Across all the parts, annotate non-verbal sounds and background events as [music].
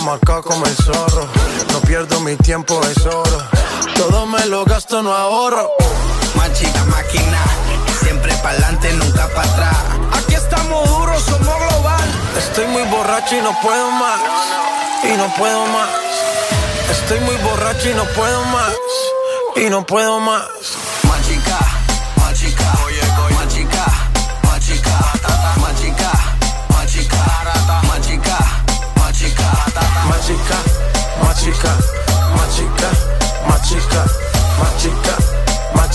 marcado como el zorro. No pierdo mi tiempo, es oro. Todo me lo gasto, no ahorro. Más chica máquina, siempre pa'lante, nunca para atrás. Aquí estamos duros, somos global. Estoy muy borracho y no puedo más. Y no puedo más. Estoy muy borracho y no puedo más. Y no puedo más. Chica, más chica, oye, más chica, chica, más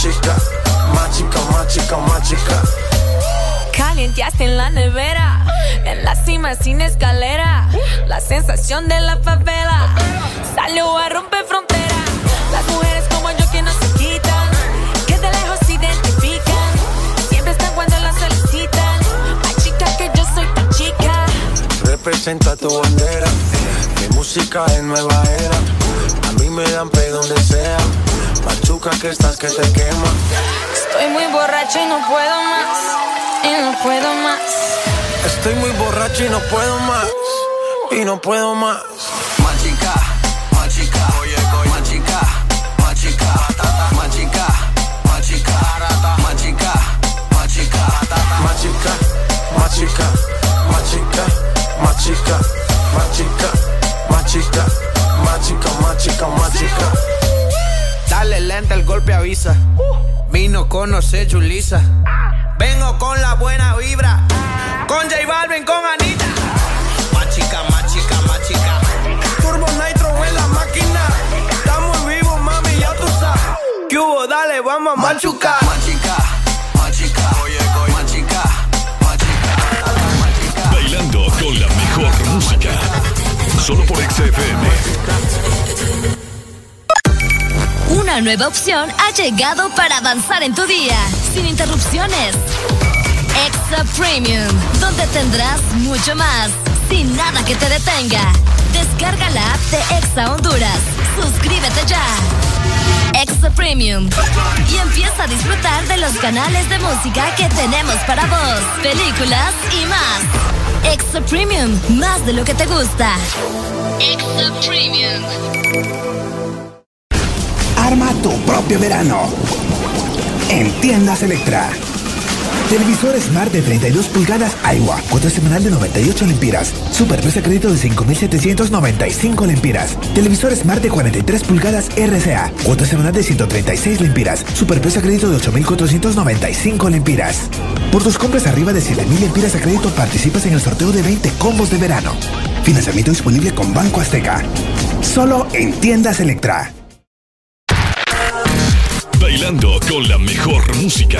chica, más chica, más chica, más chica. Calienteaste en la nevera, en la cima sin escalera, la sensación de la favela salió a romper fronteras. Las mujeres como yo que no se quitan, que de lejos se identifican, siempre están cuando las solicitan. Más chica que yo soy tu chica. Representa tu bandera, música es nueva era. A mí me dan pe donde sea, machuca que estás que te quema. Estoy muy borracho y no puedo más, y no puedo más. Estoy muy borracho y no puedo más, y no puedo más. Más chica, más chica, oye, más chica, más chica, más chica, más chica, más chica, más chica, Más chica, más chica, más chica, más chica, más más. Dale lenta, el golpe avisa. Vino conoce Julisa. Vengo con la buena vibra. Con J Balvin, con Anita. Más chica, más chica, más chica. Turbo Nitro en la máquina. Estamos vivos, mami, ya tú sabes. ¿Qué hubo? Dale, vamos a machucar. Solo por XFM. Una nueva opción ha llegado para avanzar en tu día, sin interrupciones. Extra Premium, donde tendrás mucho más, sin nada que te detenga. Descarga la app de Exa Honduras. Suscríbete ya. Extra Premium. Y empieza a disfrutar de los canales de música que tenemos para vos, películas y más. Extra Premium, más de lo que te gusta. Extra Premium. Arma tu propio verano. En tiendas Electra. Televisor Smart de 32 pulgadas Aiwa, cuota semanal de 98 lempiras. Superprecio a crédito de 5.795 lempiras. Televisor Smart de 43 pulgadas RCA, cuota semanal de 136 lempiras. Superprecio a crédito de 8.495 lempiras. Por tus compras arriba de 7.000 lempiras a crédito participas en el sorteo de 20 combos de verano. Financiamiento disponible con Banco Azteca. Solo en tiendas Electra. Bailando con la mejor música.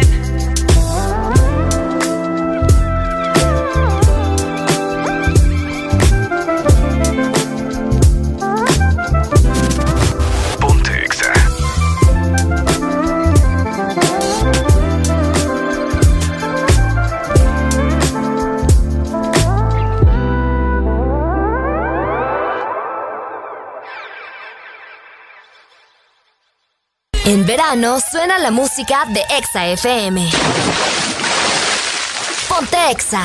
En verano suena la música de Exa FM. Ponte Exa.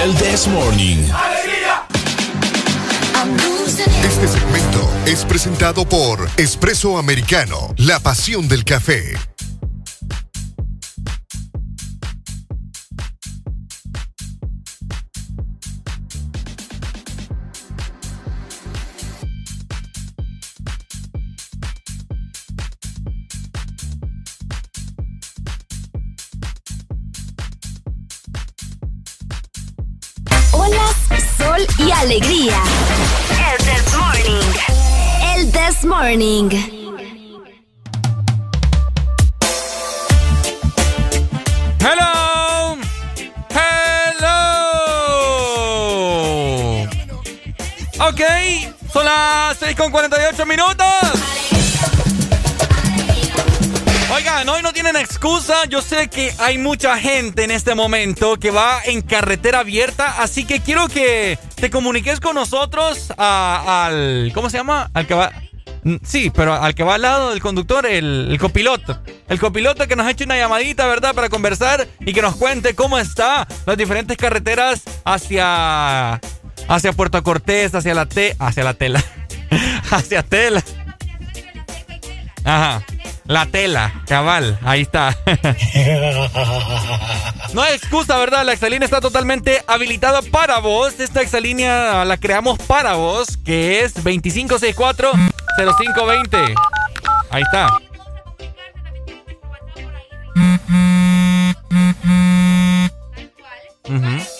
El This Morning. Este segmento es presentado por Espresso Americano, la pasión del café. Con 48 minutos. Oigan, hoy no tienen excusa. Yo sé que hay mucha gente en este momento que va en carretera abierta, así que quiero que te comuniques con nosotros a- al. ¿Cómo se llama? Al que va. Mm, Sí, pero al que va al lado del conductor, el, el copiloto. El copiloto que nos ha hecho una llamadita, ¿verdad? Para conversar y que nos cuente cómo está las diferentes carreteras hacia. hacia Puerto Cortés, hacia la T. hacia la tela. [laughs] hacia Tela. Ajá. La tela, cabal, ahí está. [laughs] no hay excusa, ¿verdad? La exalínea está totalmente habilitada para vos. Esta exalínea la creamos para vos, que es 2564-0520. Ahí está. Ujú.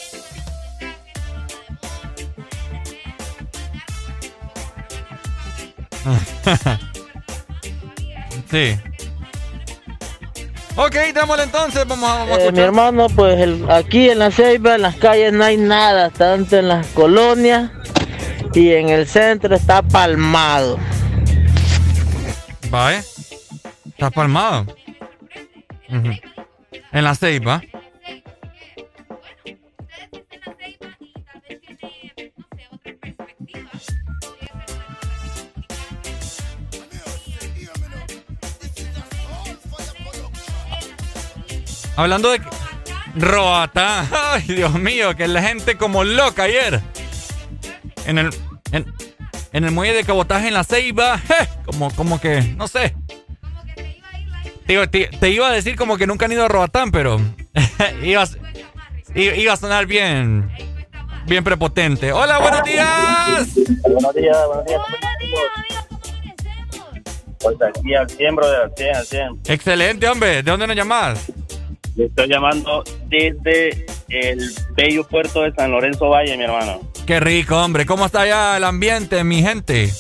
[laughs] Sí. Ok, démosle entonces, vamos a, vamos a Eh, mi hermano, pues el- aquí en la Ceiba, en las calles no hay nada, tanto en las colonias y en el centro está palmado. Va, ¿eh? Está palmado. En la ceiba. Hablando de Roatán. [laughs] Ay, Dios mío, que la gente como loca ayer. En el, en, en el muelle de cabotaje en la Ceiba. [laughs] je, Como, como que, no sé. Te, iba- te- te iba a decir como que nunca han ido a Roatán, pero [laughs] iba, a- i- iba a sonar bien, bien prepotente. Hola, buenos días. Buenos días, buenos días. Pues aquí al 100, brother, al 100, al 100. Excelente, hombre. ¿De dónde nos llamas? Le estoy llamando desde el bello puerto de San Lorenzo Valle, mi hermano. Qué rico, hombre. ¿Cómo está allá el ambiente, mi gente?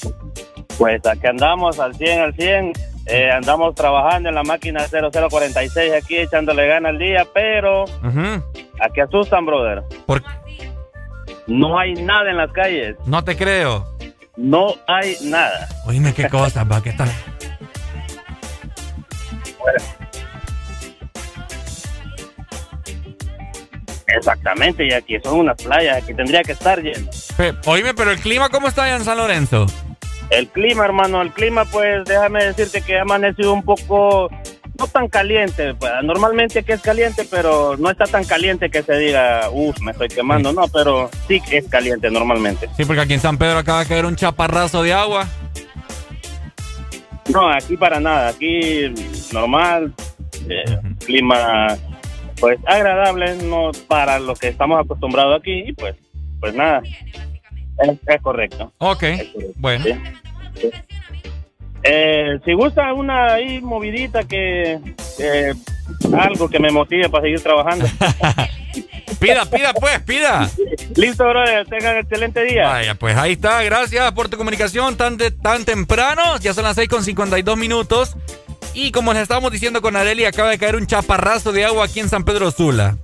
Pues aquí andamos al 100, al 100. Eh, andamos trabajando en la máquina 0046 aquí echándole ganas al día, pero Ujú. aquí asustan, brother. ¿Por, No hay nada en las calles. No te creo. No hay nada. Oíme qué cosas, va, qué tal. Exactamente, y aquí son unas playas, aquí tendría que estar lleno. oíme, pero el clima, ¿cómo está allá en San Lorenzo? El clima, hermano, el clima, pues déjame decirte que ha amanecido un poco, no tan caliente. Pues, normalmente que es caliente, pero no está tan caliente que se diga, uff, me estoy quemando. No, pero sí que es caliente normalmente. Sí, porque aquí en San Pedro acaba de caer un chaparrazo de agua. No, aquí para nada, aquí normal, eh, clima pues agradable, no para lo que estamos acostumbrados aquí, y pues, pues nada, es, correcto. Ok, bueno. Eh, si gusta una ahí movidita que, algo que me motive para seguir trabajando. [laughs] pida, pida pues, pida. Listo, brother, tengan excelente día. Vaya, pues ahí está, gracias por tu comunicación tan, tan temprano, ya son las 6 con 52 minutos. Y como les estábamos diciendo con Areli, acaba de caer un chaparrazo de agua aquí en San Pedro Sula.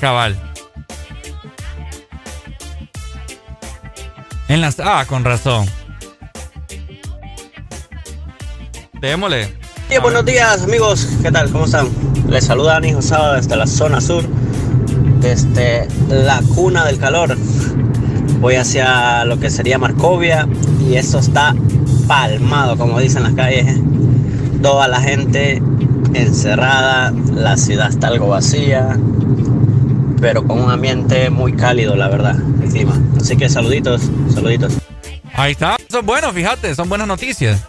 Cabal. En las... Ah, con razón. Démosle buenos días amigos, ¿qué tal? ¿Cómo están? Les saluda Ani Josaba desde la zona sur, desde la cuna del calor. Voy hacia lo que sería Marcovia y esto está palmado, como dicen las calles. Toda la gente encerrada, la ciudad está algo vacía, pero con un ambiente muy cálido, la verdad, encima. Así que saluditos, saluditos. Ahí está, son buenos, fíjate, son buenas noticias.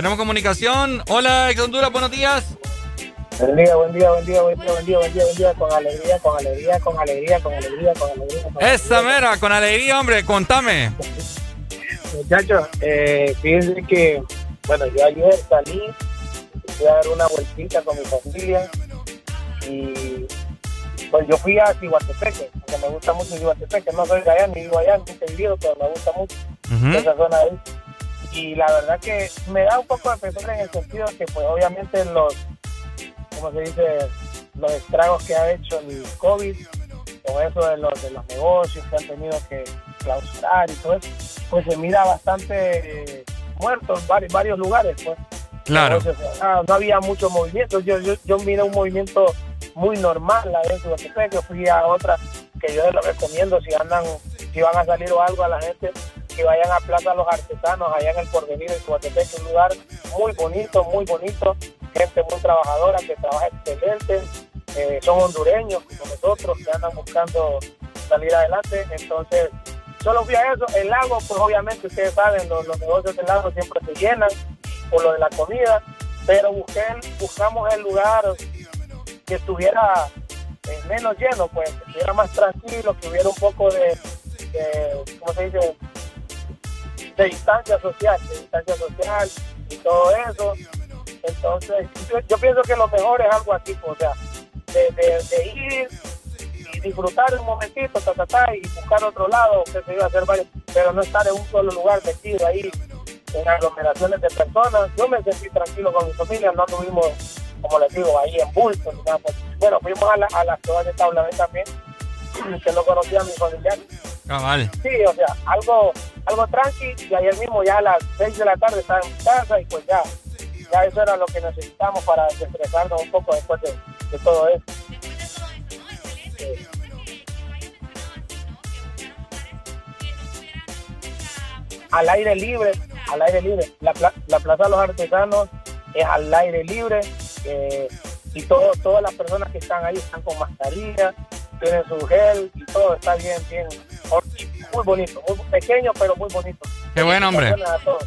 Tenemos comunicación. Hola, ex Honduras, buenos días. Buen día, buen día, buen día, buen día, buen día, buen día, buen día, con alegría, con alegría, con alegría, con alegría, con alegría. Esa mera, con alegría, hombre, contame. Muchachos, eh, fíjense que, bueno, yo ayer salí, fui a dar una vueltita con mi familia y pues yo fui a Cihuatepeque, porque me gusta mucho Cihuatepeque, no soy de allá ni vivo allá, ni he vivido, pero me gusta mucho esa zona ahí y la verdad que me da un poco de pesar en el sentido que pues obviamente los, como se dice, los estragos que ha hecho el COVID, con eso de los, de los negocios que han tenido que clausurar y todo eso, pues se mira bastante muerto en varios, varios lugares, pues. Claro. no había mucho movimiento. Yo, yo, yo miré un movimiento muy normal la vez que fui a otra que yo les lo recomiendo si andan, si van a salir o algo a la gente vayan a Plaza Los Artesanos, allá en el Porvenir, en Coatepec, un lugar muy bonito, muy bonito, gente muy trabajadora, que trabaja excelente, eh, son hondureños como nosotros, que andan buscando salir adelante, entonces solo fui a eso, el lago, pues obviamente ustedes saben, los, negocios del lago siempre se llenan por lo de la comida, pero busqué, buscamos el lugar que estuviera eh, menos lleno, pues, que estuviera más tranquilo, que hubiera un poco de ¿cómo se dice? De distancia social, de distancia social y todo eso. Entonces, yo, pienso que lo mejor es algo así, o sea, de, ir y disfrutar un momentito, ta, y buscar otro lado, que se iba a hacer varios, pero no estar en un solo lugar metido ahí en aglomeraciones de personas. Yo me sentí tranquilo con mi familia, no tuvimos, como les digo, ahí en bulto. Bueno, fuimos a, la, a las ciudad de Tabla también, que no conocía a mi familiar. Ah, sí, o sea, algo algo tranqui y ayer mismo ya a las 6 de la tarde estaba en casa y pues ya, ya eso era lo que necesitamos para desestresarnos un poco después de, todo eso. Al aire libre, al aire libre. La, la Plaza de los Artesanos es al aire libre eh, y todo, todas las personas que están ahí están con mascarilla, tienen su gel y todo está bien, bien muy bonito, muy pequeño, pero muy bonito. Qué buen hombre. A todos.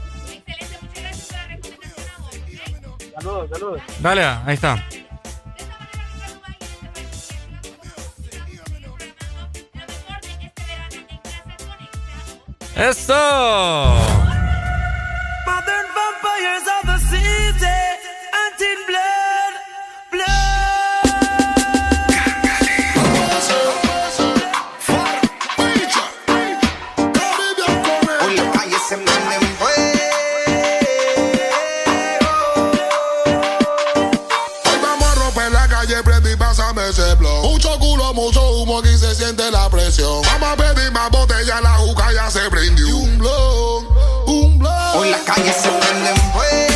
Saludos, saludos. Dale, ahí está. ¡Eso! Modern Vampires of the Sea. mucho humo, aquí se siente la presión. Vamos a pedir más botella, la juca ya se prendió. Un blog, un blog. Hoy las calles se prenden fuego.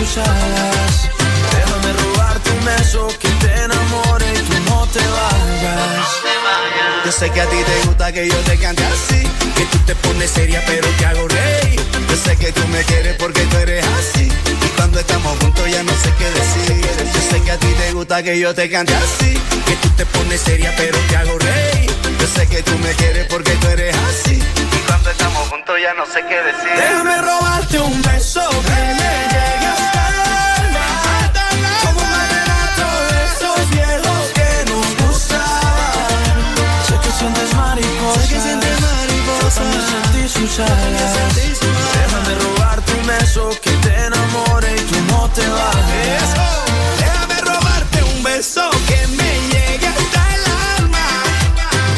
Déjame robarte un beso que te enamore y tú no te vayas. Yo sé que a ti te gusta que yo te cante así. Que tú te pones seria, pero te hago reír. Yo sé que tú me quieres porque tú eres así. Y cuando estamos juntos ya no sé qué decir. Yo sé que a ti te gusta que yo te cante así. Que tú te pones seria, pero te hago reír. Yo sé que tú me quieres porque tú eres así. Y cuando estamos juntos ya no sé qué decir. Déjame robarte un beso que sus alas. Déjame robarte un beso que te enamore y tú no te vayas. Déjame robarte un beso que me llegue hasta el alma.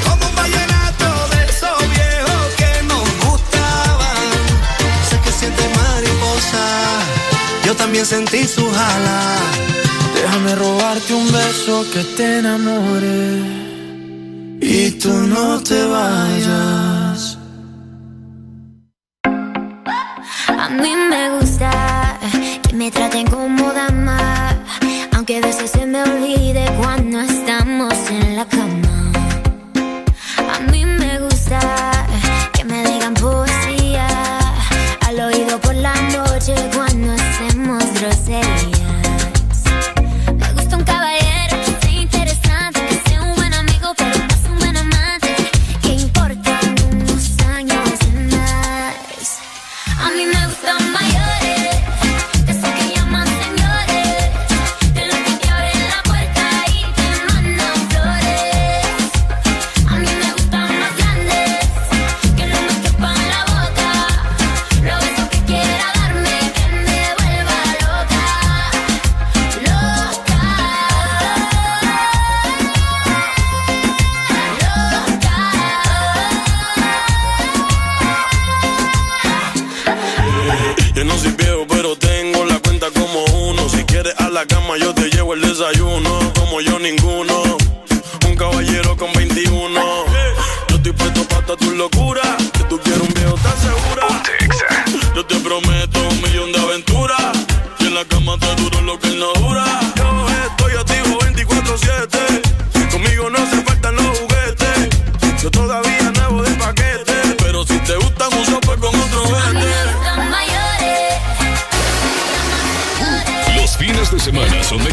Como un vallenato de esos viejos que nos gustaban. Sé que sientes mariposa. Yo también sentí su jala. Déjame robarte un beso que te enamore y tú no te vayas. Mí me gusta que me traten como dama, aunque a veces se me olvide cuando estamos en la cama. Yo no soy viejo, pero tengo la cuenta como uno. Si quieres a la cama, yo te llevo el desayuno. Como yo, ninguno. Un caballero con 21. Yo estoy puesto para tu locura. Que tú quieres un viejo tan segura. Yo te prometo un millón de aventuras. Y en la cama te duro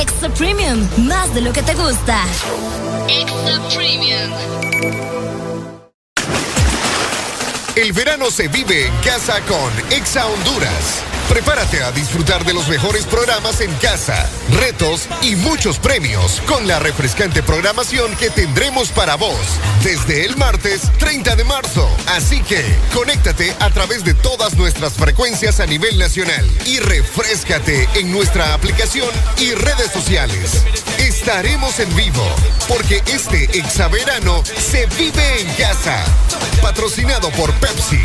Extra Premium, más de lo que te gusta. Extra Premium. El verano se vive en casa con Exa Honduras. Prepárate a disfrutar de los mejores programas en casa, retos y muchos premios con la refrescante programación que tendremos para vos desde el martes 30 de marzo. Así que conéctate a través de todas nuestras frecuencias a nivel nacional y refrescate en nuestra aplicación y redes sociales. Estaremos en vivo porque este exaverano se vive en casa. Patrocinado por Pepsi.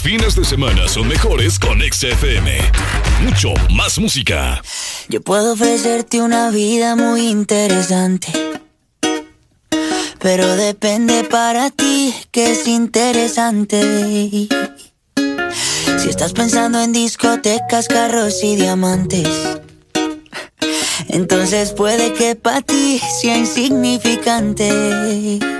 Los fines de semana son mejores con XFM. Mucho más música. Yo puedo ofrecerte una vida muy interesante. Pero depende para ti que es interesante. Si estás pensando en discotecas, carros y diamantes. Entonces puede que para ti sea insignificante.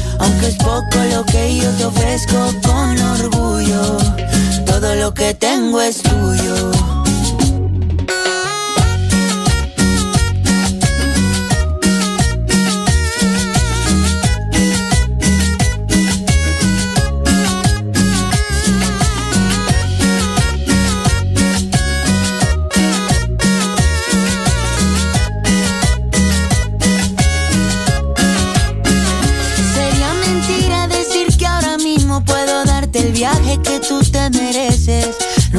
Aunque es poco lo que yo te ofrezco con orgullo, todo lo que tengo es tuyo.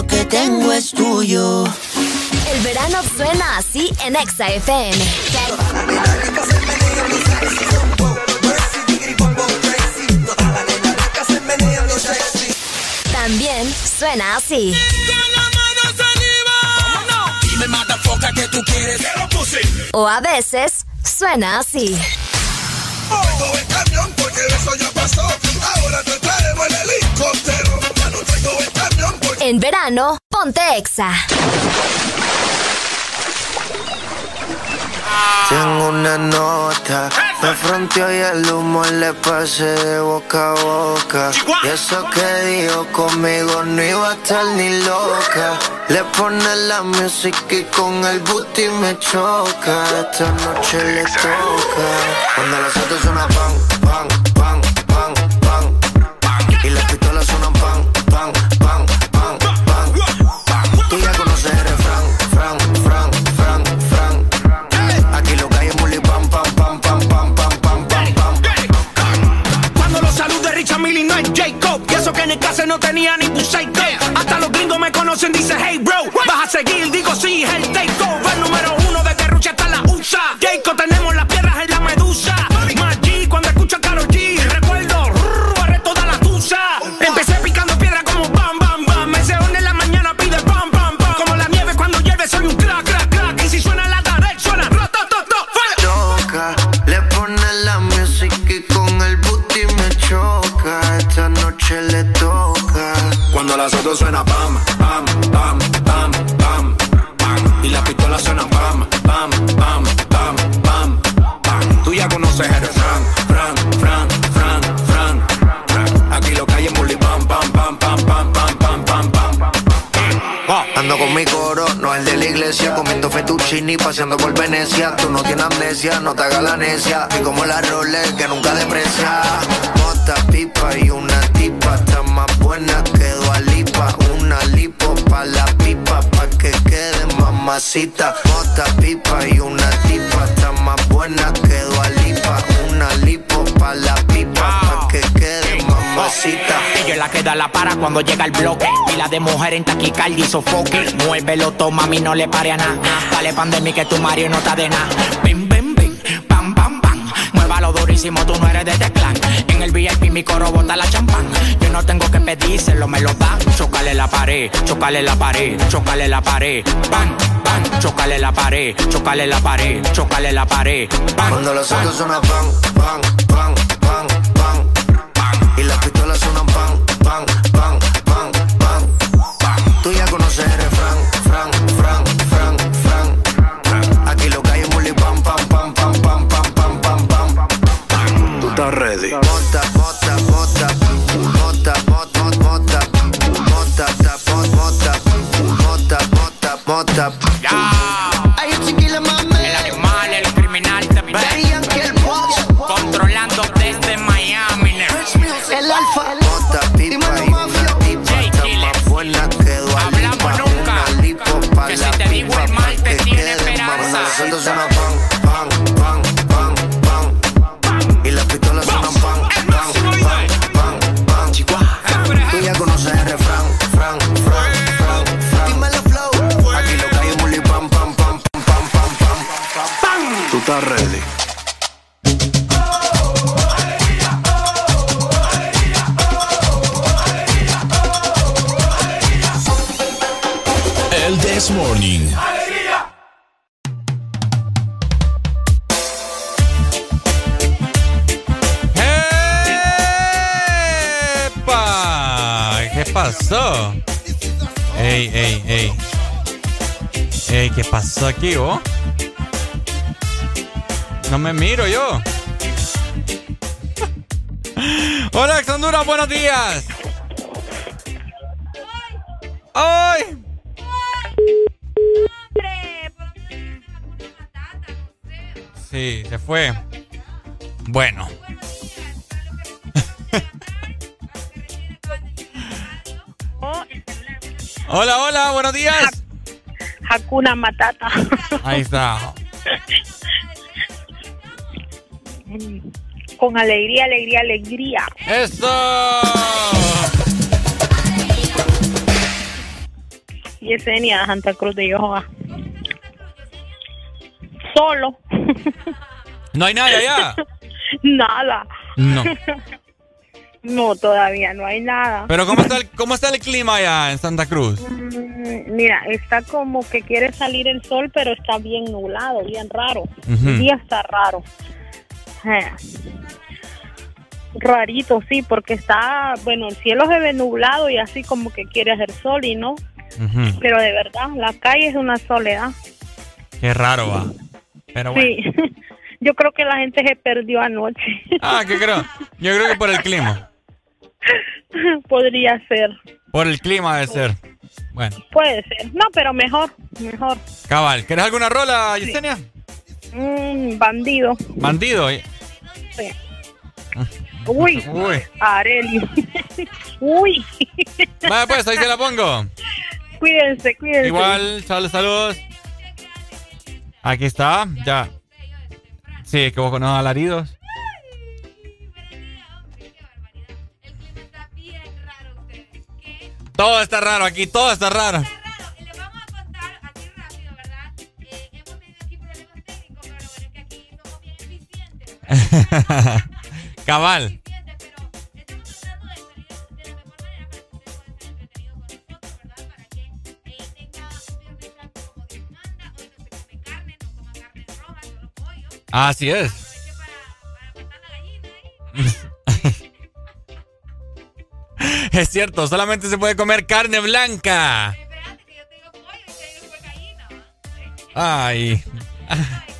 lo que tengo es tuyo. El verano suena así en Exa FM. También suena así. O a veces suena así. Ahora te traemos el helicóptero. En verano, ponte exa. Tengo una nota, me fronteó y el humo le pasé de boca a boca. Y eso que dijo conmigo no iba a estar ni loca. Le pone la música y con el booty me choca. Esta noche le toca. Cuando las autos suena pan en el casa no tenía ni buceito. Hasta los gringos me conocen, dice hey bro. Vas a seguir, digo sí, el takeover número uno de Rucha hasta la USA. Suena pam, pam, pam, pam, pam, pam. Y la pistola suena pam, pam, pam, pam, pam, pam. Tú ya conoces el Fran, Fran, Fran, Fran, Fran. Aquí lo cae en bully pam, pam, pam, pam, pam, pam, pam, pam, pam. Ando con mi coro, no el de la iglesia, comiendo fettuccini, paseando por Venecia. Tú no tienes amnesia, no te hagas la necia. Y como la Rolex que nunca deprecia. Mota, pipa y una tipa, está más buena que mamacita. Mota, pipa y una tipa, está más buena que lipa, una lipo pa' la pipa, pa' que quede mamacita. Ella la queda la para cuando llega el bloque. Pila de mujer en taquicardia y sofoque. Muévelo, toma, a mí no le pare a nada. Dale pandemia que tu Mario no está de nada durísimo, tú no eres de teclán. En el VIP mi coro bota la champán. Yo no tengo que pedírselo, me lo dan. Chocale la pared, chocale la pared, chocale la pared. Pan, pan, chocale la pared, chocale la pared, chocale la pared. Cuando los autos suenan pan, pan, pan, pan, pan, More top. Yeah. está ready. El This Morning. ¿Qué pasó? Ey, ey, ey. Ey, ¿qué pasó aquí. Oh? No me miro yo. Hola, Ex Honduras, buenos días. ¡Ay! Sí, se fue. Bueno. Hola, hola, buenos días. Hakuna Matata. Ahí está. Con alegría, alegría, alegría. ¡Eso! Yesenia, Santa Cruz de Yohoa. Solo. ¿No hay nada allá? [laughs] Nada. No. [laughs] No, todavía no hay nada. Pero ¿cómo está el, cómo está el clima allá en Santa Cruz? Mm, Mira, está como que quiere salir el sol, pero está bien nublado, bien raro. Ujú. El día está raro. Eh. Rarito, sí, porque está, bueno, el cielo se ve nublado y así como que quiere hacer sol y no. Pero de verdad, la calle es una soledad. Qué raro va. Pero bueno. Sí. [laughs] Yo creo que la gente se perdió anoche. [laughs] Ah, ¿qué creo? Yo creo que por el clima. Podría ser. Por el clima debe ser. Bueno, Puede ser. No, pero mejor, mejor. cabal. ¿Quieres alguna rola, Yesenia? Mm, bandido. Bandido. eh. Sí. Uy. Uy. Areli. [laughs] Uy. Vaya pues, ahí se la pongo. Cuídense, cuídense. Igual, saludos, saludos. Aquí está, ya. Sí, es que vos conoces alaridos. Todo está raro aquí, todo está raro. [laughs] Cabal. Así es. [laughs] es cierto, solamente se puede comer carne blanca. Ay. [laughs]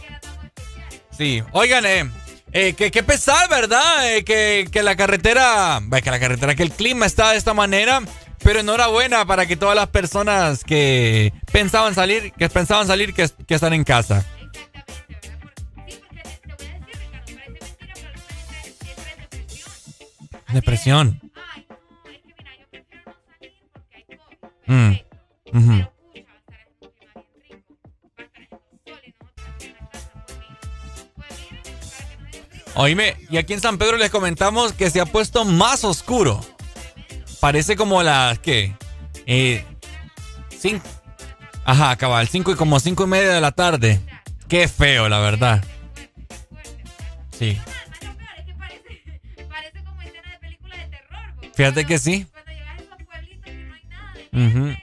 Sí, oigan, eh, eh, que, que pesar, ¿verdad? Eh, que, que la carretera, que la carretera, que el clima está de esta manera. Pero enhorabuena para que todas las personas que pensaban salir, que pensaban salir, que, que están en casa. Depresión. Mm, ujú. Oíme, y aquí en San Pedro les comentamos que se ha puesto más oscuro. Parece como las, ¿qué? Eh, cinco. Ajá, cabal, cinco y como cinco y media de la tarde. Qué feo, la verdad. Sí. Fíjate que sí. Ujú.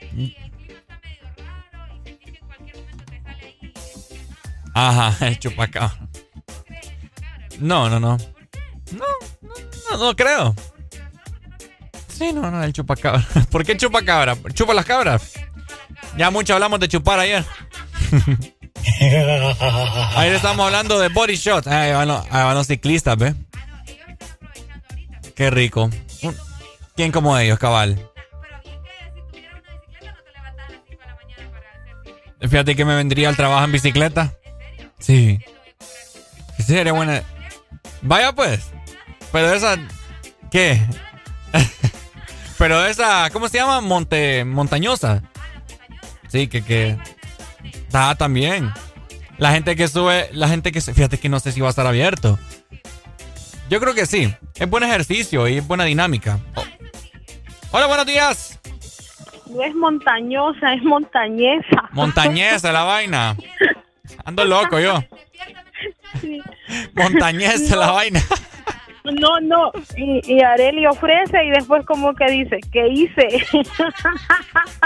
Ajá, [laughs] el chupacabra. No, no, no. No, no, no, no creo. Sí, no, no, el chupacabra. [laughs] ¿Por qué chupacabra? ¿Chupa las cabras? Ya mucho hablamos de chupar ayer. [laughs] Ayer estamos hablando de body shot. Ahí van los, ahí van los ciclistas, ¿ves? Qué rico. ¿Quién como ellos, cabal? Fíjate que me vendría al trabajo en bicicleta. Sí. Sí, sería buena. Vaya pues. Pero esa. ¿Qué? [laughs] Pero esa. ¿Cómo se llama? Monte. Montañosa. Sí, que. que... Ah, también. La gente que sube. La gente que. Fíjate que no sé si va a estar abierto. Yo creo que sí. Es buen ejercicio y es buena dinámica. Oh. Hola, buenos días. No es montañosa, es montañesa. Montañesa la vaina. [laughs] Ando loco yo. Montañesa la vaina. No, no. Y, y Areli ofrece y después como que dice, ¿qué hice?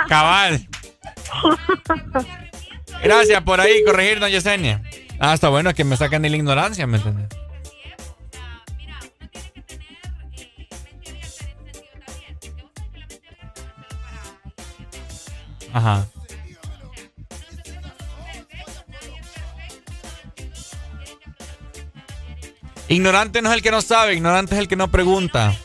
Cabal. Gracias por ahí corregirnos, Yesenia. Ah, está bueno que me sacan de la ignorancia, ¿me entiendes? Ajá. Ignorante no es el que no sabe, ignorante es el que no pregunta.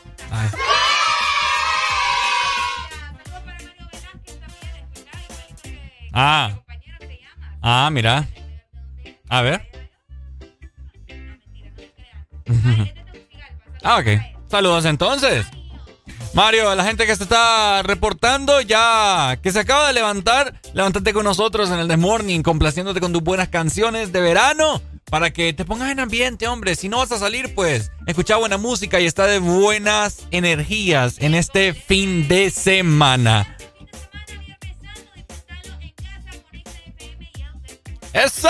Ah. Ah, mira. A ver. ah, ok. Saludos entonces. Mario, la gente que se está reportando ya que se acaba de levantar, levántate con nosotros en el The Morning, complaciéndote con tus buenas canciones de verano para que te pongas en ambiente, hombre. Si no vas a salir, pues escucha buena música y está de buenas energías en este fin de semana. ¡Eso!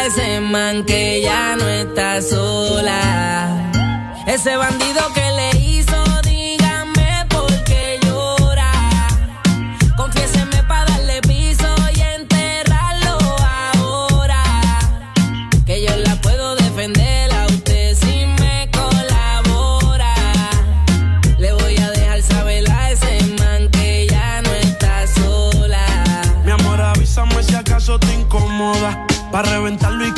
ese que ya no está sola. Ese bandido que le hizo, dígame por qué llora. Confiéseme para darle piso y enterrarlo ahora. Que yo la puedo defender a usted si me colabora. Le voy a dejar saber a ese man que ya no está sola. Mi amor, avísame si acaso te incomoda. Para reventarlo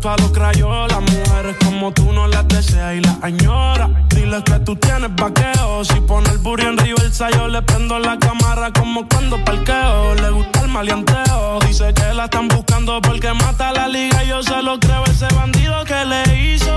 la parto a los crayolas. Mujeres como tú no las deseas y las añora. Dile que tú tienes vaqueo. Si pone el burro en río el sayo, le prendo la cámara como cuando parqueo. Le gusta el maleanteo. Dice que la están buscando porque mata la liga. Yo se lo creo, ese bandido que le hizo.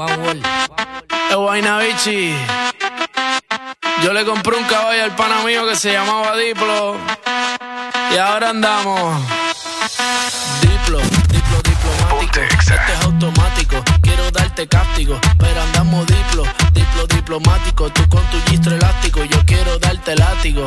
One World. El Guayna Bichi. Yo le compré un caballo al pana mío que se llamaba Diplo. Y ahora andamos. Diplo, diplo diplomático. Este es automático. Quiero darte cáptico. Pero andamos diplo, diplo diplomático. Tú con tu gistro elástico. Yo quiero darte látigo.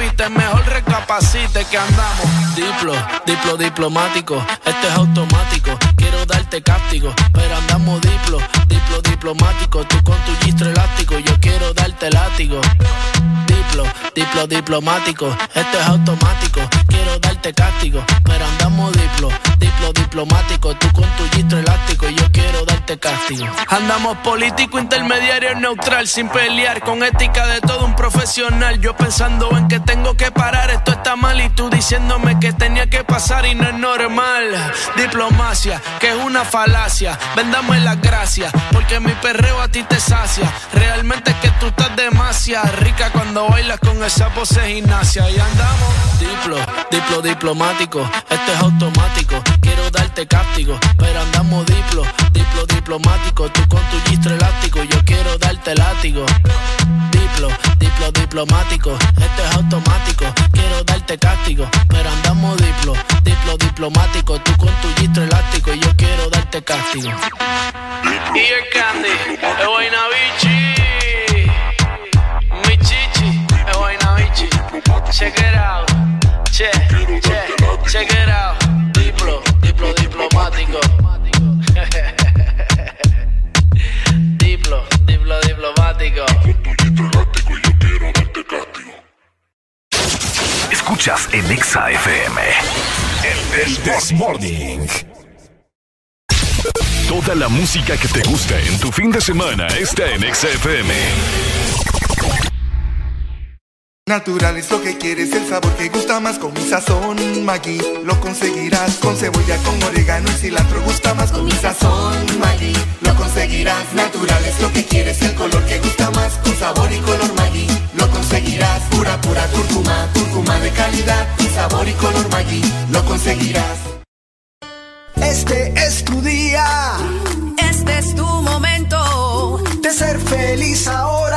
mejor recapacite que andamos. Diplo, diplo diplomático. Este es automático. Quiero darte cáptico. Pero andamos diplo, diplo diplomático. Tú con tu gistro elástico. Yo quiero darte látigo. Diplo, diplo diplomático. Este es automático. Quiero darte cáptico. Pero andamos diplo, diplo diplomático. Tú con tu gistro elástico. Yo quiero darte castigo. Andamos político, intermediario, neutral. Sin pelear, con ética de todo un profesional. Yo pensando en que tengo que parar. Esto está mal. Y tú diciéndome que tenía que pasar y no es normal. Diplomacia, que es una falacia. Vendame las gracias. Porque mi perreo a ti te sacia. Realmente es que tú estás demasiado rica cuando bailas con esa pose gimnasia. Y andamos diplo, diplo diplomático. Este es automático. Cáptico. Pero andamos diplo, diplo diplomático. Tú con tu gistro elástico. Yo quiero darte látigo. Diplo, diplo diplomático. Este es automático. Quiero darte cáptico. Pero andamos diplo, diplo diplomático. Tú con tu gistro elástico. Yo quiero darte castigo. Y el candy, el Guaynabichi. Mi chichi, el Guaynabichi. Check it out. Che, che, check it out. Diplo, diplo diplomático. [laughs] diplo, diplo diplomático. Escuchas en Exa FM. El This Morning. Toda la música que te gusta en tu fin de semana está en Exa FM. Natural es lo que quieres, el sabor que gusta más con mi sazón. Maggi Lo conseguirás con cebolla, con orégano y cilantro. Gusta más con mi sazón Maggi Lo conseguirás, natural es lo que quieres El color que gusta más con sabor y color Maggi. Lo conseguirás, pura, pura cúrcuma Cúrcuma de calidad, con sabor y color Maggi. Lo conseguirás. Este es tu día. Este es tu momento. De ser feliz ahora.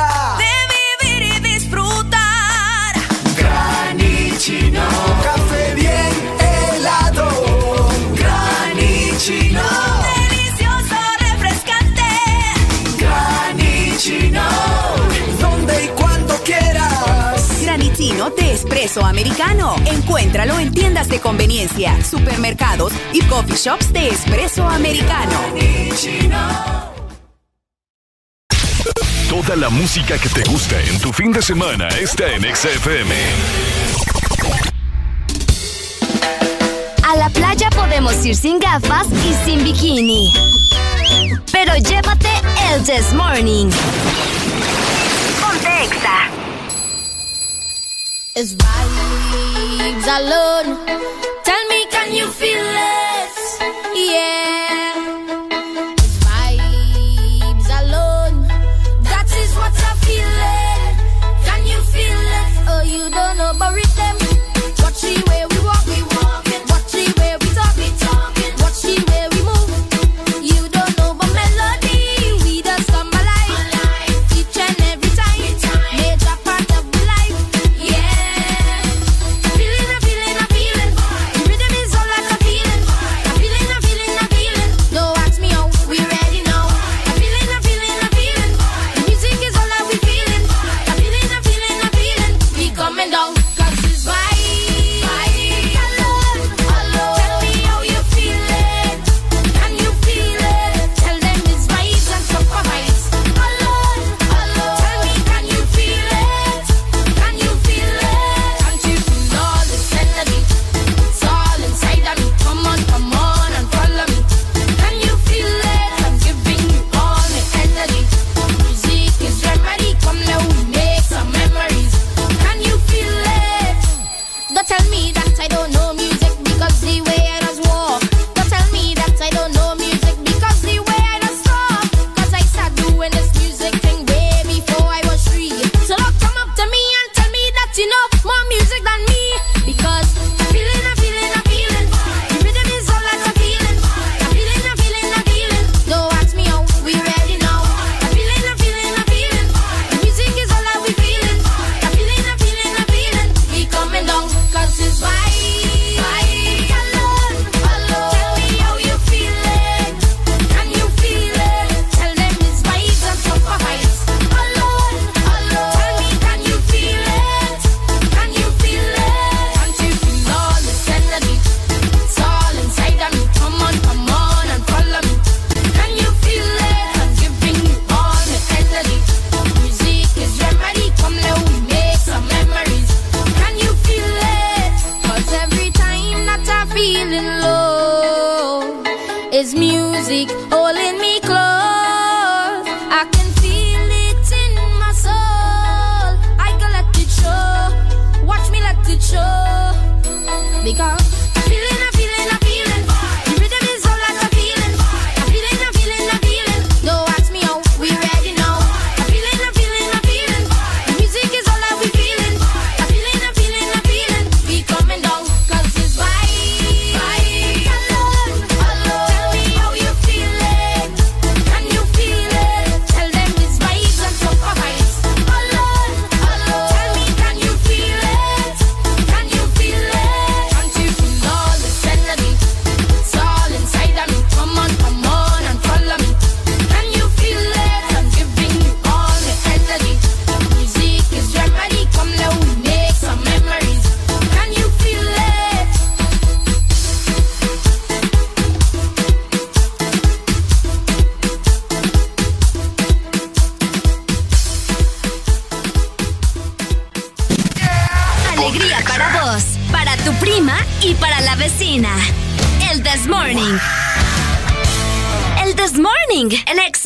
Espresso americano. Encuéntralo en tiendas de conveniencia, supermercados y coffee shops de espresso americano. Toda la música que te gusta en tu fin de semana está en Exa FM. A la playa podemos ir sin gafas y sin bikini. Pero llévate el This Morning. Ponte Exa. It's vibes alone. Tell me, can you feel it? Yeah.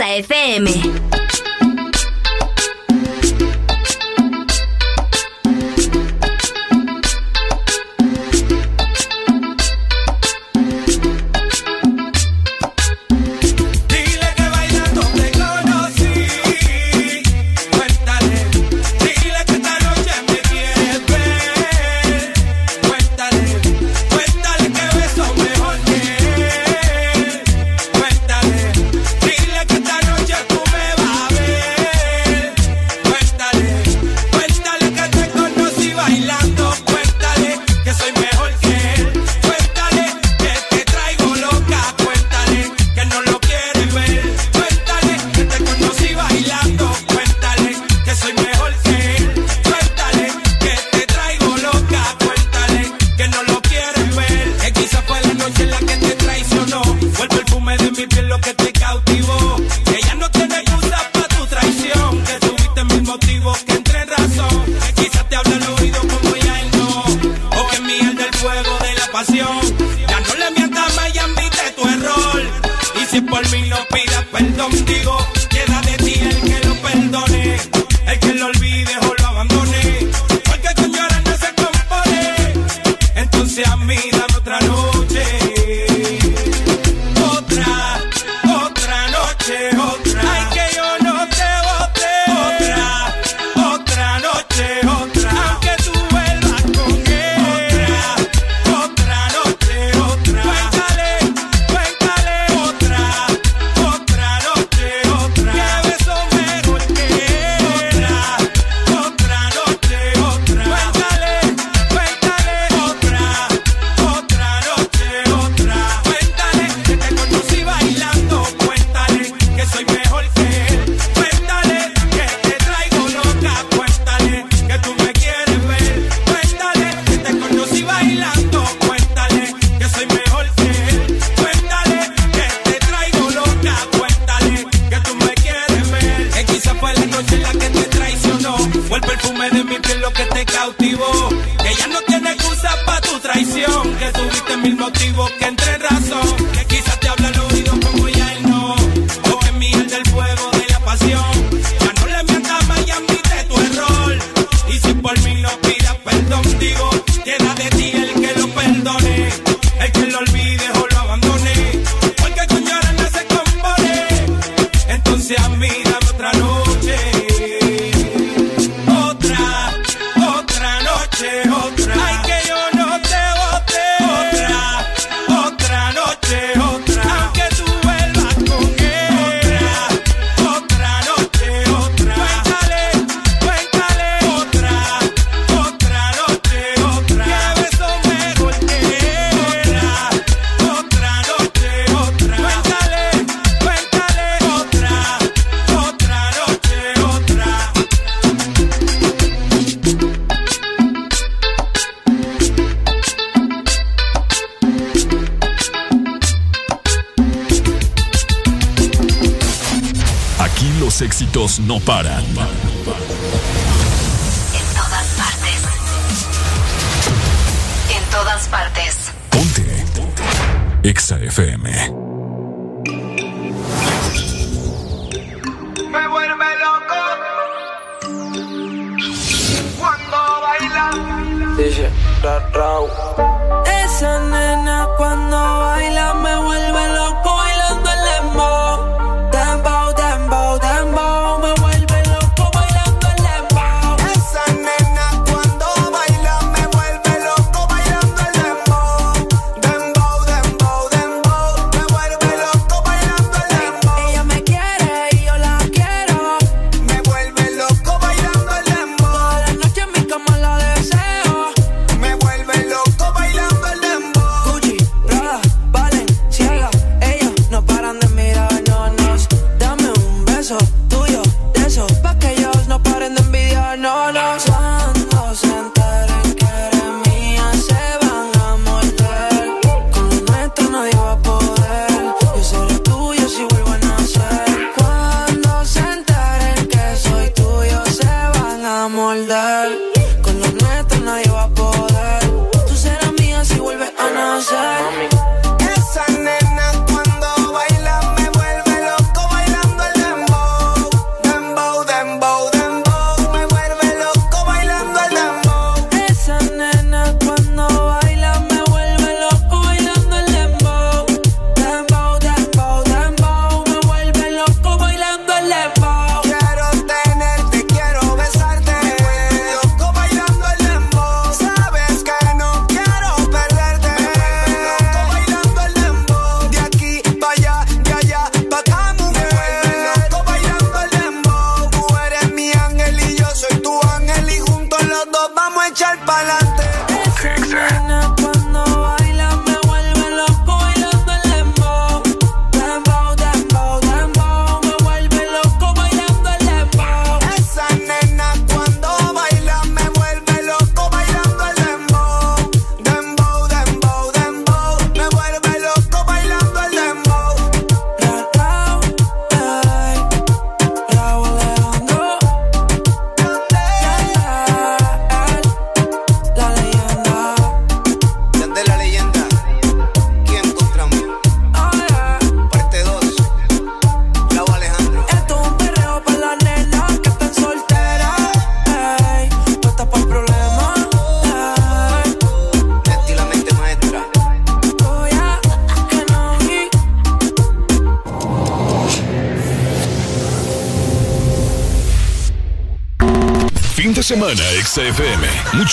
FM.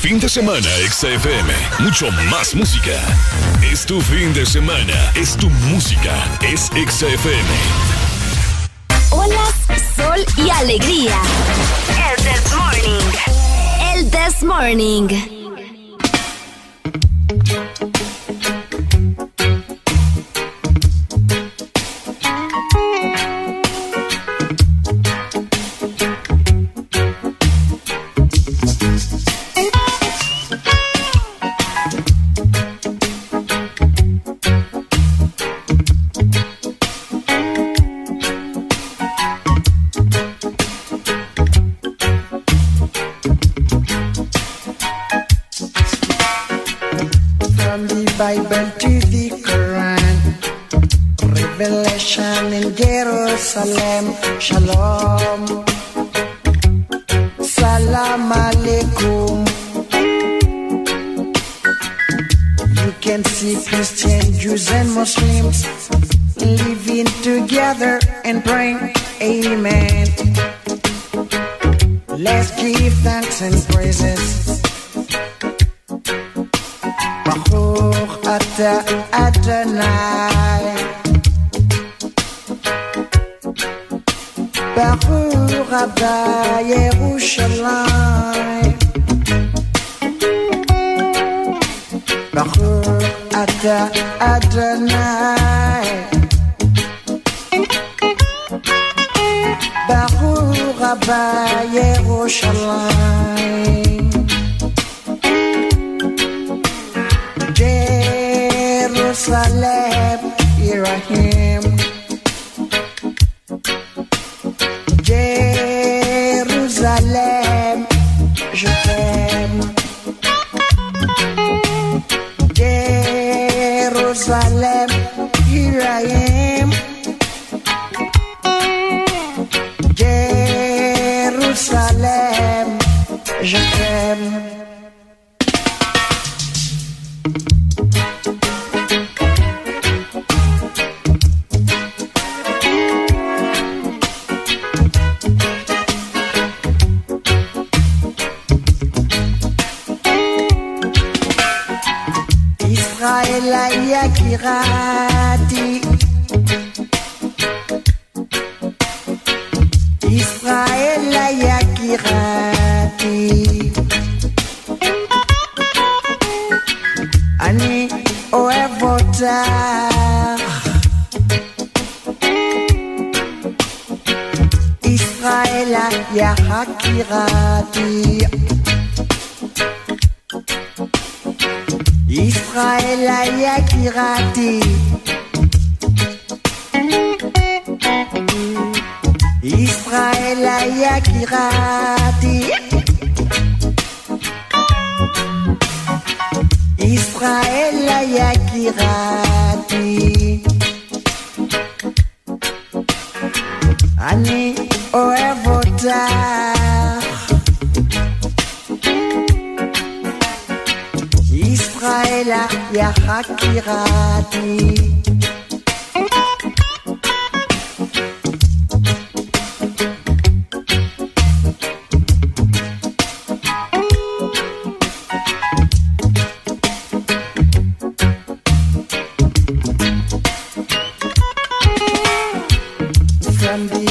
Fin de semana, XFM. Mucho más música. Es tu fin de semana. Es tu música. Es XFM. Olas, sol y alegría. El This Morning. El This Morning.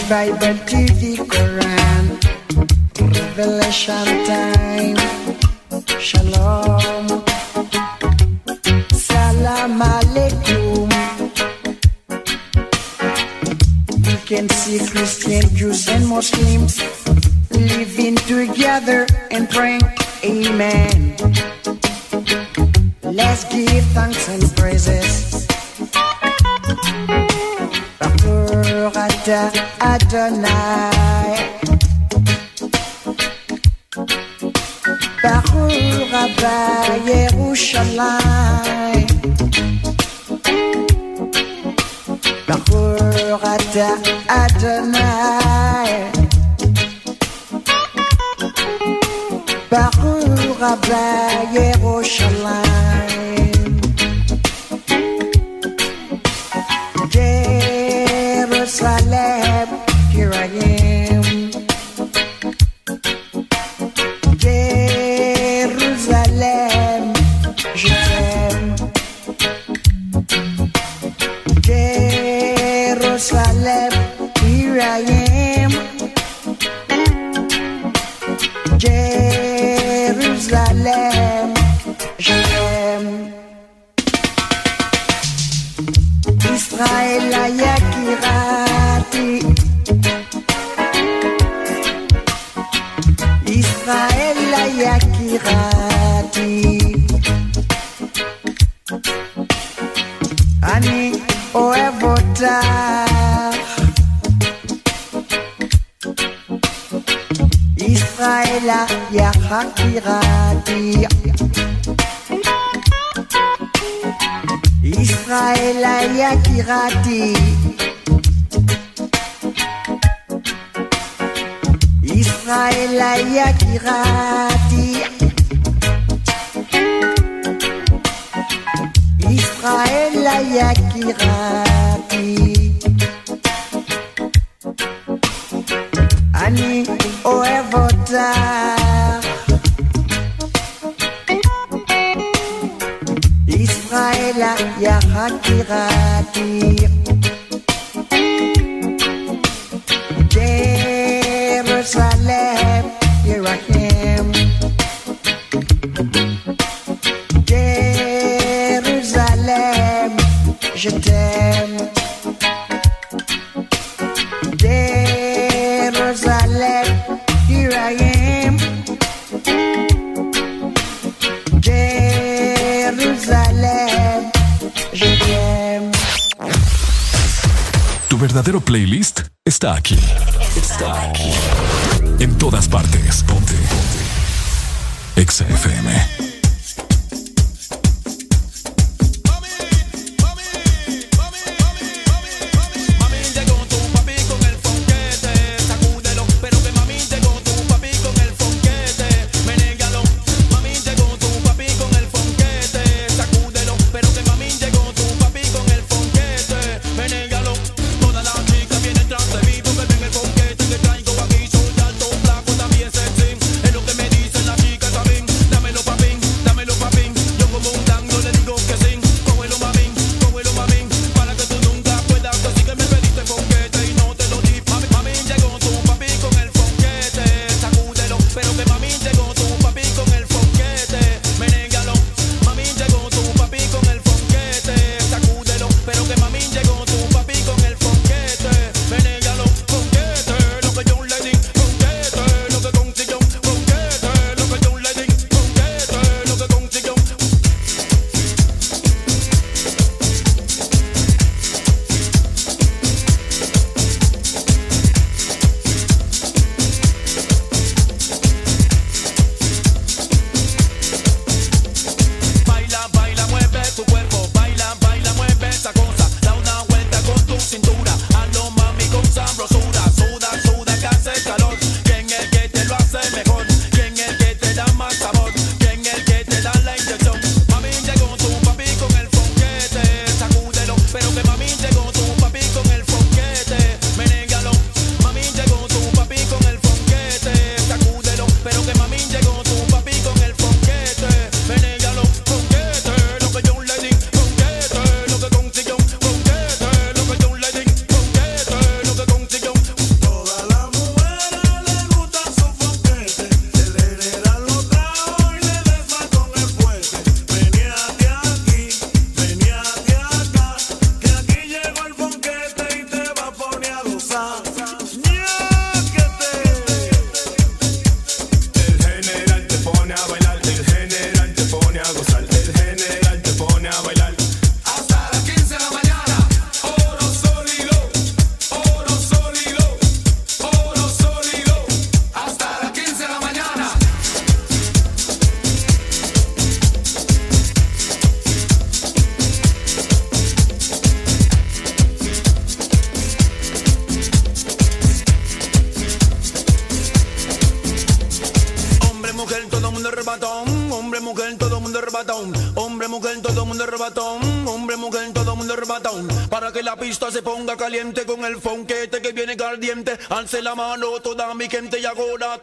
Bible to the Quran, Revelation gente, Ansela Manoto, Dami, Kente, Yagoda,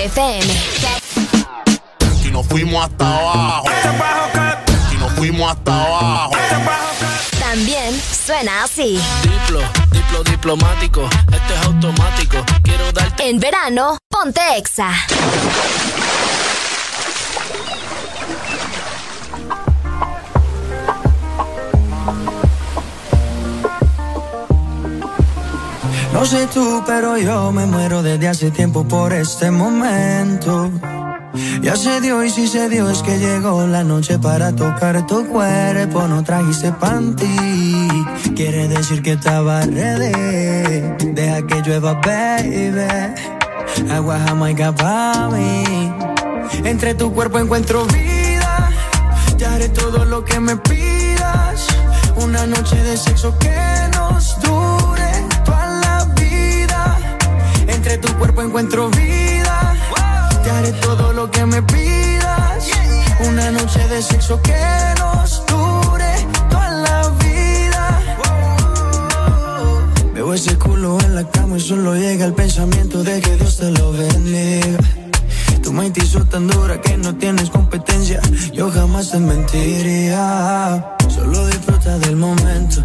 No si se dio es que llegó la noche para tocar tu cuerpo. No trajiste panty, quiere decir que estaba ready. Deja que llueva, baby. Agua jamaica para mí. Entre tu cuerpo encuentro vida. Te haré todo lo que me pidas. Una noche de sexo que nos dure toda la vida. Entre tu cuerpo encuentro vida. Te haré todo lo que me pidas. Una noche de sexo que nos dure toda la vida. Veo ese culo en la cama y solo llega el pensamiento de que Dios te lo bendiga Tú me hizo tan dura que no tienes competencia. Yo jamás te mentiría. Solo disfruta del momento.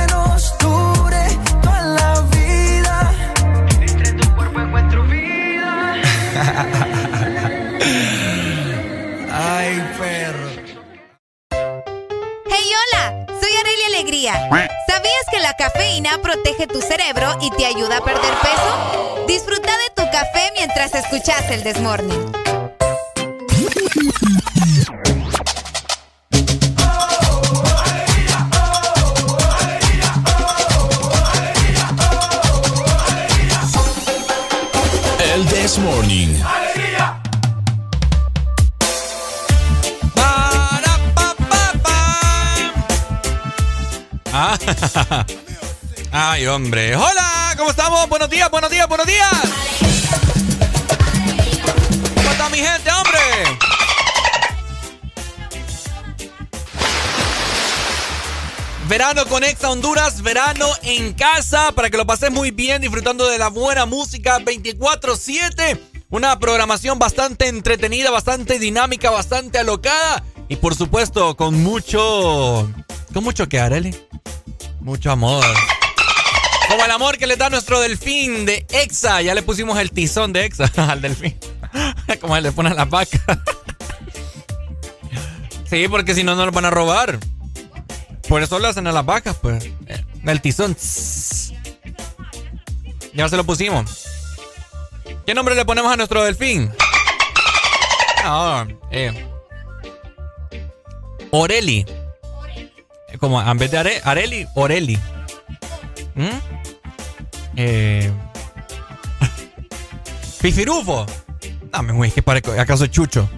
cafeína protege tu cerebro y te ayuda a perder peso? Disfruta de tu café mientras escuchas el Desmorning. Hombre. Hola, ¿cómo estamos? Buenos días, buenos días, buenos días. ¿Cómo está mi gente, hombre? Verano con Exa Honduras, verano en casa, para que lo pases muy bien, disfrutando de la buena música 24-7. Una programación bastante entretenida, bastante dinámica, bastante alocada. Y por supuesto, con mucho. Con mucho que, Areli. Mucho amor. Como el amor que le da nuestro delfín de Exa. Ya le pusimos el tizón de Exa [laughs] al delfín. Como él le pone a la vaca. Sí, porque si no, no lo van a robar. Por eso lo hacen a las vacas, pues. El tizón. Ya se lo pusimos. ¿Qué nombre le ponemos a nuestro delfín? Ah, eh. Oreli. Como en vez de Are- Areli, Oreli. ¿Mm? Eh. Fifirufo. Dame, güey, que parezco. ¿Acaso Chucho?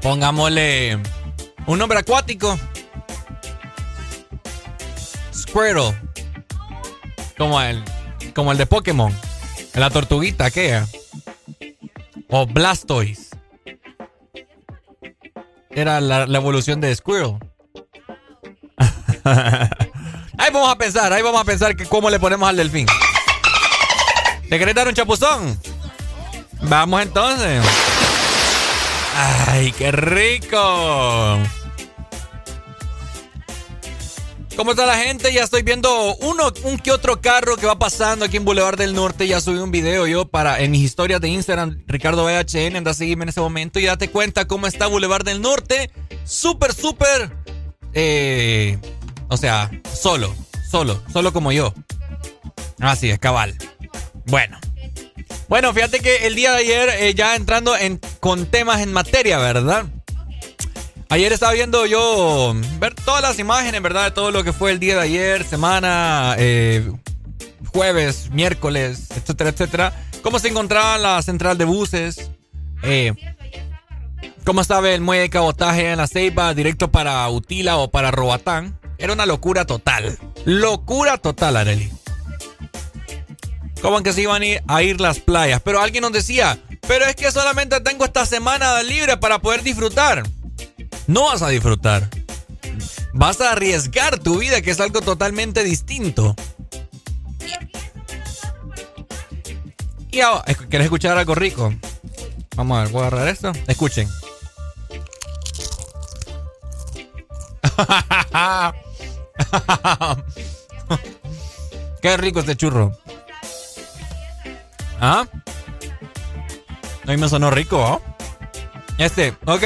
Pongámosle un nombre acuático. Squirtle. Como el, como el de Pokémon. La tortuguita, ¿qué? O Blastoise. Era la, la evolución de Squirtle. [laughs] ahí vamos a pensar, ahí vamos a pensar que cómo le ponemos al delfín. ¿Te querés dar un chapuzón? Vamos entonces. ¡Ay, qué rico! ¿Cómo está la gente? Ya estoy viendo uno, un que otro carro que va pasando aquí en Boulevard del Norte. Ya subí un video yo para en mis historias de Instagram, Ricardo BHN, anda a seguirme en ese momento y date cuenta cómo está Boulevard del Norte. Súper, súper. eh, o sea, solo, solo, solo como yo. Así es, cabal. Bueno. Bueno, fíjate que el día de ayer, eh, ya entrando en, con temas en materia, ¿verdad? Ayer estaba viendo yo ver todas las imágenes, ¿verdad? De todo lo que fue el día de ayer, semana, eh, jueves, miércoles, etcétera, etcétera. Cómo se encontraba la central de buses. eh, cómo estaba el muelle de cabotaje en la Ceiba, directo para Utila o para Robatán. Era una locura total. Locura total, Areli. Como que se iban a ir, a ir las playas. Pero alguien nos decía, pero es que solamente tengo esta semana libre para poder disfrutar. No vas a disfrutar. Vas a arriesgar tu vida, que es algo totalmente distinto. Y ahora, ¿quieres escuchar algo rico? Vamos a ver, voy a agarrar esto. Escuchen. [laughs] Qué rico este churro. ¿Ah? A mí me sonó rico, ¿oh? Este, ok.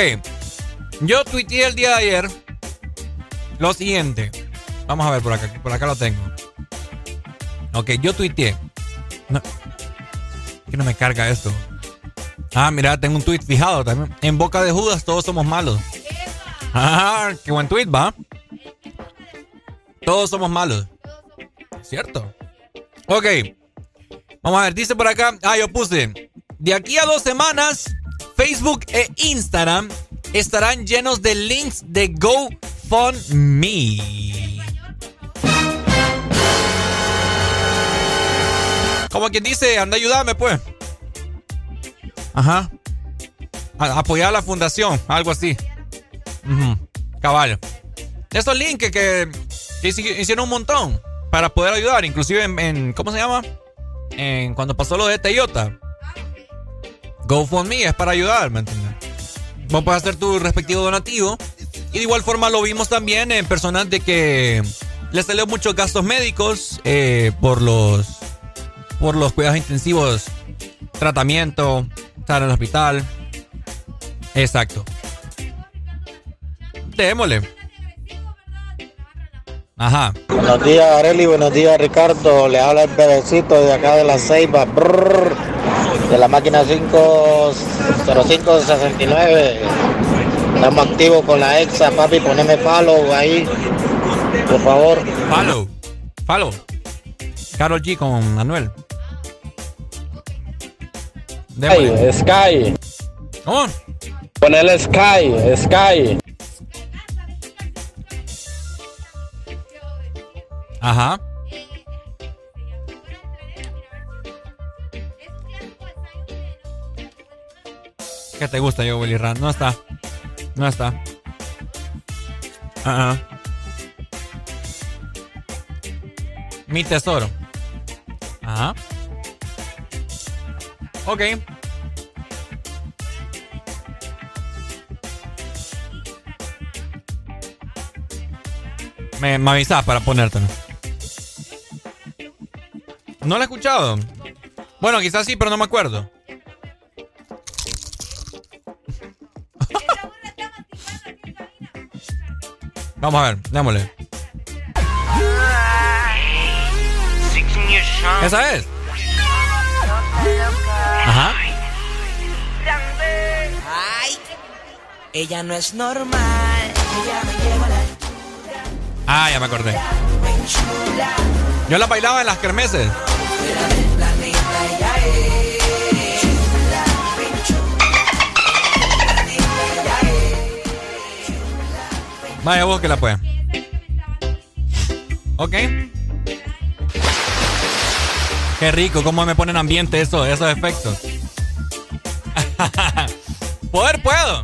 Yo tuiteé el día de ayer lo siguiente. Vamos a ver por acá, por acá lo tengo. Ok, yo tuiteé. Que no me carga esto. Ah, mira, tengo un tweet fijado también. En boca de Judas todos somos malos. Ah, qué buen tweet, va. Todos somos malos. ¿Cierto? Ok. Vamos a ver, dice por acá. Ah, yo puse. De aquí a dos semanas, Facebook e Instagram estarán llenos de links de GoFundMe. Como quien dice, anda, ayúdame, pues. Ajá. apoyar a la fundación, algo así. Caballo. Esos links que, hicieron un montón para poder ayudar, inclusive en, ¿cómo se llama? En cuando pasó lo de Toyota. GoFundMe es para ayudar, ¿me entiendes? Vos puedes hacer tu respectivo donativo. Y de igual forma lo vimos también en personas de que les salió muchos gastos médicos eh, por los por los cuidados intensivos, tratamiento, estar en el hospital. Exacto. Démosle. Ajá. Buenos días, Areli. Buenos días, Ricardo. Le habla el bebecito de acá de la Ceiba. de la máquina 50569. Estamos activos con la EXA, papi. Poneme follow ahí. Por favor. Follow. Follow. Carol G con Manuel. Sky, Sky. ¿Cómo? Ponele Sky, Sky. Ajá. ¿Qué te gusta yo, Willy? No está. No está. Ajá. Mi tesoro. Ajá. Ok. Me, me avisas para ponértelo. ¿No lo he escuchado? Bueno, quizás sí, pero no me acuerdo. Vamos a ver, démosle. ¿Esa es? Ajá. Ay, ella no es normal. La Ah, ya me acordé. Yo la bailaba en las kermeses. Vaya vos que la pueda. Ok. Qué rico, cómo me ponen ambiente eso, esos efectos. [laughs] Poder puedo.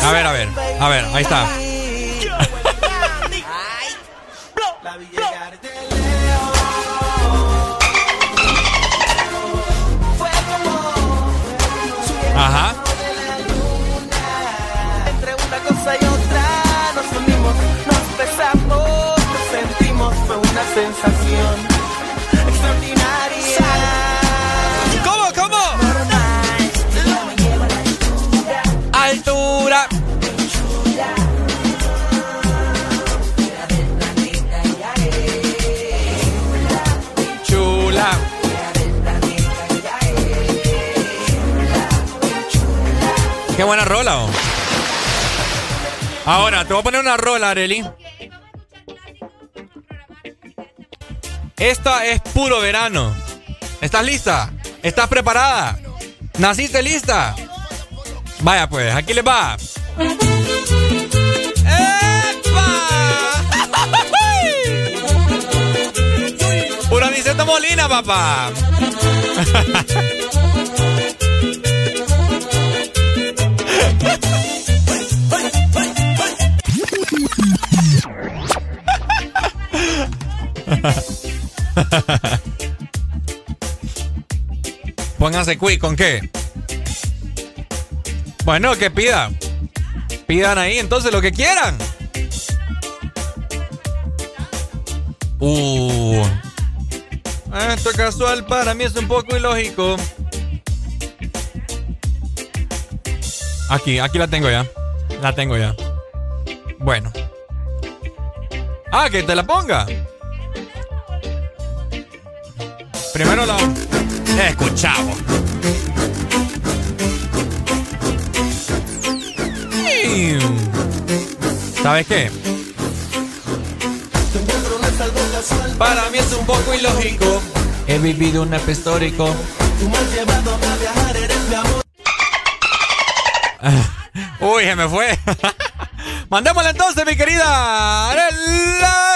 A ver, a ver, a ver, ahí está. Ajá. Entre una cosa y otra nos unimos, nos besamos, nos sentimos, fue una sensación extraordinaria. Altura. Chula. Qué buena rola. oh. Ahora, te voy a poner una rola, Areli. Esta es puro verano. ¿Estás lista? ¿Estás preparada? ¿Naciste lista? Vaya pues, aquí les va. ¡Epa! [laughs] Pura Aniceto Molina, papá. [laughs] Pónganse quick, ¿con qué? Bueno, que pidan. Pidan ahí entonces lo que quieran. Uh. Esto casual para mí es un poco ilógico. Aquí, aquí la tengo ya. La tengo ya. Bueno. Ah, que te la ponga. Primero la escuchamos. ¿Sabes qué? Para mí es un poco ilógico. He vivido un episodio histórico. Uy, se me fue. [laughs] Mandémosle entonces, mi querida bendiga.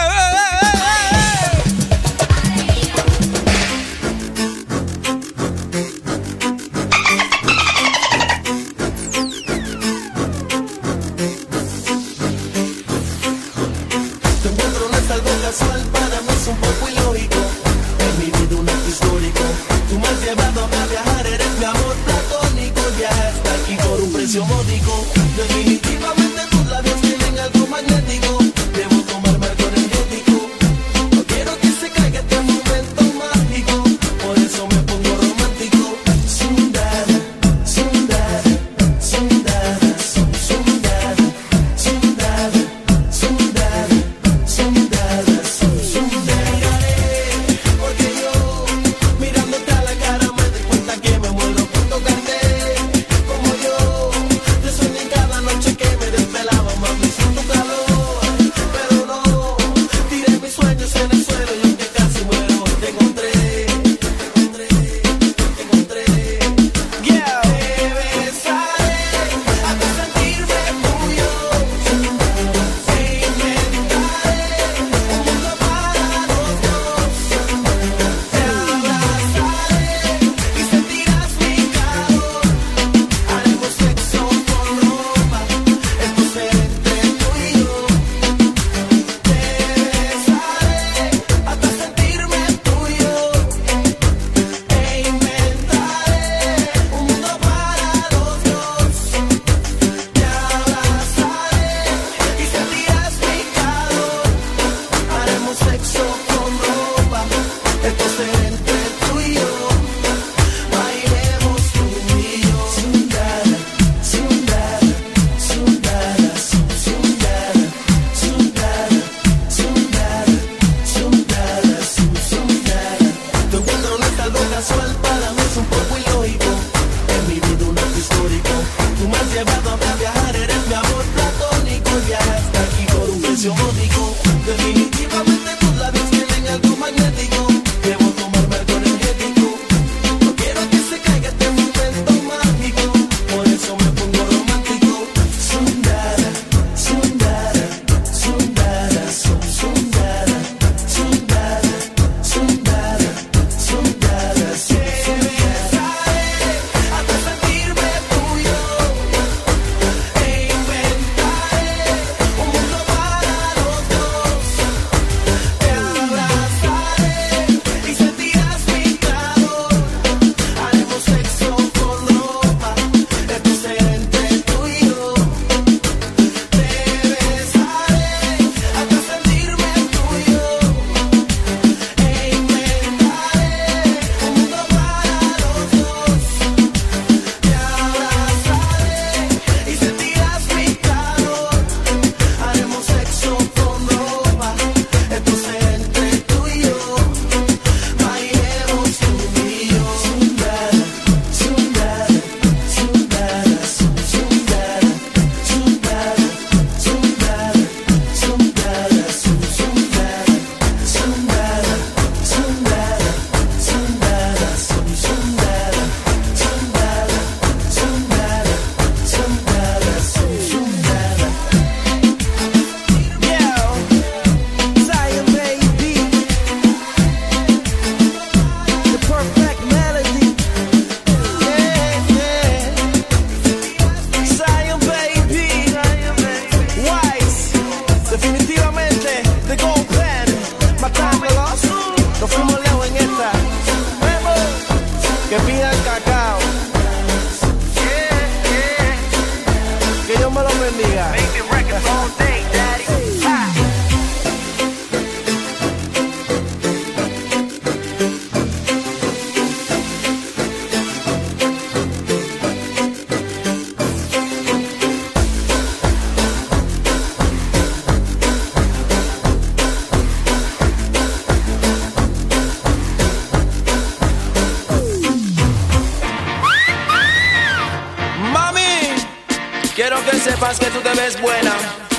Buena.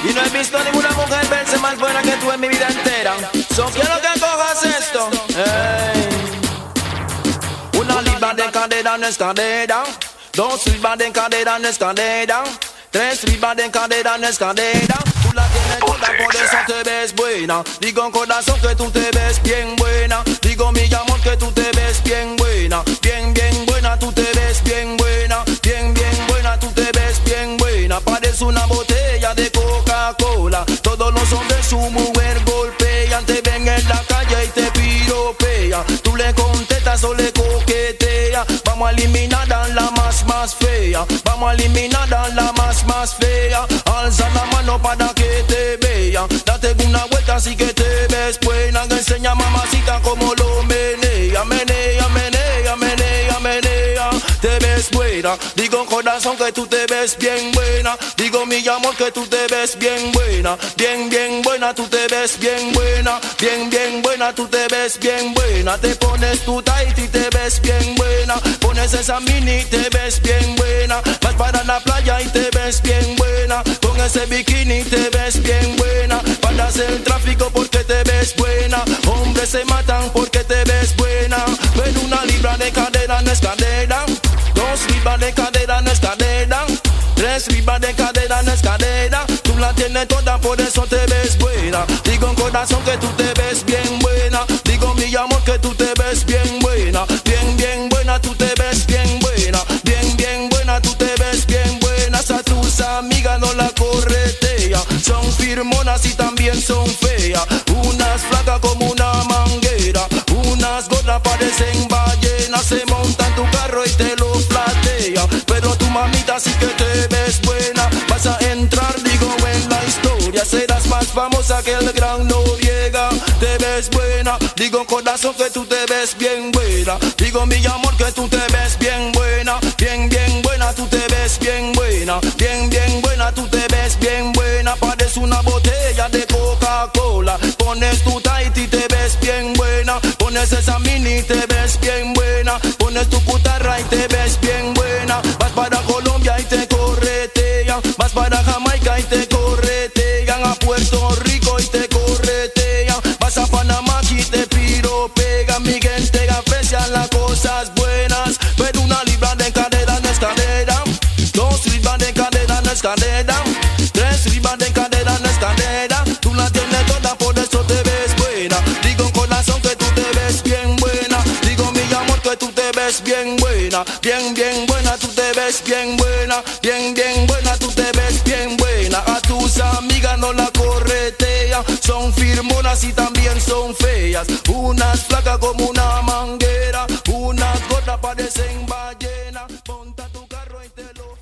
Y no he visto ninguna mujer verse más buena que tú en mi vida entera. So quiero que cojas esto. Una libra de cadera no es cadera. Dos libras de cadera no es cadera. Tres libras de cadera no es cadera. Tú la tienes toda, por eso te ves buena. Digo corazón que tú te ves bien buena. Digo mi amor que tú te ves bien buena. Ven en la calle y te piropean. Tú le contestas o le coqueteas. Vamos a eliminar a la más, más fea. Vamos a eliminar a la más, más fea. Alza la mano para que te vea. Date una vuelta así que te ves buena. Enseña mamacita como lo menea. Menea, menea, menea, menea. Te ves buena. Digo corazón que tú te ves bien buena. Digo mi amor que tú te ves bien buena. Bien, bien buena, tú te ves bien buena. Bien, bien buena, tú te ves bien buena. Te pones tu tight y te ves bien buena. Pones esa mini y te ves bien buena. Vas para la playa y te ves bien buena. Con ese bikini te ves bien buena. Paras el tráfico porque te ves buena. Hombres se matan porque te ves buena. Pero una libra de cadera no es cadera. Libras de cadera no es cadera. Tres libras de cadera no es cadera. Tú la tienes toda, por eso te ves buena. Digo corazón que tú te ves bien famosa que el gran Noriega. Te ves buena. Digo, corazón, que tú te ves bien buena. Digo, mi amor, que tú te ves bien buena. Bien, bien buena, tú te ves bien buena. Bien, bien buena, tú te ves bien buena. Parece una botella de Coca-Cola. Pones tu tight y te ves bien buena. Pones esa mini y te ves bien buena. Pones tu cutarra Bien, bien buena, tú te ves bien buena. Bien, bien buena, tú te ves bien buena. A tus amigas no la corretea. Son firmonas y también son feas. Unas flacas como una manguera. Unas gordas parecen ballenas. Ponta tu carro y te lo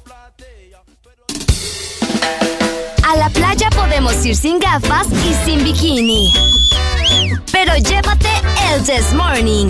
A la playa podemos ir sin gafas y sin bikini. Pero llévate el This Morning.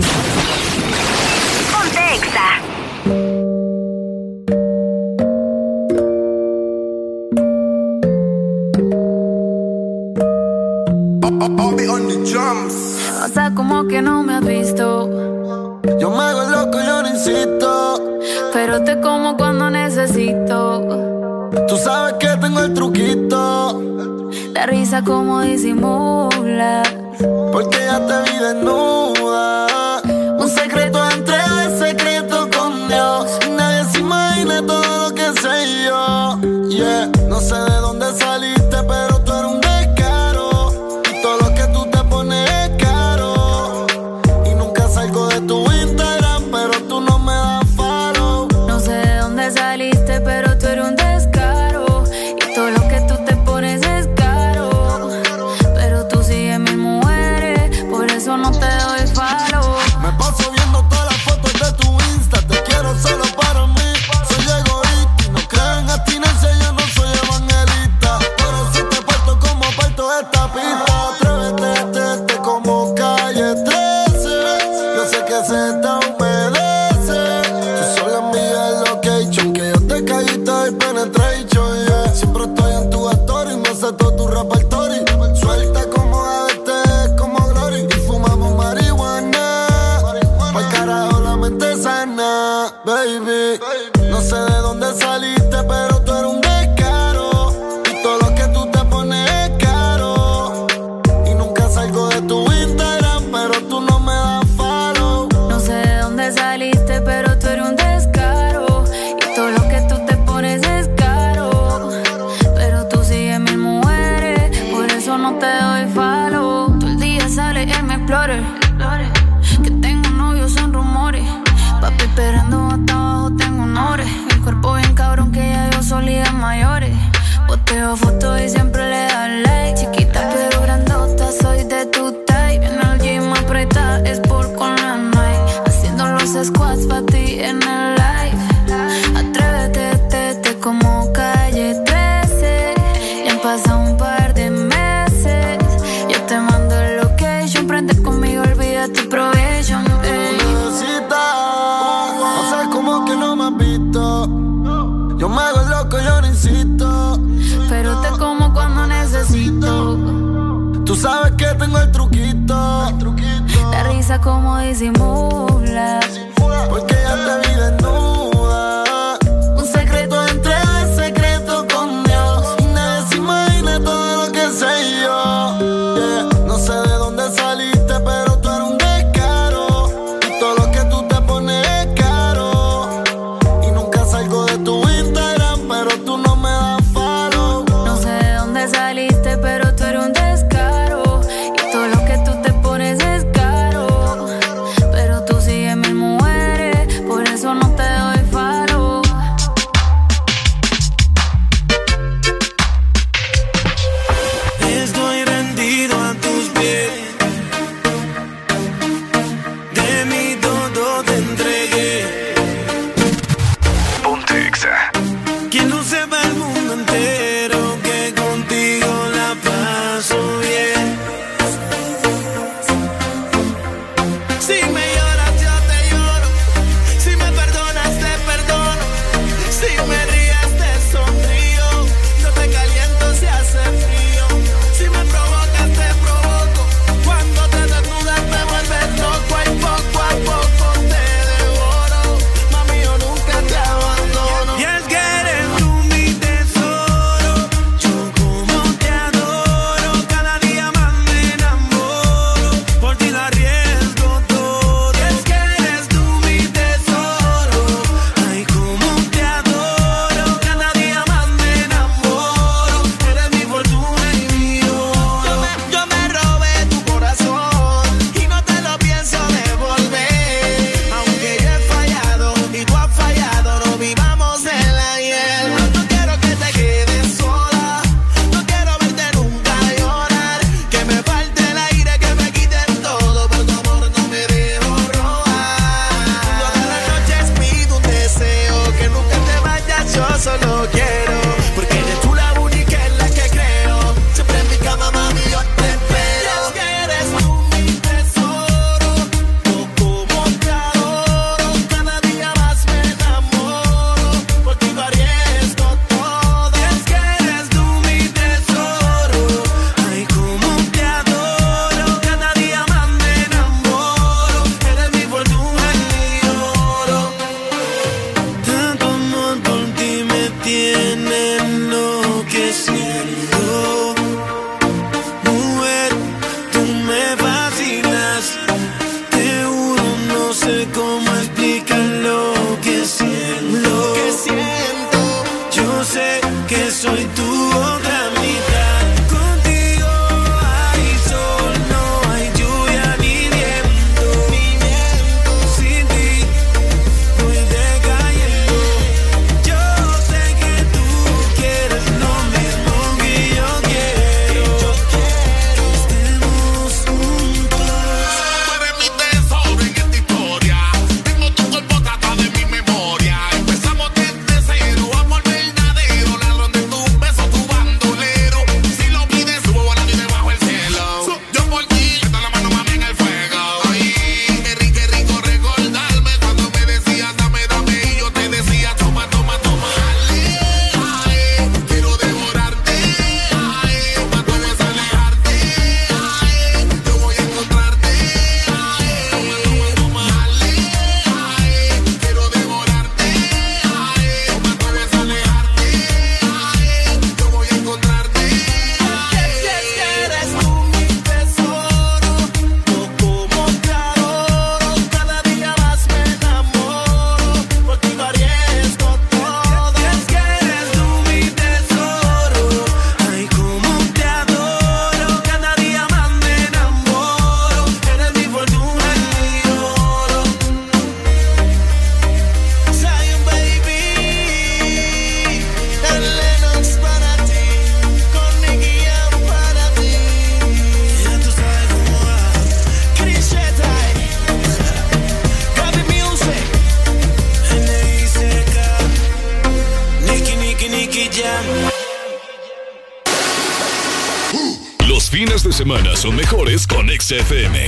XFM.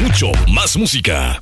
Mucho más música.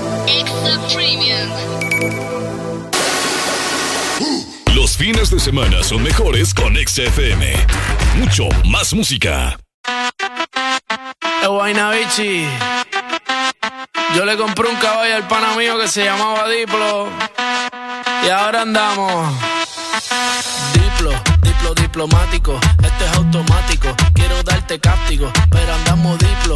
Los fines de semana son mejores con XFM. Mucho más música. Eh. Yo le compré un caballo al pana mío que se llamaba Diplo. Y ahora andamos. Diplo, diplo diplomático. Este es automático. Quiero darte cáptico. Pero andamos diplo,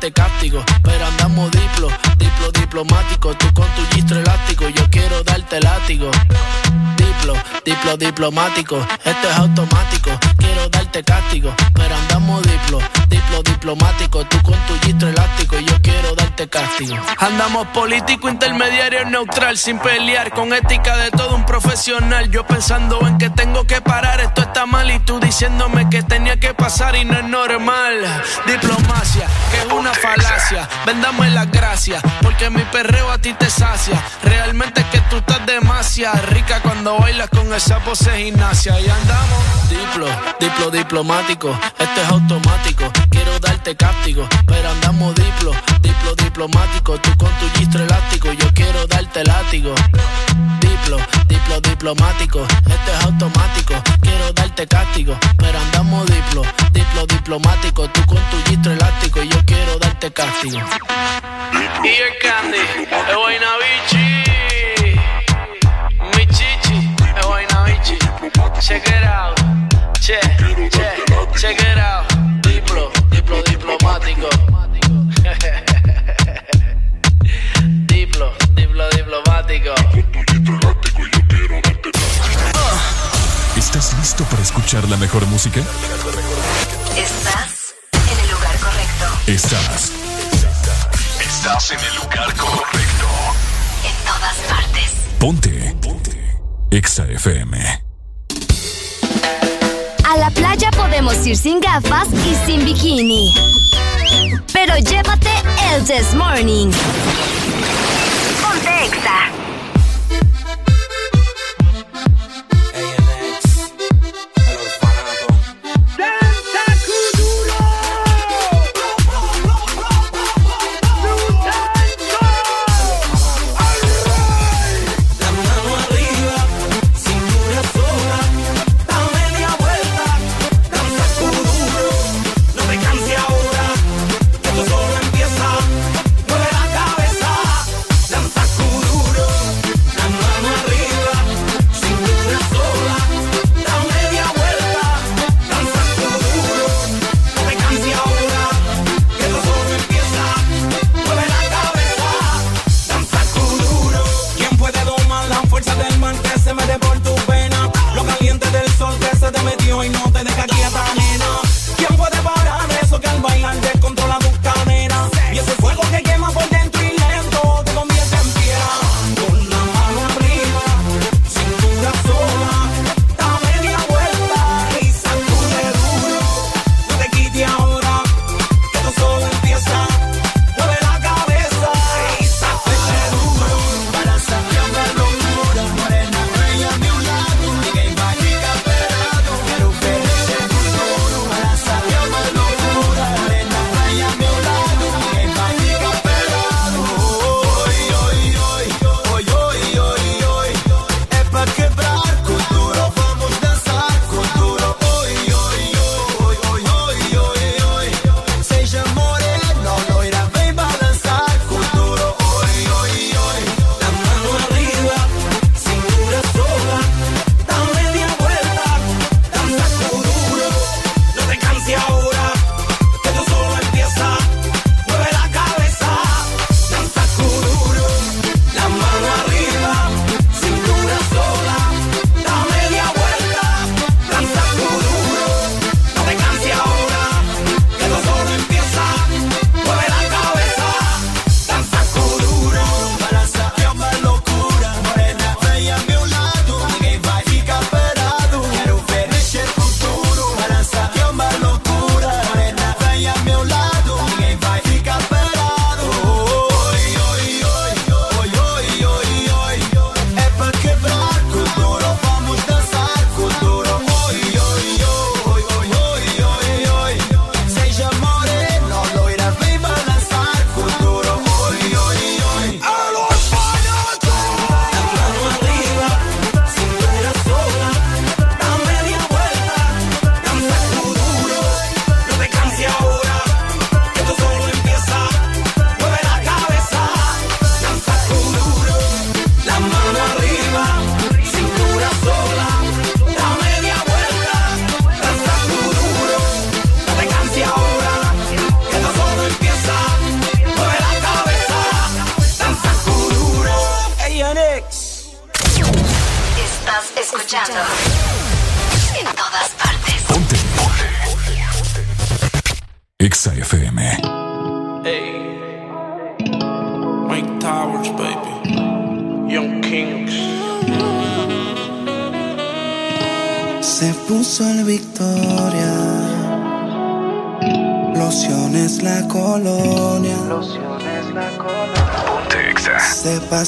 Quiero darte cáptigo. Pero andamos diplo, diplo diplomático. Tú con tu gistro elástico. Yo quiero darte látigo. Diplo, diplo diplomático. Este es automático. Darte castigo. Pero andamos diplo, diplo diplomático. Tú con tu gistro elástico. Yo quiero darte castigo. Andamos político, intermediario, neutral. Sin pelear. Con ética de todo un profesional. Yo pensando en que tengo que parar. Esto está mal. Y tú diciéndome que tenía que pasar y no es normal. Diplomacia, que es una falacia. Vendame las gracias. Porque mi perreo a ti te sacia. Realmente es que tú estás demasiado rica cuando bailas con esa pose gimnasia. Y andamos diplo, diplo diplomático. Este es automático. Quiero darte cáptigo. Pero andamos diplo, diplo diplomático. Tú con tu gistro elástico. Yo quiero darte látigo. Diplo, diplo diplomático. Este es automático. Quiero darte castigo. Pero andamos diplo, diplo diplomático. Tú con tu gistro elástico. Yo quiero darte castigo. Y el candy, el Guaynabichi. Mi chichi, el Guaynabichi. Check it out. Che, che, check it out. Diplo, diplo diplomático. [laughs] diplo, diplo diplomático. ¿Estás listo para escuchar la mejor música? Estás en el lugar correcto. Estás. Estás en el lugar correcto. En todas partes. Ponte. Ponte. Exa FM. A la playa podemos ir sin gafas y sin bikini. Pero llévate el This Morning. Ponte Exa.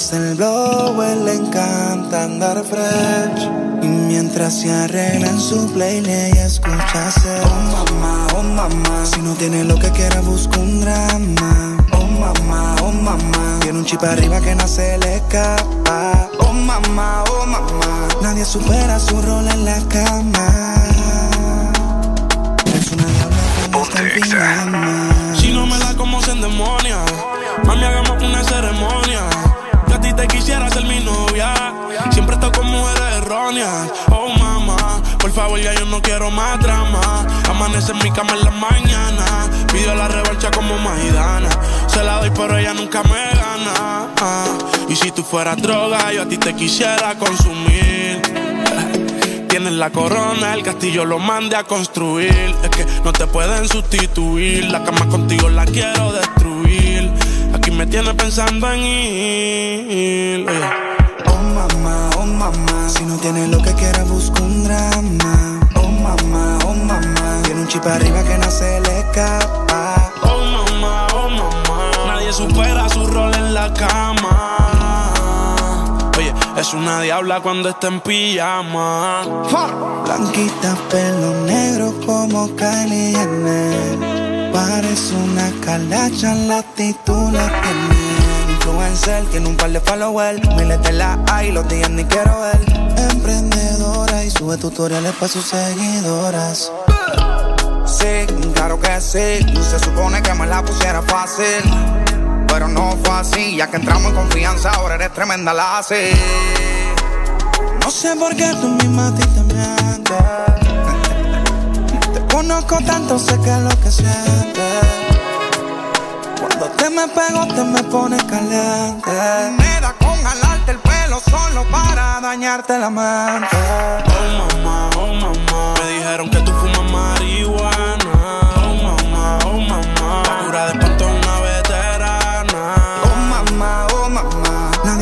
Pasa el blow, él le encanta andar fresh. Y mientras se arregla en su playlist, ella escucha hacer. Oh mamá, oh mamá. Si no tiene lo que quiera, busca un drama. Oh mamá, oh mamá. Tiene un chip arriba que no se le escapa. Oh mamá, oh mamá. Nadie supera su rol en la cama. Quiero más drama. Amanece en mi cama en la mañana. Pido la revancha como Maidana. Se la doy, pero ella nunca me gana. Ah, Y si tú fueras droga, yo a ti te quisiera consumir. [laughs] Tienes la corona, el castillo lo mande a construir. Es que no te pueden sustituir. La cama contigo la quiero destruir. Aquí me tienes pensando en ir. Oh mamá, oh mamá, si no tiene lo que chip arriba que no se le escapa. Oh mamá, oh mamá. Nadie supera su rol en la cama. Oye, es una diabla cuando está en pijama. Blanquita, pelo negro como Kylie Jenner. Parece una calacha, la actitud la tiene. Influencer, tiene un par de followers. Miles de la hay, los días ni quiero ver. Emprendedora y sube tutoriales para sus seguidoras. Sí, claro que sí. Se supone que me la pusiera fácil. Pero no fue así, ya que entramos en confianza, ahora eres tremenda la así. No sé por qué tú misma a ti te mientes. Te conozco tanto, sé que es lo que sientes. Cuando te me pego, te me pones caliente. Me da con jalarte el pelo solo para dañarte la mente.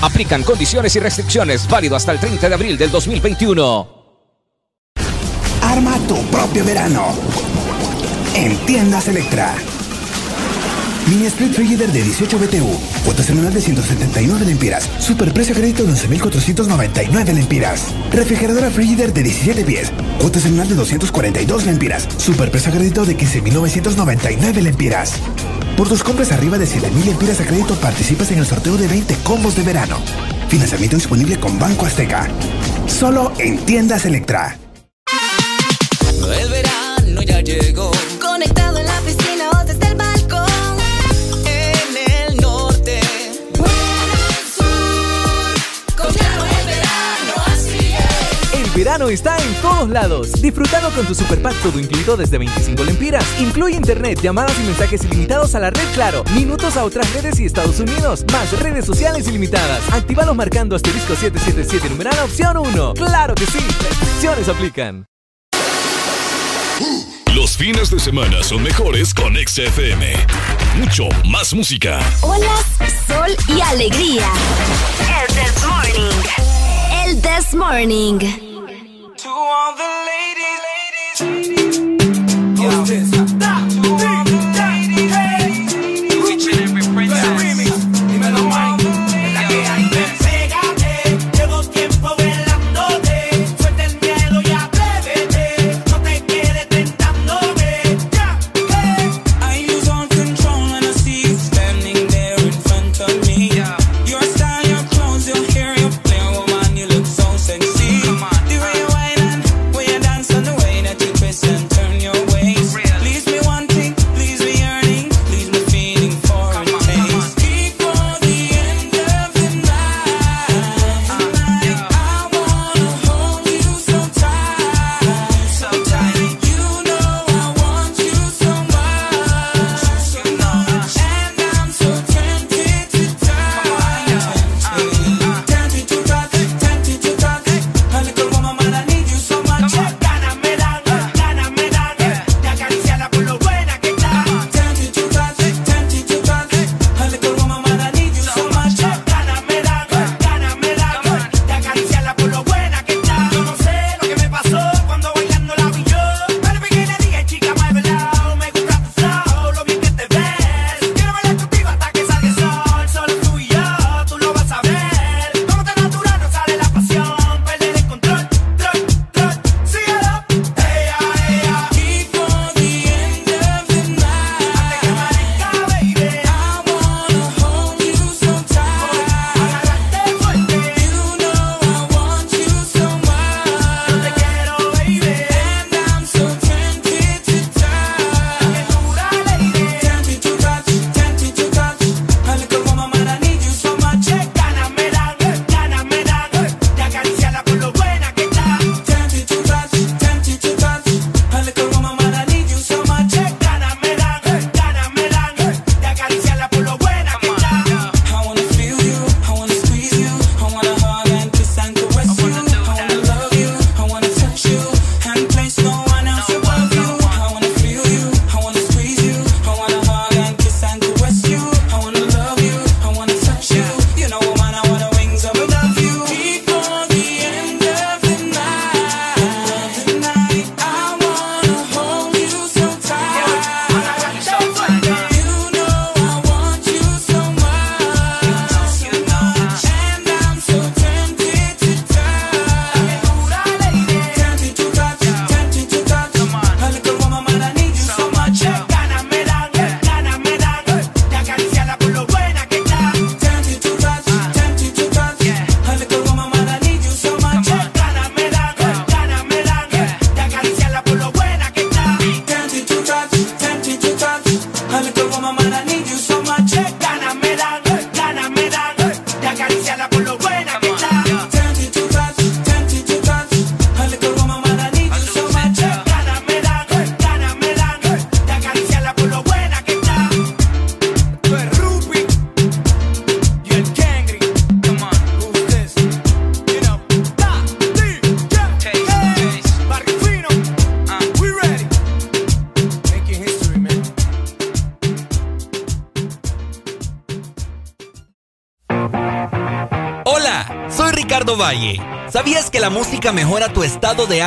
Aplican condiciones y restricciones válido hasta el 30 de abril del 2021. Arma tu propio verano. En tiendas Electra. Mini Split Frigider de 18 BTU. Cuota semanal de 179 lempiras. Superprecio crédito de 11.499 lempiras. Refrigeradora Frigider de 17 pies. Cuota semanal de 242 lempiras. Superprecio crédito de 15.999 lempiras. Por tus compras arriba de 7.000 lempiras a crédito participas en el sorteo de 20 combos de verano. Financiamiento disponible con Banco Azteca. Solo en tiendas Electra. Verano está en todos lados. Disfrutando con tu super pack todo incluido desde 25 lempiras. Incluye internet, llamadas y mensajes ilimitados a la red Claro, minutos a otras redes y Estados Unidos, más redes sociales ilimitadas. Actívalos marcando asterisco 777 numeral opción 1. ¡Claro que sí! Restricciones aplican. Los Los fines de semana son mejores con XFM. Mucho más música. Hola, sol y alegría. El This Morning. El This Morning. All the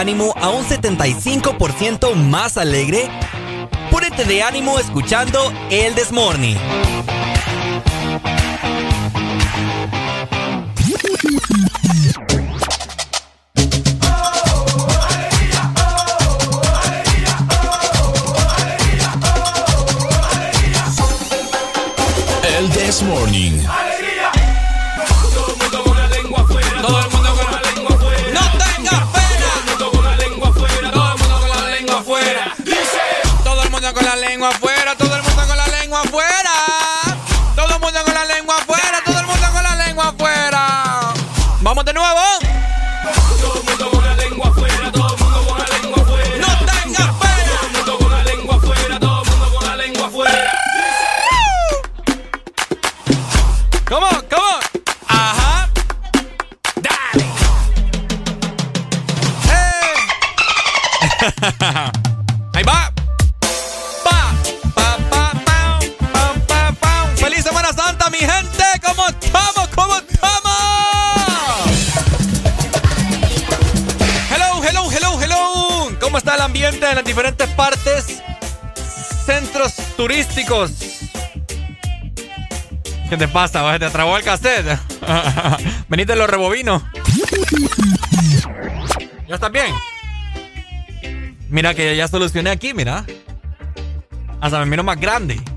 ánimo a un 75% más alegre? Púrete de ánimo escuchando El Desmorning. Turísticos. ¿Qué te pasa? ¿Te atrabó el cassette? [laughs] Venite los rebobinos. ¿Ya estás bien? Mira que ya solucioné aquí, mira. Hasta me miro más grande. [laughs]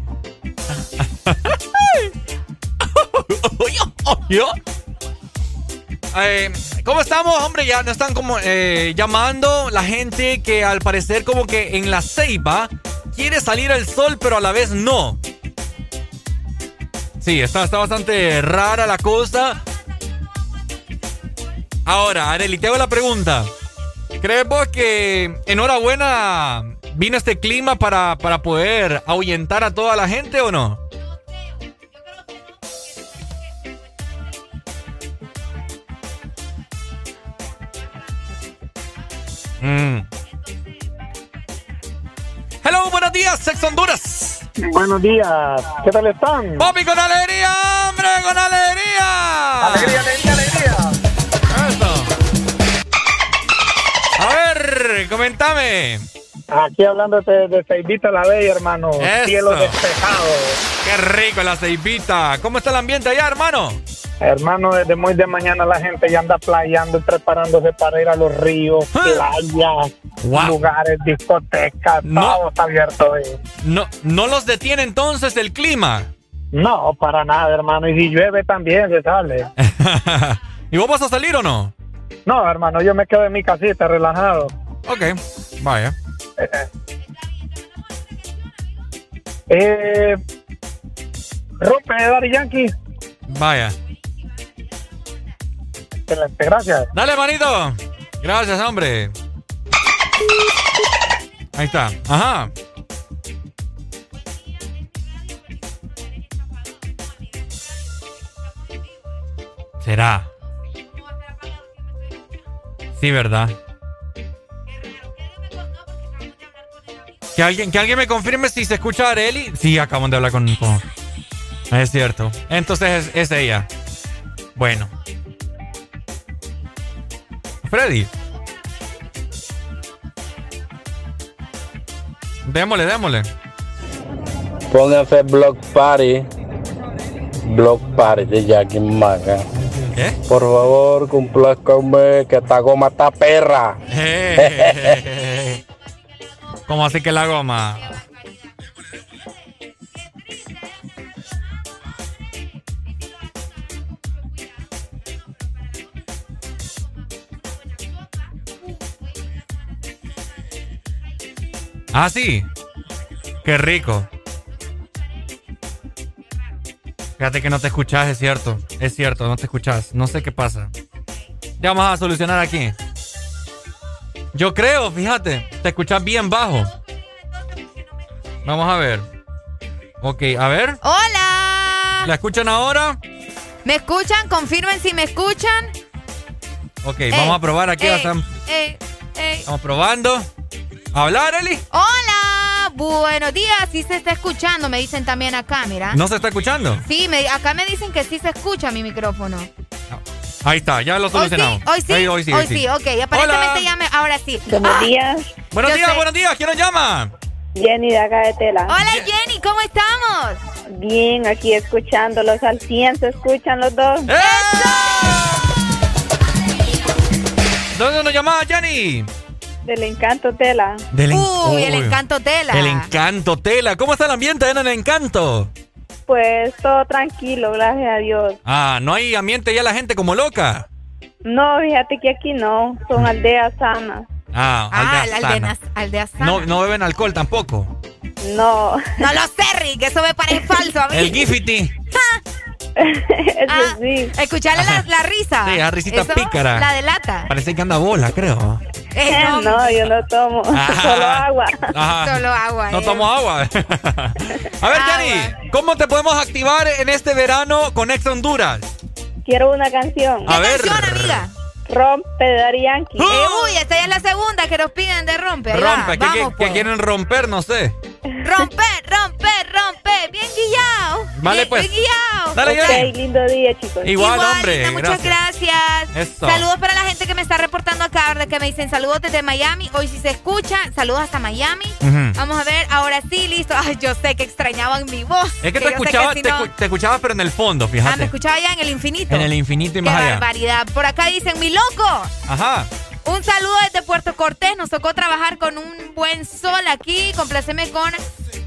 Eh, ¿Cómo estamos, hombre? Ya nos están como eh, llamando la gente que al parecer como que en la ceiba salir el sol, pero a la vez no. Sí, está, está bastante rara la cosa. Ahora, Areli, te hago la pregunta. ¿Crees vos que enhorabuena vino este clima para, para poder ahuyentar a toda la gente o no? Buenos días, ¿qué tal están? Papi, con alegría, hombre, con alegría. Alegría, alegría, alegría. Eso. A ver, comentame. Aquí hablándote de Ceibita la Bella, hermano. Eso. Cielo despejado. Qué rico la ceibita. ¿Cómo está el ambiente allá, hermano? Hermano, desde muy de mañana la gente ya anda playando y preparándose para ir a los ríos, playas, Wow. lugares, discotecas, No. todo está abierto. hoy. No, no los detiene entonces el clima. No, para nada, hermano. Y si llueve también se sale. [laughs] ¿Y vos vas a salir o no? No, hermano, yo me quedo en mi casita relajado. Ok, vaya. Eh, rompe, Daddy Yankee. Vaya. Excelente, gracias. Dale, manito. Gracias, hombre. Ahí está. Ajá. ¿Será? Sí, ¿verdad? Que alguien, que alguien me confirme si se escucha a Areli. Sí, acaban de hablar con... con- Es cierto. Entonces es, es ella. Bueno. Freddy. Démosle, démosle. Hacer Block Party. Block Party de Jackie Maga. ¿Qué? Por favor, complázcame que esta goma está perra. [laughs] ¿Cómo así que la goma? Ah, sí. Qué rico. Fíjate que no te escuchas, es cierto. Es cierto, no te escuchas. No sé qué pasa. Ya vamos a solucionar aquí. Yo creo, fíjate, te escuchas bien bajo. Vamos a ver. Ok, a ver. ¡Hola! ¿La escuchan ahora? ¿Me escuchan? Confirmen si me escuchan. Ok, vamos a probar aquí. Ey, estamos, ey, estamos probando. ¿Hablar, Eli? Hola, buenos días. Sí se está escuchando, me dicen también acá, mira. ¿No se está escuchando? Sí, me- acá me dicen que sí se escucha mi micrófono. Ahí está, ya lo Hoy sí, solucionamos. hoy sí, hoy sí, hoy sí. ok. Aparentemente ya me, ahora sí. Buenos días. Buenos Yo días, sé. buenos días. ¿Quién nos llama? Jenny de acá de Tela. Hola Jenny, ¿cómo estamos? Bien, aquí escuchándolos al 100, ¿se escuchan los dos? ¡Eh! ¿Dónde nos llamaba, Jenny? Del encanto Tela. Del en- Uy, el encanto tela. El encanto, Tela. ¿Cómo está el ambiente en el encanto? Pues todo tranquilo, gracias a Dios. Ah, ¿no hay ambiente ya la gente como loca? No, fíjate que aquí no, son aldeas sanas. Ah, Ah, aldea la aldea, sana. aldea sana. No, no beben alcohol tampoco. No. No lo sé, Rick, eso me parece [laughs] falso a mí. El Gifity. [laughs] Ah, sí. Escucharle la, la risa. Sí, la risita Eso pícara. La delata. Parece que anda bola, creo. Eh, [laughs] no, no, yo no tomo, [laughs] Ah. solo agua. Ajá. Solo agua. No eh. tomo agua. [laughs] A ver, Jenny, ¿cómo te podemos activar en este verano con Ex Honduras? Quiero una canción. A ver. amiga? Rompe de Daddy Yankee. Eh, uy, esta ya es la segunda que nos piden de rompe. Ahí va, Rompe, ¿qué, vamos, qué pues. quieren romper? No sé. Rompe, rompe, rompe. Bien guillado. Vale, Bien- pues. Bien guillado. Dale, ok, lindo día, chicos. Igual, hombre. muchas gracias. Eso. Saludos para la gente que me está reportando acá, ¿verdad? Que me dicen saludos desde Miami. Hoy sí se escucha. Saludos hasta Miami. Vamos a ver, ahora sí, listo. Ay, yo sé que extrañaban mi voz. Es que te escuchaba, si te, no- escu- te escuchabas, pero en el fondo, Ah, me fíjate. escuchaba ya en el infinito. en el infinito y Qué más allá. barbaridad. Por acá dicen, mi loco. Ajá. Un saludo desde Puerto Cortés. Nos tocó trabajar con un buen sol aquí. Complaceme con.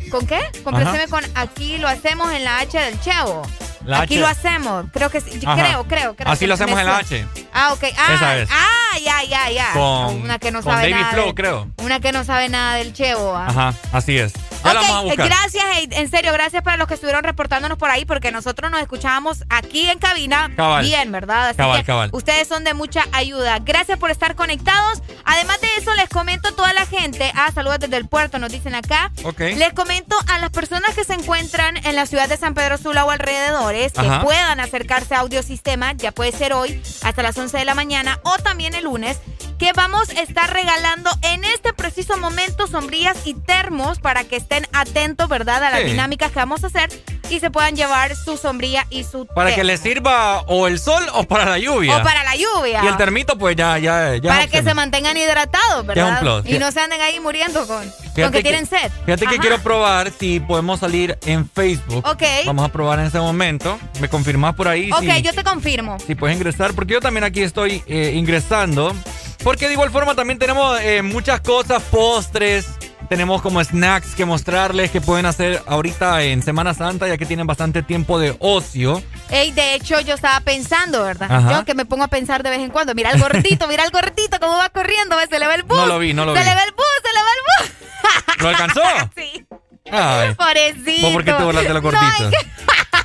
¿Con qué? Complaceme Ajá. con aquí lo hacemos en la H del Chevo. La aquí H. lo hacemos. Creo que sí. Creo, creo, creo. Así lo hacemos en la. H. Ah, ok. Ah, Esa es. ah, ya, ya, ya. Con, Una que no con sabe David nada. Flow, de- creo. Una que no sabe nada del Chevo. ah. Ajá, así es. Ya la vamos a Ok, buscar. gracias, en serio, gracias para los que estuvieron reportándonos por ahí, porque nosotros nos escuchábamos aquí en cabina Cabal. bien, ¿verdad? Así Cabal, que cabal. ustedes son de mucha ayuda. Gracias por estar conectados. Además de eso, les comento a toda la gente, ah, saludos desde el puerto, nos dicen acá. Ok. Les comento a las personas que se encuentran en la ciudad de San Pedro Sula o alrededores, que Ajá. puedan acercarse a Audiosistema, ya puede ser hoy, hasta las 11 de la mañana, o también el lunes, que vamos a estar regalando en este preciso momento sombrillas y termos para que estén atentos, ¿verdad? A las Sí. dinámicas que vamos a hacer y se puedan llevar su sombrilla y su Para que termo. le sirva o el sol o para la lluvia. O para la lluvia. Y el termito, pues ya, ya, ya. para que se mantengan hidratados, ¿verdad? Y no se anden ahí muriendo con, con Fíjate que tienen sed. Fíjate que quiero probar si podemos salir en Facebook. Ok. Vamos a probar en ese momento. Me confirmas por ahí Ok, si, yo te confirmo. si puedes ingresar, porque yo también aquí estoy eh, ingresando. Porque de igual forma también tenemos eh, muchas cosas, postres. Tenemos como snacks que mostrarles que pueden hacer ahorita en Semana Santa, ya que tienen bastante tiempo de ocio. Ey, de hecho, yo estaba pensando, ¿verdad? Ajá. Yo que me pongo a pensar de vez en cuando. Mira el gordito, mira el gordito, cómo va corriendo. Se le ve el bus. No lo vi, no lo se vi. le ve el bus, se le ve el bus. ¿Lo alcanzó? [laughs] sí. Ay. Pobrecito. ¿Vos por qué te burlas de los No, es que-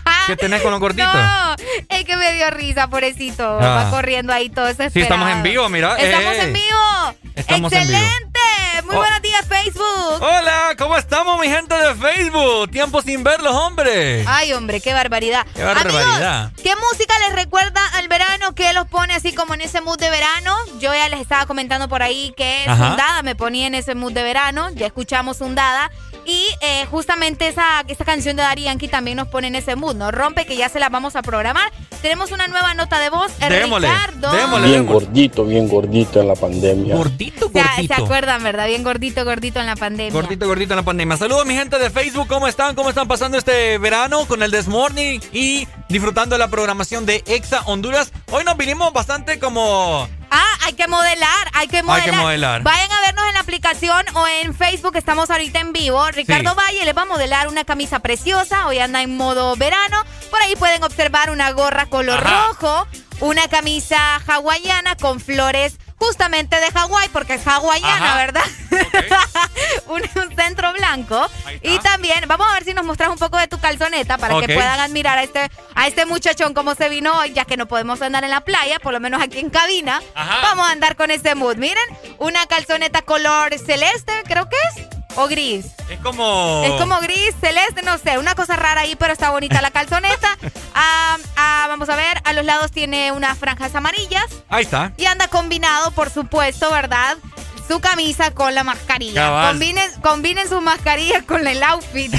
[laughs] ¿Qué tenés con los gorditos? No, es que me dio risa, pobrecito. Ah. Va corriendo ahí todo ese Sí, estamos en vivo, mira. Estamos Ey. en vivo. Estamos en vivo. ¡Excelente! Muy Oh. buenos días, Facebook. Hola, ¿cómo estamos, mi gente de Facebook? Tiempo sin verlos, hombre. Ay, hombre, qué barbaridad. Qué barbaridad. Amigos, ¿qué música les recuerda al verano? ¿Qué los pone así como en ese mood de verano? Yo ya les estaba comentando por ahí que Ajá. Sundada me ponía en ese mood de verano. Ya escuchamos Sundada. Y eh, justamente esa, esa canción de Dari Yankee también nos pone en ese mood, ¿no? Rompe que ya se la vamos a programar. Tenemos una nueva nota de voz. Démosle, Ricardo. démosle, Bien gordito, bien gordito en la pandemia. Gordito, Se, gordito. se acuerdan, ¿verdad? Bien gordito, gordito en la pandemia. Gordito, gordito en la pandemia. Saludos, mi gente de Facebook. ¿Cómo están? ¿Cómo están pasando este verano con el Desmorning y disfrutando de la programación de Exa Honduras? Hoy nos vinimos bastante como... Ah, hay que modelar, hay que modelar. Hay que modelar. Vayan a vernos en la aplicación o en Facebook, estamos ahorita en vivo. Ricardo Sí. Valle les va a modelar una camisa preciosa, hoy anda en modo verano. Por ahí pueden observar una gorra color Ajá. rojo, una camisa hawaiana con flores justamente de Hawái, porque es hawaiana, Ajá. ¿verdad? [laughs] un, un centro blanco. Y también, vamos a ver si nos mostras un poco de tu calzoneta para que puedan admirar a este, a este muchachón cómo se vino hoy, ya que no podemos andar en la playa, por lo menos aquí en cabina. Ajá. Vamos a andar con este mood. Miren, una calzoneta color celeste, creo que es. O gris. Es como... Es como gris, celeste, no sé, una cosa rara ahí, pero está bonita la calzoneta. [laughs] Ah, ah, vamos a ver, a los lados tiene unas franjas amarillas Ahí está. y anda combinado, por supuesto, ¿verdad? Su camisa con la mascarilla. Combinen, combinen su mascarilla con el outfit.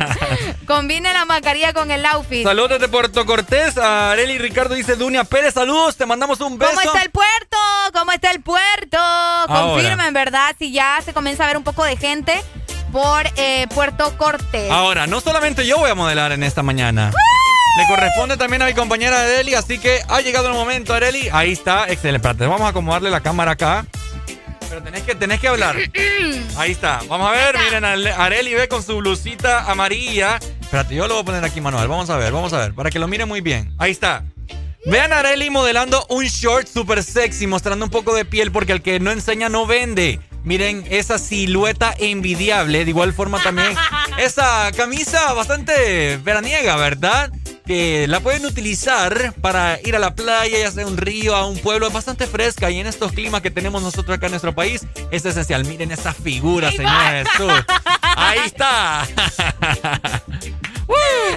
[laughs] Combinen la mascarilla con el outfit. Saludos desde Puerto Cortés. A Areli Ricardo dice Dunia Pérez. Saludos, te mandamos un beso. ¿Cómo está el puerto? ¿Cómo está el puerto? Ahora. Confirmen, ¿verdad? Si ya se comienza a ver un poco de gente por eh, Puerto Cortés. Ahora, no solamente yo voy a modelar en esta mañana. Le corresponde también a mi compañera Areli, así que ha llegado el momento, Areli. Ahí está, excelente. Vamos a acomodarle la cámara acá. Pero tenés que, tenés que hablar. [clears throat] Ahí está. Vamos a ver, miren, Areli ve con su blusita amarilla. Espérate, yo lo voy a poner aquí manual. Vamos a ver, vamos a ver, para que lo miren muy bien. Ahí está. Vean a Areli modelando un short super sexy, mostrando un poco de piel, porque el que no enseña no vende. Miren esa silueta envidiable. De igual forma también [laughs] esa camisa bastante veraniega, ¿verdad? Que la pueden utilizar para ir a la playa, ya sea un río, a un pueblo. Es bastante fresca y en estos climas que tenemos nosotros acá en nuestro país es esencial. Miren esa figura, señor Jesús. Ahí está. [laughs]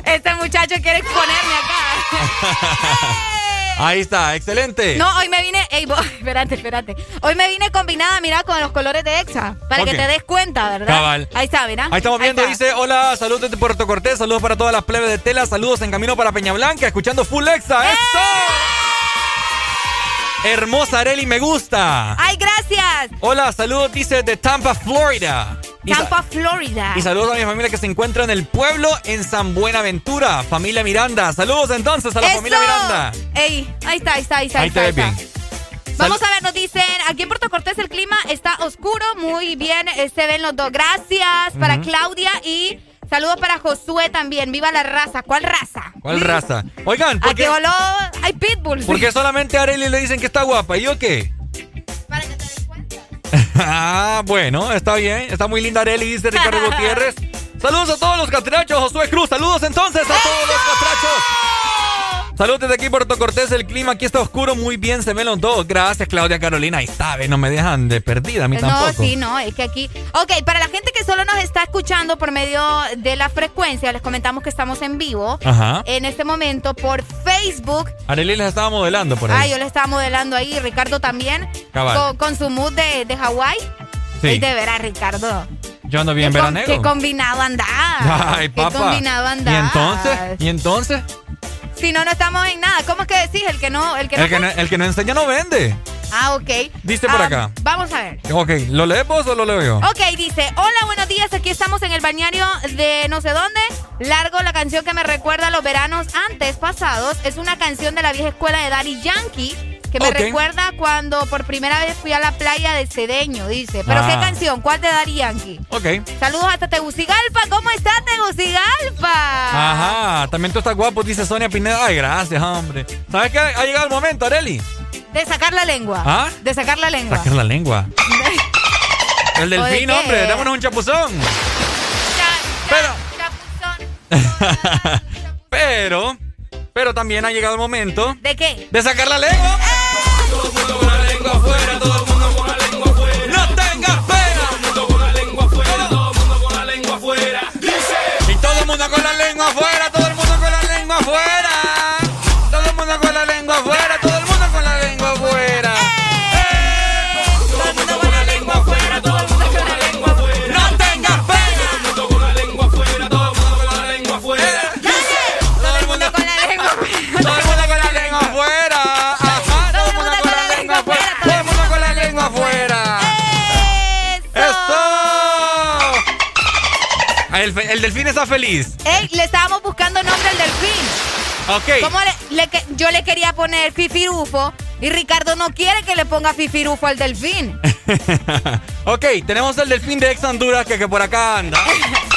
Este muchacho quiere exponerme acá. [laughs] Ahí está, excelente. No, hoy me vine, ey, vos, [laughs] espérate, espérate. Hoy me vine combinada, mira, con los colores de Exa, para que te des cuenta, ¿verdad? Cabal. Ahí está, mira. Ahí estamos viendo, dice, hola, saludos desde Puerto Cortés, saludos para todas las plebes de tela, saludos en camino para Peña Blanca, escuchando Full Exa, ¡eso! Hermosa Areli, me gusta. Ay, gracias. Hola, saludos, dice, de Tampa, Florida. Tampa, Florida. Y saludos a mi familia que se encuentra en el pueblo en San Buenaventura, familia Miranda. Saludos entonces a la ¡Eso! familia Miranda. Ey, ahí está, ahí está, ahí está. Ahí te está, ves ahí bien. Vamos a ver, nos dicen, aquí en Puerto Cortés el clima está oscuro, muy bien, eh, se ven los dos. Gracias para. Claudia y saludos para Josué también. Viva la raza. ¿Cuál raza? ¿Cuál raza? Oigan, ¿por Aquí qué, hay pitbulls. por qué solamente a Areli le dicen que está guapa? ¿Y yo qué? [laughs] ah, bueno, está bien. Está muy linda Areli, dice Ricardo [laughs] Gutiérrez. Saludos a todos los catrachos, Josué Cruz. Saludos entonces a todos los catrachos. Saludos desde aquí, Puerto Cortés. El clima aquí está oscuro. Muy bien, se ven los dos. Gracias, Claudia Carolina. Ahí está, no me dejan de perdida, a mí No, tampoco. sí, no, es que aquí. Ok, para la gente que solo nos está escuchando por medio de la frecuencia, les comentamos que estamos en vivo Ajá. en este momento por Facebook. Areli les estaba modelando por ahí. Ah, yo le estaba modelando ahí, Ricardo también, Cabal. con, con su mood de, de Hawái. Sí. Y de veras, Ricardo. Yo ando bien qué, veranero. qué combinado andás. Ay, qué papá. combinado andás. ¿Y entonces? ¿Y entonces? Si no, no estamos en nada. ¿Cómo es que decís? El que no, el que no. El que, no, el que no enseña no vende. Ah, ok. Dice por Ah, acá. Vamos a ver. Ok, ¿lo lees vos o lo leo yo? Ok, dice, hola, buenos días, aquí estamos en el bañario de no sé dónde. Largo la canción que me recuerda a los veranos antes pasados. Es una canción de la vieja escuela de Daddy Yankee. Que me recuerda cuando por primera vez fui a la playa de Cedeño, dice. ¿Pero Ah. qué canción? ¿Cuál de Daddy Yankee? Ok. Saludos hasta Tegucigalpa. ¿Cómo estás, Tegucigalpa? Ajá, también tú estás guapo, dice Sonia Pineda. Ay, gracias, hombre. ¿Sabes qué? Ha llegado el momento, Areli. De sacar la lengua. ¿Ah? De sacar la lengua. Sacar la lengua. [laughs] El ¿O de delfín, hombre, dámonos un chapuzón. Pero, [laughs] pero también ha llegado el momento ¿De qué? de sacar la lengua. Todo el mundo con la lengua afuera, todo el mundo con la lengua afuera. No tengas pena. Todo el mundo con la lengua afuera, todo el mundo con la lengua afuera. Dice. Y todo el mundo con la lengua afuera, El, delfín está feliz. Ey, le estábamos buscando nombre al delfín. Ok. ¿Cómo le, yo le quería poner Fifirufo y Ricardo no quiere que le ponga Fifirufo al delfín? [laughs] ok, tenemos el delfín de Ex Honduras que, que por acá anda. [laughs]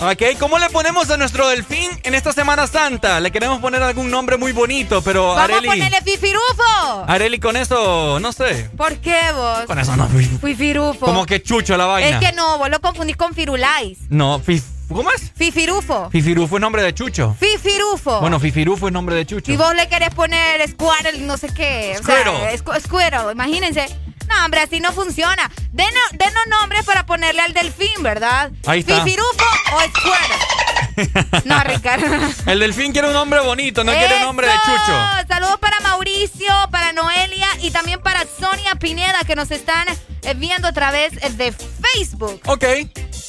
Ok, ¿cómo le ponemos a nuestro delfín en esta Semana Santa? Le queremos poner algún nombre muy bonito, pero Vamos Areli. a ponerle Fifirufo. Areli, con eso, no sé. ¿Por qué vos? Con eso no. Fifirufo. Como que chucho la vaina. Es que no, vos lo confundís con Firulais. No, fif- ¿cómo es? Fifirufo. Fifirufo es nombre de Chucho. Fifirufo. Bueno, Fifirufo es nombre de Chucho. Y vos le querés poner Squirtle, no sé qué. O sea, Squirtle. Squ- Squirtle, imagínense. No, hombre, así no funciona. Denos, denos nombres para ponerle al delfín, ¿verdad? Ahí está. Fifirufo o Squirtle. [laughs] No, Ricardo. El delfín quiere un nombre bonito, no quiere un nombre de. Chucho. Saludos para Mauricio, para Noelia y también para Sonia Pineda que nos están eh, viendo a través eh, de Facebook. Ok,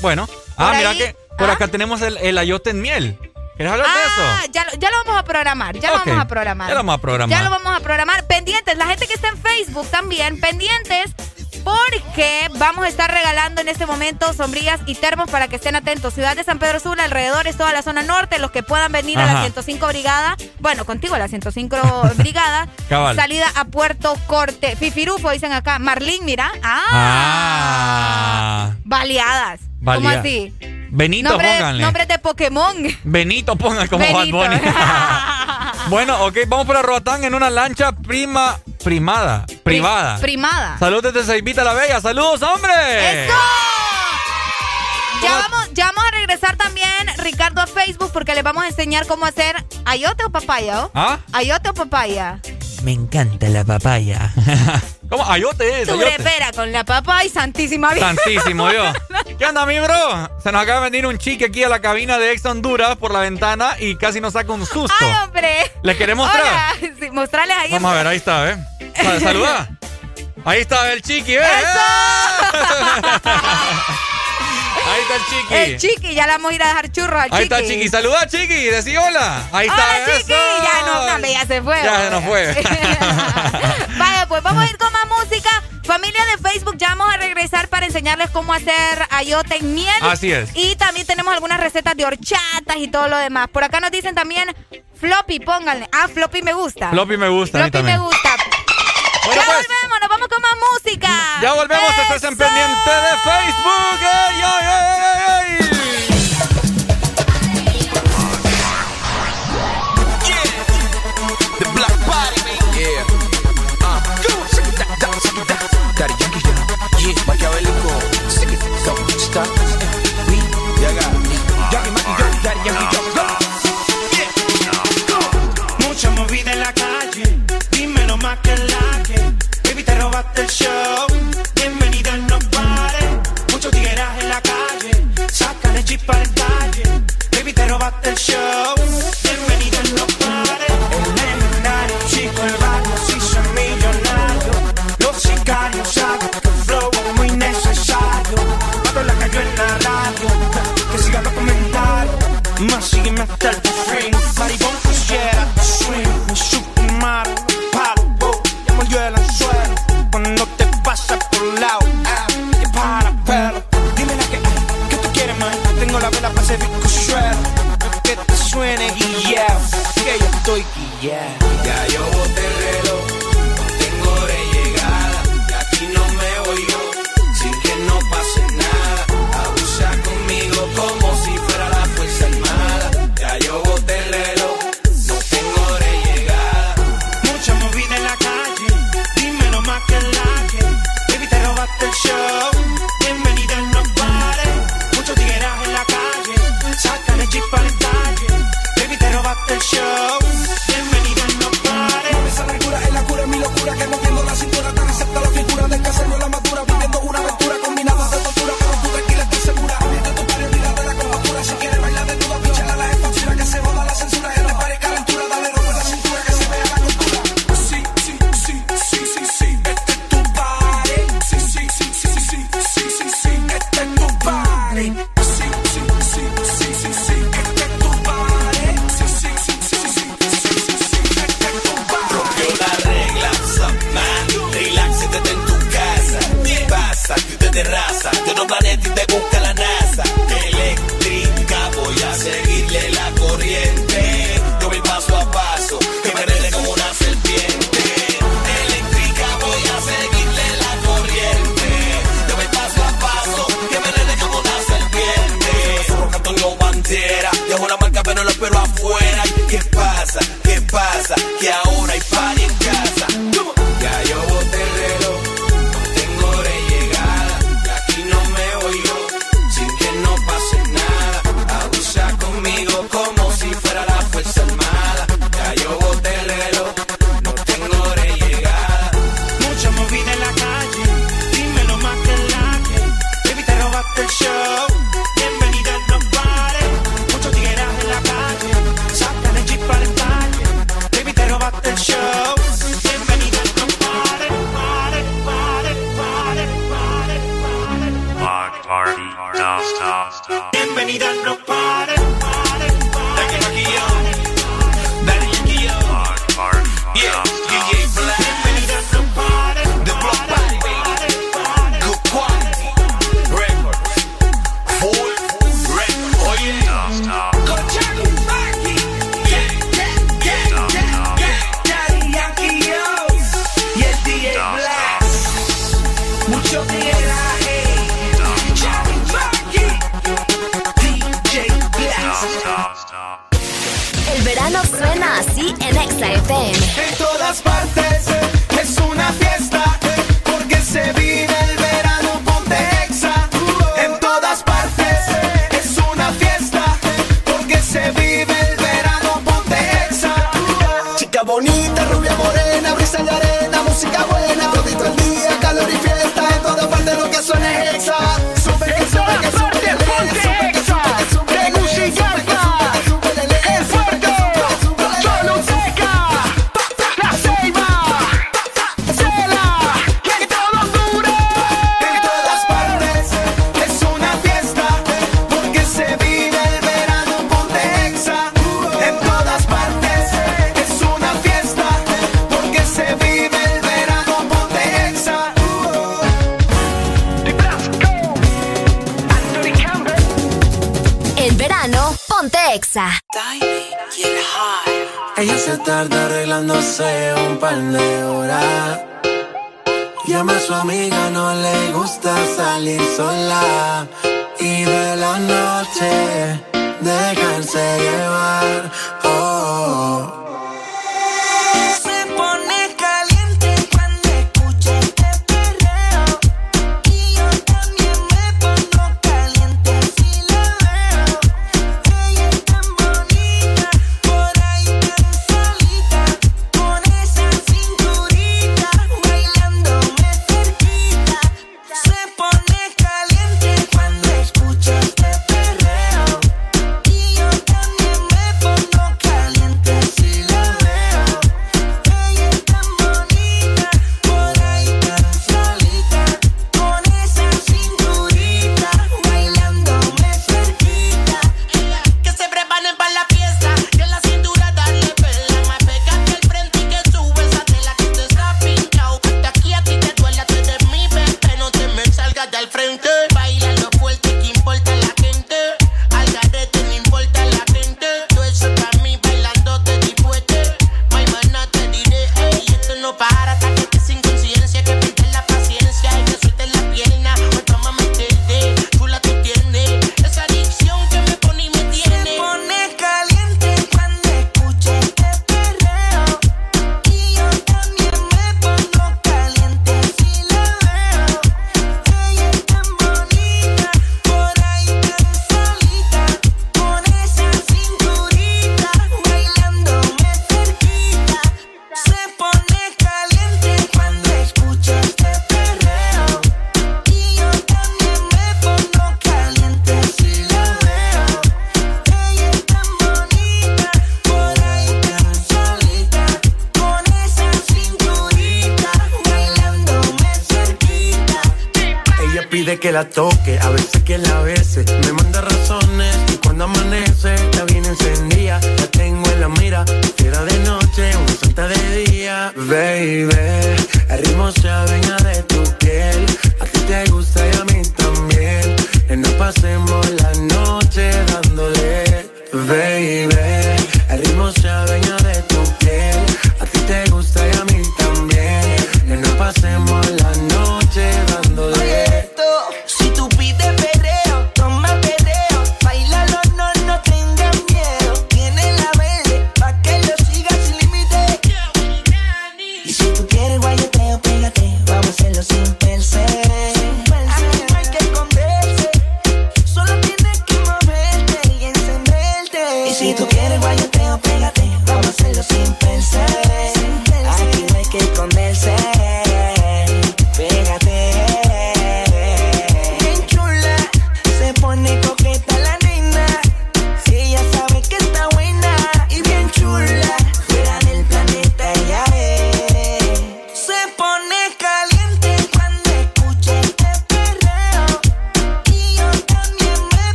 bueno. Por Ah, mira que por acá tenemos el, el ayote en miel. ¿Quieres hablar de Ah, eso? ya, lo- ya lo vamos a programar, ya lo vamos a programar. ya lo vamos a programar. Ya lo vamos a programar. Pendientes, la gente que está en Facebook también, pendientes, porque vamos a estar regalando en este momento sombrillas y termos para que estén atentos. Ciudad de San Pedro Sula, alrededores, toda la zona norte, los que puedan venir a la Ajá. 105 Brigada, bueno, contigo a la 105 [laughs] Brigada, Cabal. salida a Puerto Corte. Fifirufo, dicen acá. Marlín, mira. Ah, Ah. baleadas. ¿Cómo Baleadas. así? Benito, Nombre- pónganle. Nombres de Pokémon. Benito ponga como Benito. Bad Bunny. [laughs] bueno, ok, vamos para Roatán en una lancha prima, primada, privada. Primada. Saludos desde Ceibita la Bella. ¡Saludos, hombre! ¡Eso! Ya vamos, ya vamos a regresar también, Ricardo, a Facebook porque les vamos a enseñar cómo hacer ayote o papaya, ¿o? ¿Ah? Ayote o papaya. Me encanta la papaya. [laughs] ¿Cómo? Ayote es. Con la papa y Santísima Virgen. Santísimo Dios. [laughs] ¿Qué onda, mi bro? Se nos acaba de venir un chique aquí a la cabina de Ex Honduras por la ventana y casi nos saca un susto. ¡Ay, hombre! ¿Les querés mostrar? Sí, mostrarles ahí. Vamos a ver, ahí está, ¿eh? Saluda. [laughs] Ahí está el chiqui, ¿ves? ¡Eso! ¡Eh! [laughs] Ahí está el chiqui. El chiqui, ya le vamos a ir a dejar churros al Ahí chiqui. Ahí está chiqui. Saluda, chiqui. Decí hola. Ahí está. Hola, Ya no, ya se fue. Ya se nos fue. [laughs] vale, pues vamos a ir con más música. Familia de Facebook, ya vamos a regresar para enseñarles cómo hacer ayote en miel. Así es. Y también tenemos algunas recetas de horchatas y todo lo demás. Por acá nos dicen también floppy, pónganle. Ah, floppy me gusta. Floppy me gusta. Floppy me gusta. Ya pues. volvemos, nos vamos con más música. Ya volvemos, estás en pendiente de Facebook.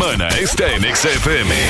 Semana está en XFM.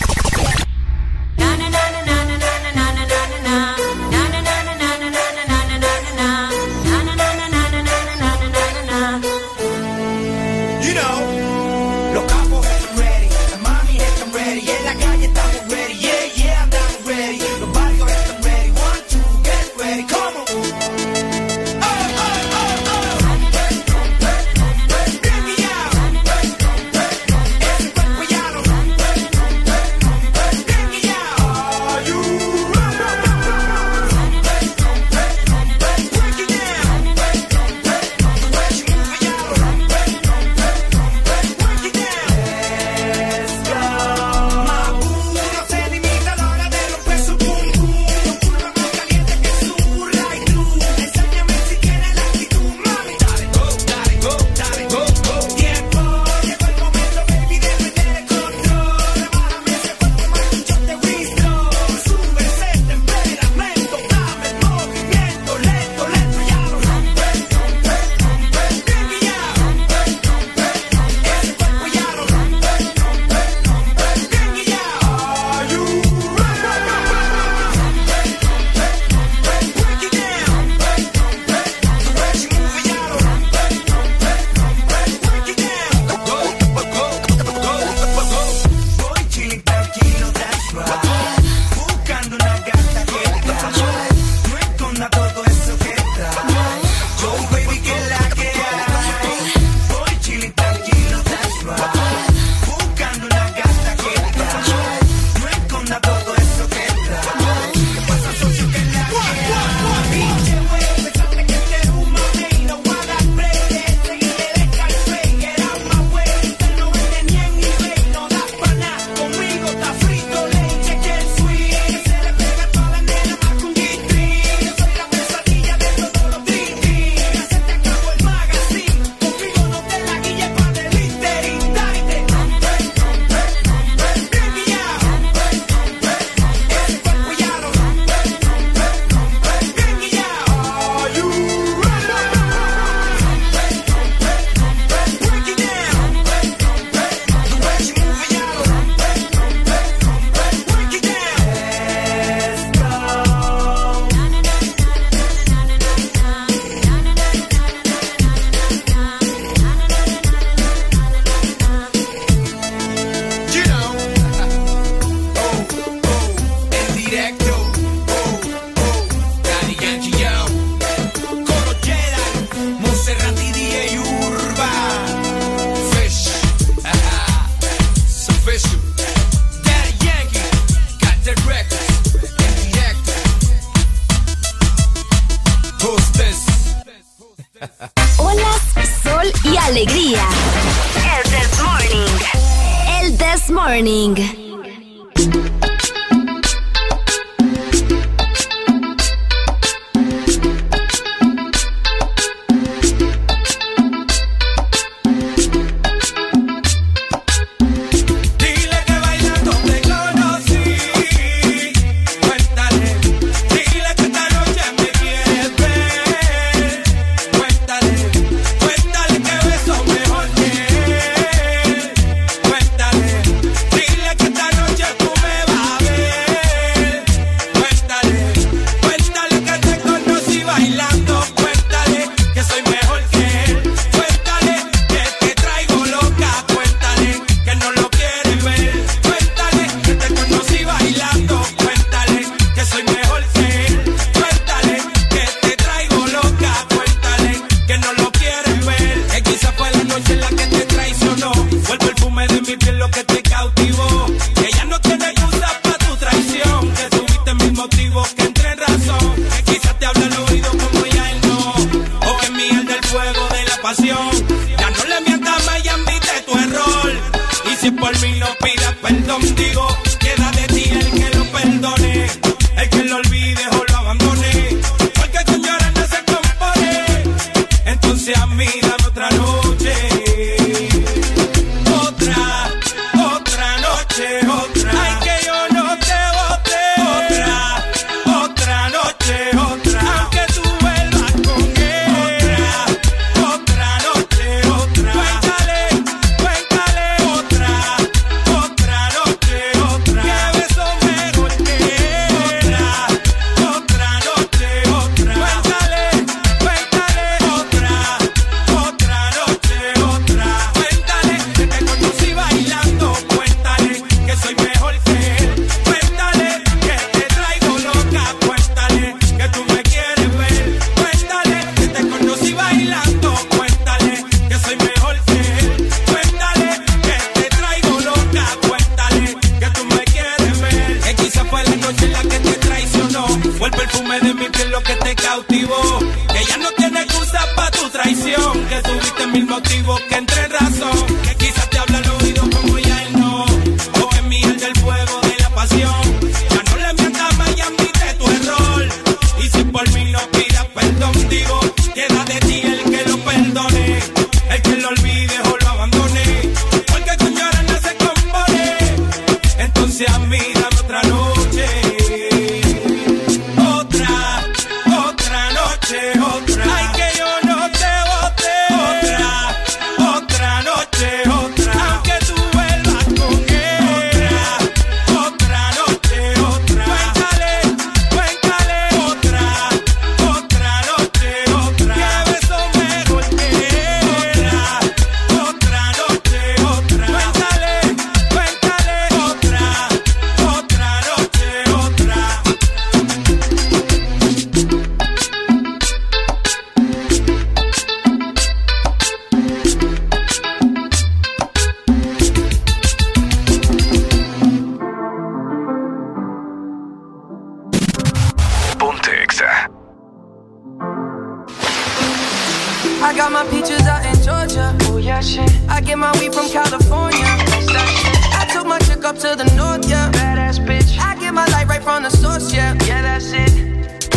California. That's that shit. I took my chick up to the north, yeah. Badass bitch. I get my light right from the source, yeah. Yeah, that's it.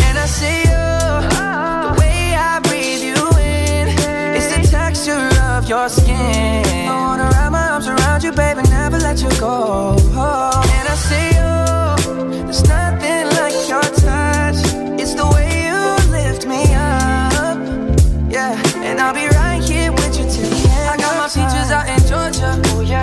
And I see you. The way I breathe you in. It's the texture of your skin. I wanna wrap my arms around you, baby, never let you go. And I see you. There's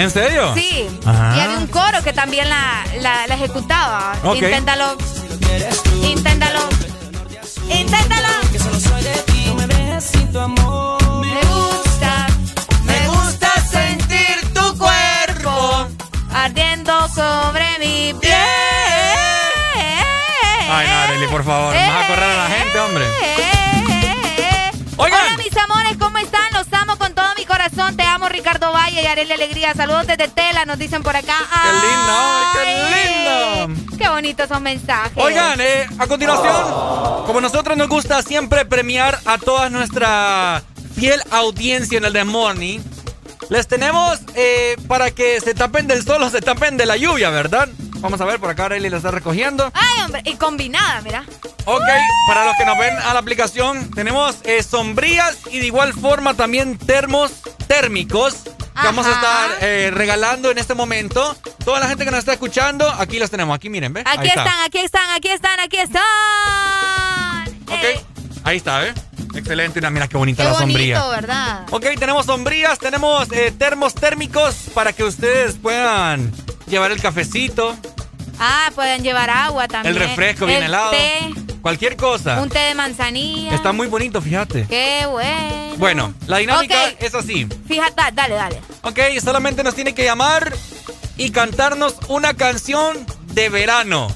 En la banda ¿En serio? sí Ajá. y había un coro que también la, la, la ejecutaba Ok. Esos mensajes. Oigan, eh, a continuación, como nosotros nos gusta siempre premiar a toda nuestra fiel audiencia en el The Morning, les tenemos eh, para que se tapen del sol o se tapen de la lluvia, ¿verdad? Vamos a ver, por acá Arely la está recogiendo. Ay, hombre, y combinada, mira. Ok, para los que nos ven a la aplicación, tenemos eh, sombrías y de igual forma también termos térmicos que vamos a estar eh, regalando en este momento. Toda la gente que nos está escuchando, aquí las tenemos. Aquí miren, ¿ves? Aquí están, aquí están, aquí están, aquí están. Ok, ahí está, ¿eh? Excelente, mira qué bonita Qué la bonito, sombría. ¿verdad? Ok, tenemos sombrías, tenemos eh, termos térmicos para que ustedes puedan llevar el cafecito, Ah, pueden llevar agua también. el refresco bien El helado, té, cualquier cosa. un té de manzanilla. Está muy bonito, fíjate. Qué bueno. Bueno, la dinámica es así. Fíjate, dale, dale. Ok, solamente nos tiene que llamar y cantarnos una canción de verano.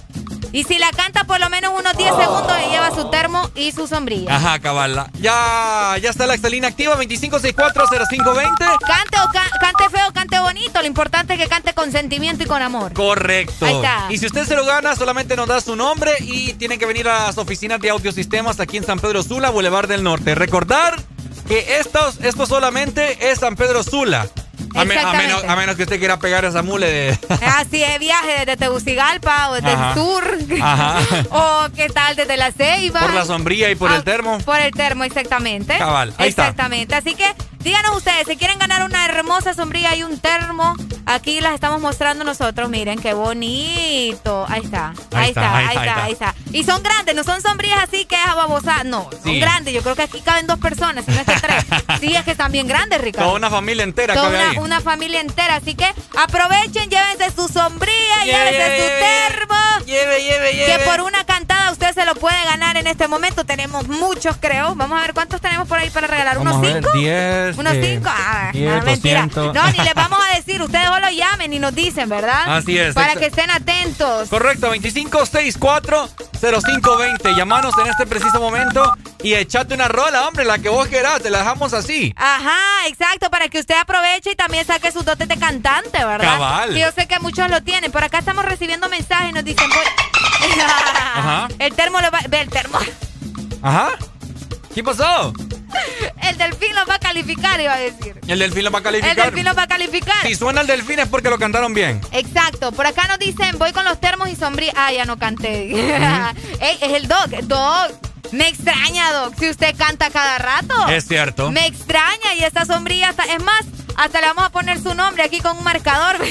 Y si la canta por lo menos unos 10 segundos, le lleva su termo y su sombrilla. Ajá, cabala. Ya, ya está la excelina activa, 25640520. Cante o ca- cante feo, cante bonito. Lo importante es que cante con sentimiento y con amor. Correcto. Ahí está. Y si usted se lo gana, solamente nos da su nombre y tiene que venir a las oficinas de Audiosistemas aquí en San Pedro Sula, Boulevard del Norte. Recordar que estos, esto solamente es San Pedro Sula. A, me- a Exactamente. menos, a menos que usted quiera pegar esa mule de... [laughs] Así es viaje desde Tegucigalpa o desde Ajá. el sur. Ajá. [laughs] o qué tal desde la Ceiba. Por la sombrilla y por Ah, el termo. Por el termo, exactamente. Cabal, ahí está. Exactamente. Así que díganos ustedes, si quieren ganar una hermosa sombrilla y un termo, aquí las estamos mostrando nosotros. Miren qué bonito. Ahí está. Ahí, está, ahí está, ahí está. Y son grandes, no son sombrillas así que es a babosa. No, son grandes. Yo creo que aquí caben dos personas, si no es que tres. [laughs] sí, es que están bien grandes, Ricardo. Toda una familia entera Toda cabe una, ahí. una familia entera. Así que aprovechen, llévense su sombrilla, Lleve, llévense su lleve, termo. Lleve, lleve, Que por una cantada usted se lo puede ganar en este momento. Tenemos muchos, creo. Vamos a ver cuántos tenemos por ahí para regalar. Vamos ¿Unos a ver, cinco? 10. ¿Unos eh, cinco? Ah, 10, no, mentira. 200. No, ni les vamos a [laughs] decir. Ustedes solo llamen y nos dicen, ¿verdad? Así es, Para que estén atentos. Correcto, 2564-0520. Llamanos en este preciso momento y echate una rola, hombre, la que vos querás. Te la dejamos así. Ajá, exacto, para que usted aproveche y también saque sus dotes de cantante, ¿verdad? Cabal. Que yo sé que muchos lo tienen. Por acá estamos recibiendo mensajes y nos dicen, [laughs] Ajá. el termo lo va... Ve, el termo. Ajá. ¿Qué pasó? [laughs] El delfín lo va a calificar, iba a decir. El delfín lo va a El calificar. delfín lo va a calificar. Si suena el delfín es porque lo cantaron bien. Exacto, por acá nos dicen, voy con los termos y sombrías. Ah, ya no canté. [laughs] Ey, es el Doc. Doc, me extraña, Doc, si usted canta cada rato. Es cierto. Me extraña y esta sombrilla, hasta- es más, hasta le vamos a poner su nombre aquí con un marcador. [laughs]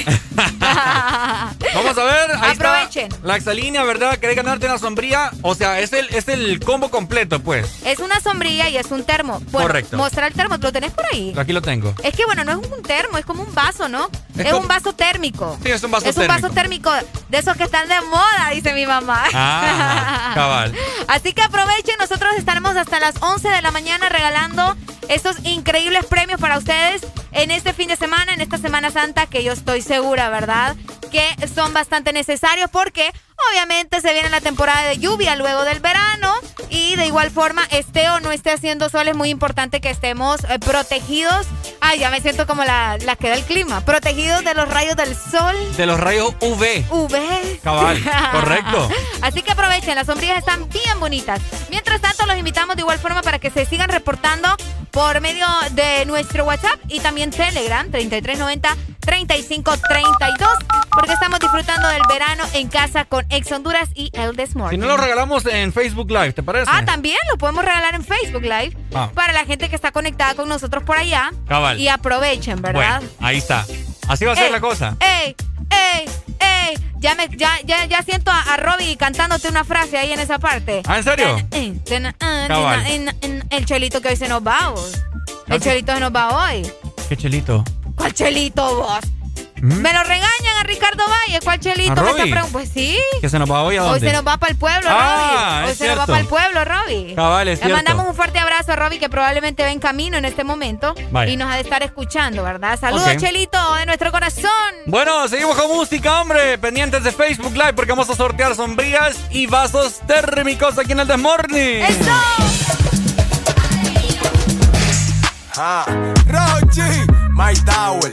Vamos a ver. Ahí Aprovechen. Está la exalínea, ¿verdad? ¿Querés ganarte una sombría? O sea, es el, es el combo completo, pues. es una sombrilla y es un termo. Bueno, Correcto. Mostrar el termo, ¿lo tenés por ahí? Aquí lo tengo. Es que bueno, no es un termo, es como un vaso, ¿no? Es un vaso térmico. Sí, es un vaso Es un vaso térmico. térmico de esos que están de moda, dice mi mamá. Ah, cabal. [laughs] Así que aprovechen, nosotros estaremos hasta las 11 de la mañana regalando estos increíbles premios para ustedes en este fin de semana, en esta Semana Santa, que yo estoy segura, ¿verdad? Que son bastante necesarios porque obviamente se viene la temporada de lluvia luego del verano y de igual forma, esté o no esté haciendo sol, es muy importante que estemos eh, protegidos. Ay, ya me siento como la, la que da el clima. Protegidos de los rayos del sol. De los rayos UV. UV. Cabal, correcto. [laughs] Así que aprovechen, las sombrillas están bien bonitas. Mientras tanto, los invitamos de igual forma para que se sigan reportando por medio de nuestro WhatsApp y también Telegram 3390-3532 porque estamos disfrutando del verano en casa con Ex Honduras y El Desmorning. Si no lo regalamos en Facebook Live, ¿te parece? Ah, también lo podemos regalar en Facebook Live Ah. para la gente que está conectada con nosotros por allá. Cabal. Y aprovechen, ¿verdad? Bueno, ahí está. Así va a ser la cosa. ¡Ey! ¡Ey! ¡Ey! Ya, me, ya, ya, ya siento a, a Robbie cantándote una frase ahí en esa parte. ¿Ah, en serio? Eh, ah, en- El chelito que hoy se nos va, vos. El chelito se nos va hoy. Qué chelito. ¿Cuál chelito, vos? ¿Mm? Me lo regañan a Ricardo Valle. ¿Cuál chelito? ¿A me está Pues sí. ¿Que se nos va hoy a Hoy dónde? se nos va para el pueblo, Ah, Robbie. Hoy es se nos va para el pueblo, Robbie. Cabal, es Le cierto. mandamos un fuerte abrazo a Robbie que probablemente va en camino en este momento Vaya. y nos ha de estar escuchando, ¿verdad? Saludos. Chelito, de nuestro corazón. Bueno, seguimos con música, hombre. Pendientes de Facebook Live porque vamos a sortear sombrillas y vasos térmicos aquí en el Desmorning. Ah, Rochi, My Tower,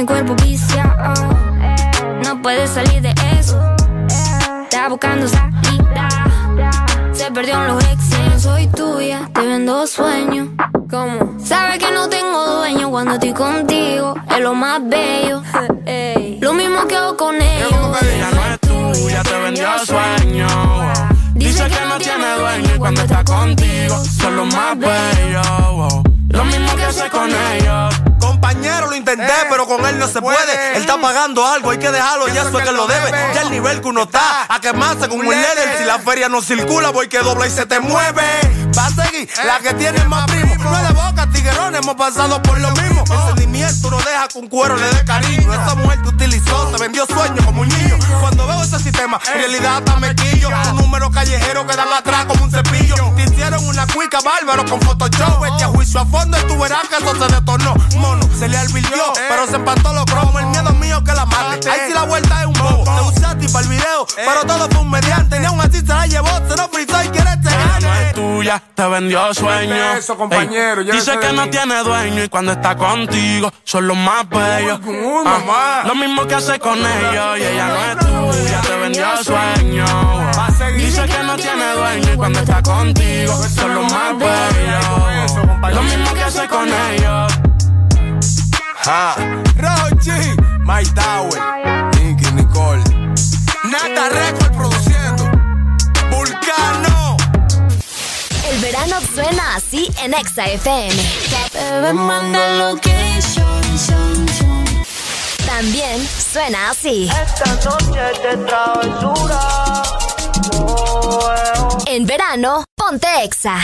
Mi cuerpo viciado. No puedes salir de eso. Está buscando salida. Se perdió en los exes. soy tuya, te vendo sueños. ¿Cómo? Sabes que no tengo dueño cuando estoy contigo, es lo más bello. [laughs] Lo mismo que hago con ellos. Ella no es tuya, te vendió sueño. Dice que no tiene dueño y cuando está contigo son los más bellos. Lo mismo que hace con ellos. Compañero, lo intenté, pero con él no se puede. Él está pagando algo, hay que dejarlo, ya eso es que lo debe. Ya el nivel que uno está, a quemarse con un líder. Si la feria no circula, voy que dobla y se te mueve. Va a seguir la que tiene más primo. No es de boca, tiguerón, hemos pasado por lo mismo. El sentimiento no deja que un cuero le dé cariño. Esa mujer te utilizó, te vendió sueños como un niño. Cuando veo ese sistema, en realidad hasta me quillo. Un número callejero que dan atrás como un cepillo. Te hicieron una cuica bárbaro con Photoshop. Este a juicio a fondo y tú verás que eso se detornó. Mono, se le advirtió, pero se empató los cromos. El miedo mío que la mate. Ahí sí la vuelta es un bobo. Te usaste para el video, pero todo fue un mediante. Ni aún así se la llevó, se lo frizó y quiere este Ella no es tuya, te vendió sueño. Eso, compañero, dice que no tiene dueño y cuando está contigo son los más bellos. Ah, mamá. lo mismo que hace con ellos y ella no es tuya, te vendió sueño. Dice que no tiene dueño y cuando está contigo son los más bellos. Lo mismo que hace con ellos. Ja. Rochi, My Tower, Nicky Nicole. Nata Record produciendo. Vulcano. El verano suena así en Exa FM. Bebé, manda location. También suena así. Esta noche de travesura. En verano, ponte Exa.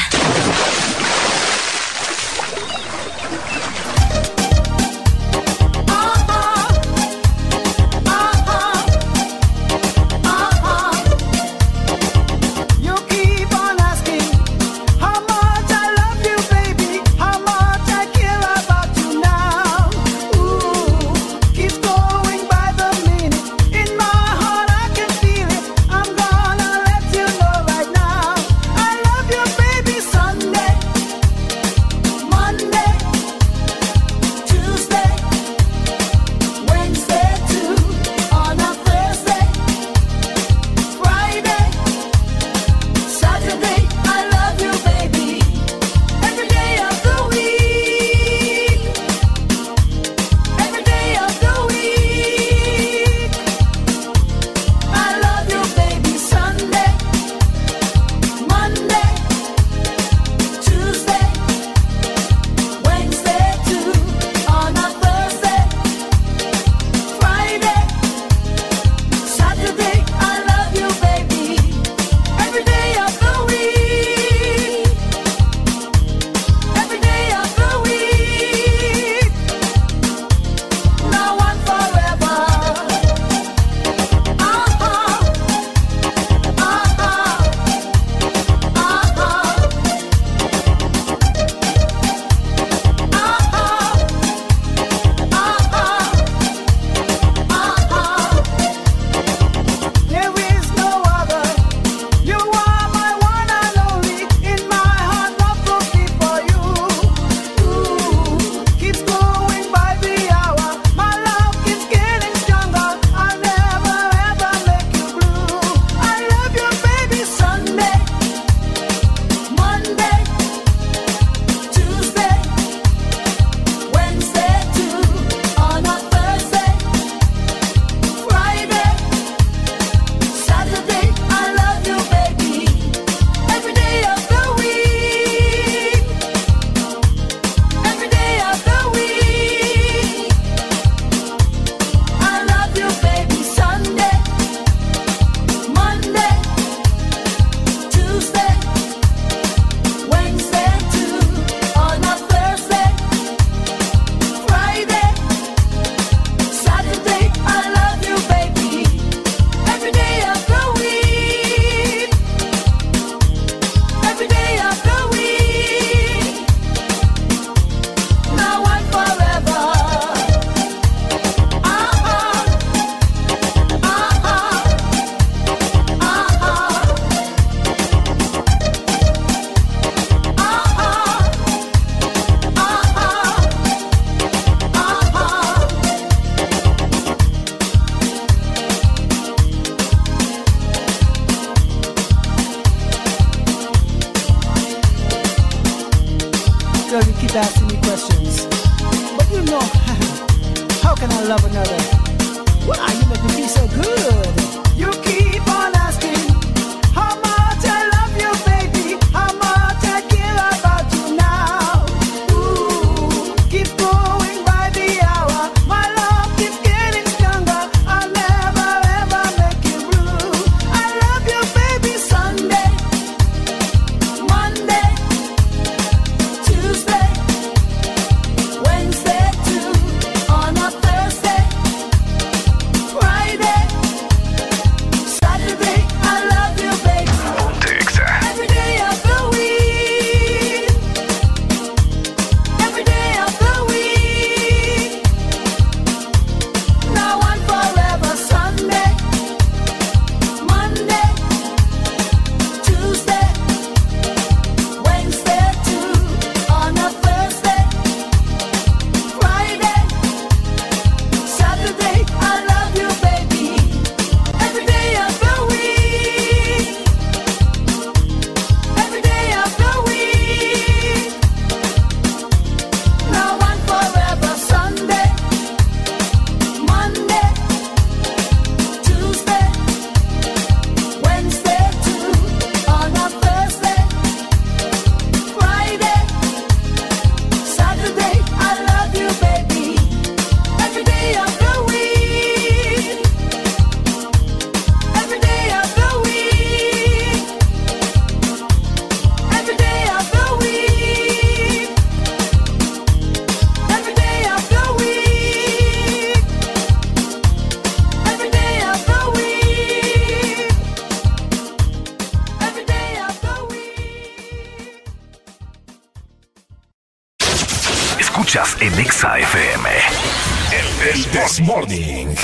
This Morning.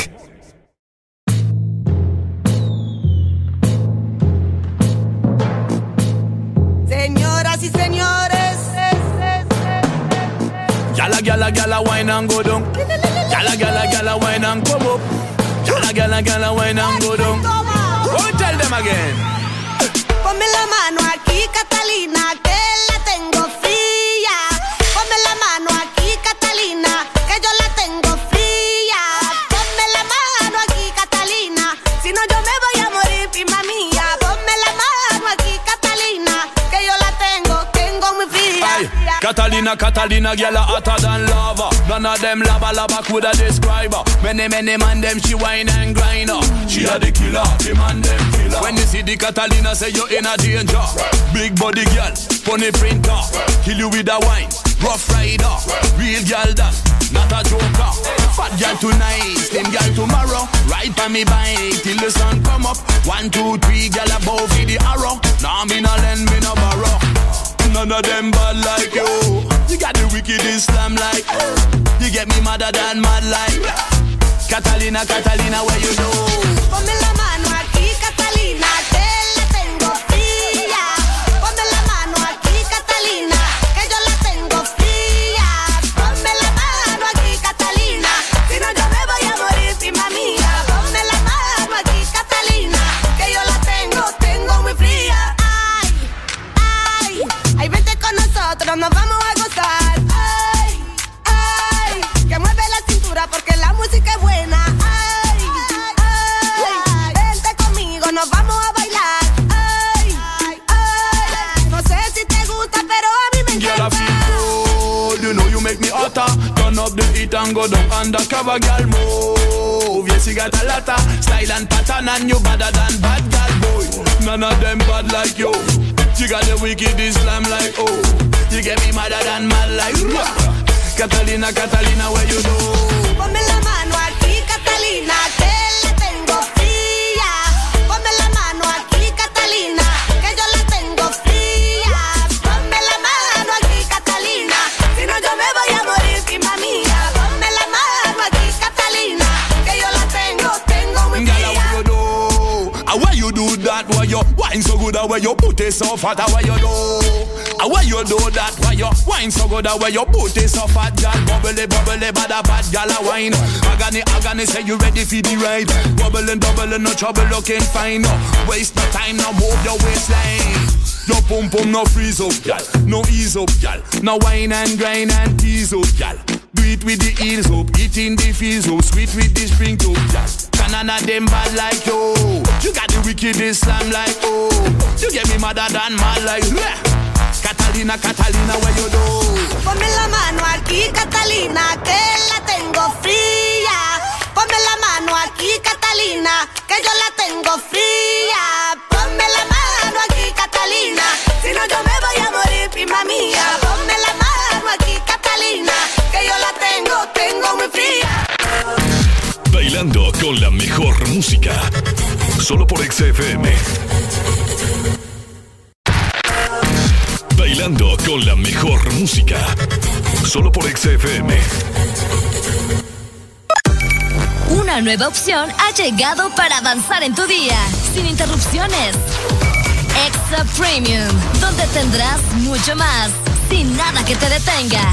Señoras y señores. Gyal a gyal a gyal a wine and go down. Gyal a gyal a gyal a wine and come up. Gyal a gyal a gyal a wine and go down. Oh, tell them again. Ponme la mano aquí, Catalina, Catalina, Catalina, gyal hotter than lava. None of them lava lava coulda describe her. Many many man them she wine and grind her. She a the killer, the man them killer. When you see the Catalina, say you in a danger. Big body girl, funny printer, kill you with a wine. Rough rider, real girl that, not a joker. Fat girl tonight, slim girl tomorrow. Ride by me bike till the sun come up. One, two, three, girl above the arrow. Now nah, me no lend, me no borrow. None of them bad like you. You got the wicked Islam like. You get me madder than mad like. Catalina, Catalina, where you know? Ponme la mano aquí, Catalina, nosotros, nos vamos a gozar. Ay, ay, que mueve la cintura porque la música es buena. Ay, ay, vente conmigo, nos vamos a bailar. Ay, ay, no sé si te gusta, pero a mí me Girl, I encanta. good. You know you make me hotter. Turn up the heat and go down undercover, girl. Move. Yes, you got a lotta style and pattern, and you better than bad girl, boy. None of them bad like you. You got the wicked Islam like oh. You get me madder than mad. Catalina, Catalina, where you know? Ponme la mano aquí, Catalina, que la tengo fría. Ponme la mano aquí, Catalina, good? How why you put it so fat? Why you do? Why you do that? Why you wine so good? How why you put it so fat? Girl, bubbly, bubbly, bad a bad girl a wine. Agony, agony, say you ready for the ride? Bubbling, doubling, no trouble, looking fine. No waste no time, no move your waistline. You pum pum no freeze up, gal. No ease up, gal. No wine and grind and tease up, gal. Do it with the heels up, eating the fizz up, sweet with the spring up. Canada them bad like yo. You got the wickedest slam like oh. You get me madder than mad like. Catalina, Catalina, where you do? Ponme la mano aquí, Catalina, que la tengo fría. Ponme la mano aquí, Catalina, que yo la tengo fría. Ponme la mano aquí, Catalina, si no yo me voy a morir, prima mía. Ponme la mano aquí, Catalina, Bailando con la mejor música. Solo por XFM. Bailando con la mejor música. Solo por XFM. Una nueva opción ha llegado para avanzar en tu día, sin interrupciones. Extra Premium, donde tendrás mucho más, sin nada que te detenga.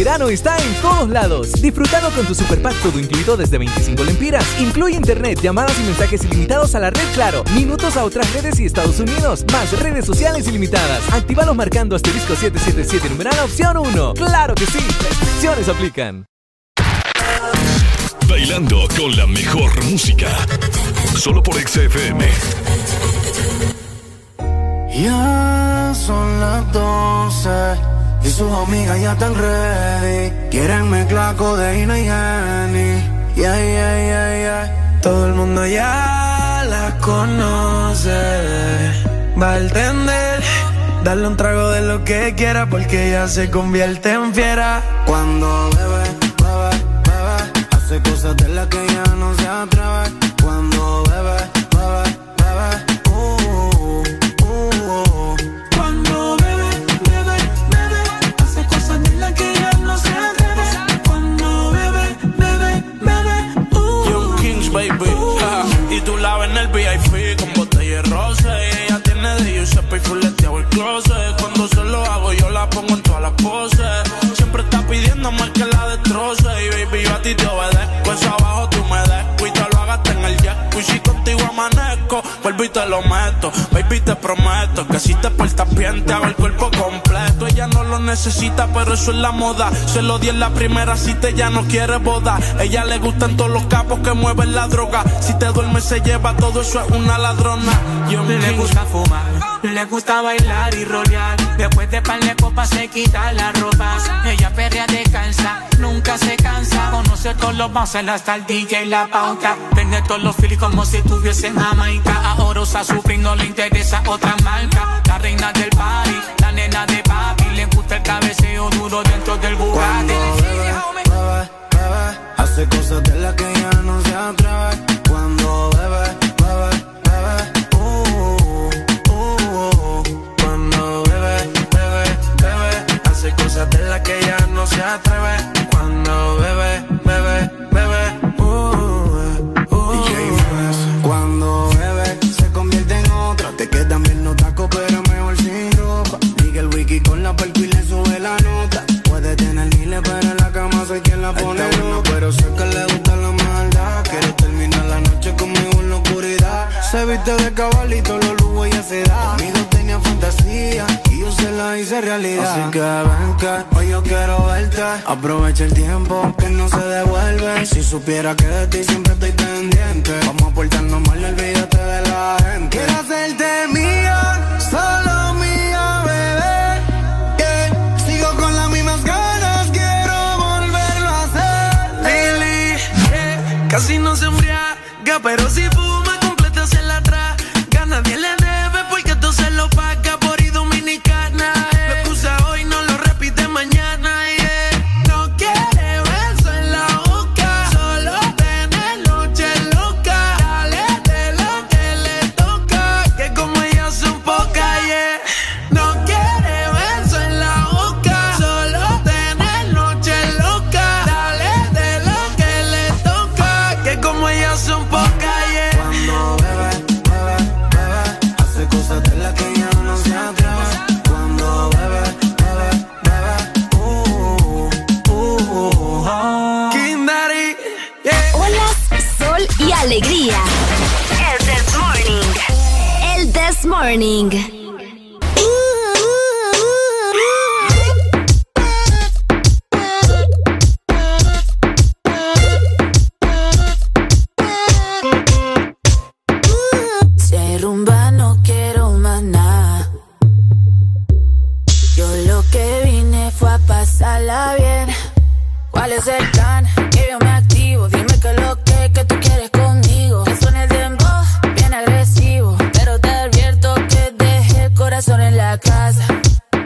verano está en todos lados. Disfrutando con tu super pack todo incluido desde 25 lempiras. Incluye internet, llamadas y mensajes ilimitados a la red Claro, minutos a otras redes y Estados Unidos, más redes sociales ilimitadas. Actívalos marcando asterisco 777 numeral opción 1. ¡Claro que sí! Restricciones aplican. Bailando con la mejor música. Solo por XFM. Ya son las 12 y sus amigas ya están ready. Quieren mezclar codeína y Henny. Yeah, yeah, yeah, yeah. Todo el mundo ya las conoce. Va a entender. Darle un trago de lo que quiera porque ella se convierte en fiera. Cuando bebe, bebe, bebe. Hace cosas de las que ya no se atreve. Cuando se lo hago, yo la pongo en todas las poses. Siempre está pidiendo más que la destroce. Y baby, yo a ti te obedezco. Eso vuelvo y te lo meto. Baby, te prometo que si te portas bien, te hago el cuerpo completo. Ella no lo necesita, pero eso es la moda. Se lo di en la primera cita, ella no quiere boda. Ella le gustan todos los capos que mueven la droga. Si te duermes, se lleva todo eso, es una ladrona. Yo Le gusta fumar, le gusta bailar y rolear. Después de par de copas se quita la ropa. Ella perrea descansa, nunca se cansa. Conoce todos los bouncers hasta el DJ y la pauta. Tiene todos los feelings como si estuviese en Jamaica. Ahora usa su no le interesa otra marca. La reina del party, la nena de papi. Le gusta el cabeceo duro dentro del Bugatti. Hace cosas de las que ya no se atreve. Cuando bebe, bebe, bebe. Uh, uh, uh. Cuando bebe, bebe, bebe. Hace cosas de las que ya no se atreve. Cuando bebe, bebe, Pero sé que le gusta la maldad. Quiere terminar la noche conmigo en la oscuridad. Se viste de cabalito, los lujos ella se da. Conmigo tenía fantasía y yo se la hice realidad. Así que ven que hoy yo quiero verte. Aprovecha el tiempo que no se devuelve. Si supiera que de ti siempre estoy pendiente. Vamos a portarnos mal, olvídate de la gente. Quiero hacerte mía, Casi no se embriaga, pero si Morning. Rumba no quiero más nada. Yo lo que vine fue a pasarla bien. ¿Cuál es el plan? Yo me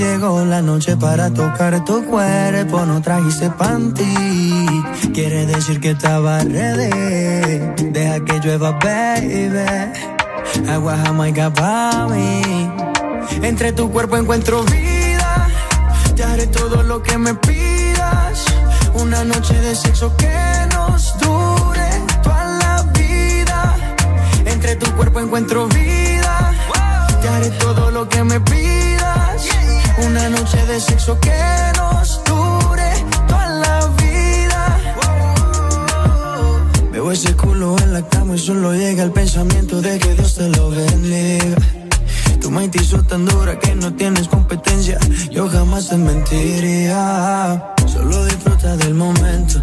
llegó la noche para tocar tu cuerpo. No trajiste panty, quiere decir que estaba ready. Deja que llueva, baby. Agua jamaica pa' mí. Entre tu cuerpo encuentro vida. Te haré todo lo que me pidas. Una noche de sexo que nos dure toda la vida. Entre tu cuerpo encuentro vida. Te haré todo lo que me pidas. Una noche de sexo que nos dure toda la vida. Veo ese culo en la cama y solo llega el pensamiento de que Dios te lo bendiga. Tu mente hizo tan dura que no tienes competencia. Yo jamás te mentiría. Solo disfruta del momento.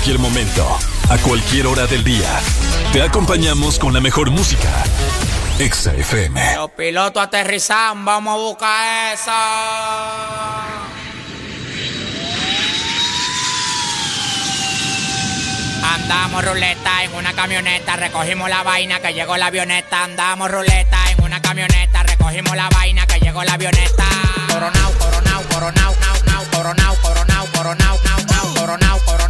cualquier momento, a cualquier hora del día, te acompañamos con la mejor música. Exa FM. Los pilotos aterrizan, vamos a buscar esa. Andamos ruleta en una camioneta, recogimos la vaina que llegó la avioneta. Andamos ruleta en una camioneta, recogimos la vaina que llegó la avioneta. Coronao, coronao, coronao, nao, nao, coronao, coronao, coronao, nao, nao, coronao, coronao,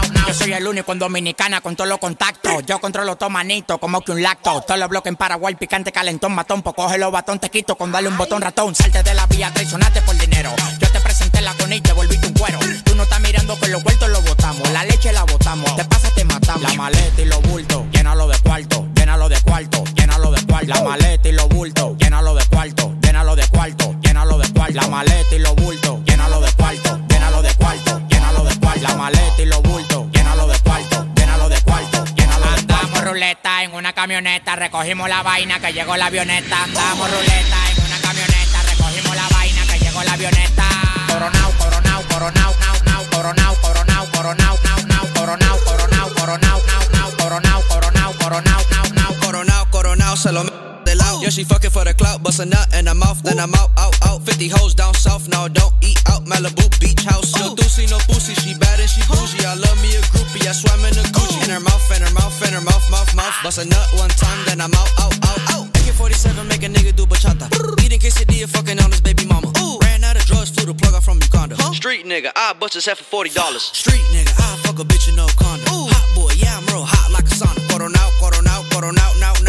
Yo soy el único en Dominicana con todos los contactos. Yo controlo todo manito, como que un lacto. Todos los bloques en Paraguay, picante, calentón, matón. Pues coge los batón, te quito con darle un botón ratón. Salte de la vía, traicionaste por dinero. Yo te presenté la con y te volviste un cuero. Tú no estás mirando que los vueltos los botamos. La leche la botamos. Te pasa, te matamos. La maleta y los bultos, llénalo de cuarto, en una camioneta, recogimos la vaina que llegó la avioneta. Andamos ruleta en una camioneta, recogimos la vaina que llegó la avioneta. Coronao, coronao, coronao, nao, nao, coronao, coronao, coronao, nao, nao, coronao, coronao, coronao, nao, nao, coronao, coronao, coronao, nao, nao. Coronao, coronao, se lo. Yeah, she fucking for the clout, bust a nut in her mouth, then I'm out, out, out. 50 hoes down south, now don't eat out. Malibu beach house. No doozy, no pussy, she bad and she bougie. I love me a groupie, I swam in a Gucci. In her mouth, in her mouth, in her mouth, mouth, mouth. Bust a nut one time, then I'm out, out, out, out. AK-47 make a nigga do bachata. Eating quesadilla, fucking on his baby mama. Ran out of drugs, flew the plug out from Uganda. Street nigga, I bust his head for $40. [gasps] Street nigga, I fuck a bitch in no condom. Hot boy, yeah, I'm real hot like a sauna. Coronao, coronao, coronao, now, now, coronao,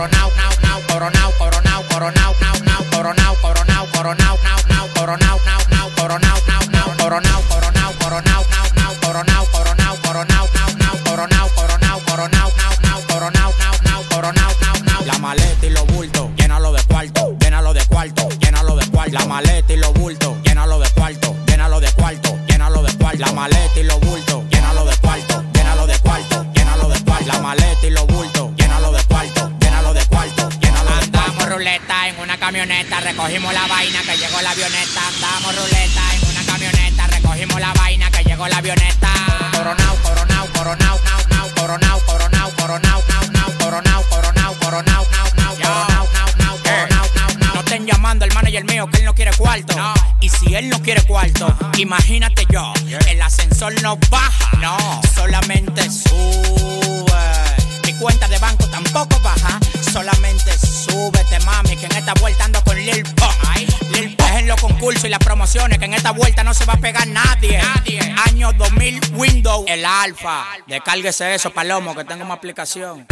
coronao, nao, nao, coronao, coronao, coronao, nao, nao, coronao, coronao, coronao, nao, nao, coronao, nao, nao, coronao, nao, nao, coronao, coronao, coronao, nao, nao, coronao, coronao, coronao, nao, nao, coronao, coronao, coronao, nao, nao, coronao, nao, nao, coronao, nao, nao. La maleta y los bultos, llénalo de cuarto, llénalo de cuarto, llénalo de cuarto. La maleta y los bultos, llénalo de cuarto, llénalo de cuarto, llénalo de cuarto. La maleta y los bultos, llénalo de cuarto, llénalo de cuarto, llénalo de cuarto. La maleta y los bultos, ruleta en una camioneta, recogimos la vaina que llegó la avioneta. Andamos ruleta en una camioneta, recogimos la vaina que llegó la avioneta. Coronao, coronao, coronao, nao, nao, coronao, coronao, coronao, nao, nao, coronao, coronao, coronao, nao, nao, coronao, nao, nao, coronao, nao, nao. No estén llamando el manager mío que él no quiere cuarto. Y si él no quiere cuarto, imagínate yo, el ascensor no baja, no, solamente sube. Cuenta de banco tampoco baja, solamente súbete, mami, que en esta vuelta ando con Lil Pump. Lil Pump es en los concursos y las promociones, que en esta vuelta no se va a pegar nadie. Año 2000 Windows, el alfa. Descárguese eso, Palomo, que tengo una aplicación.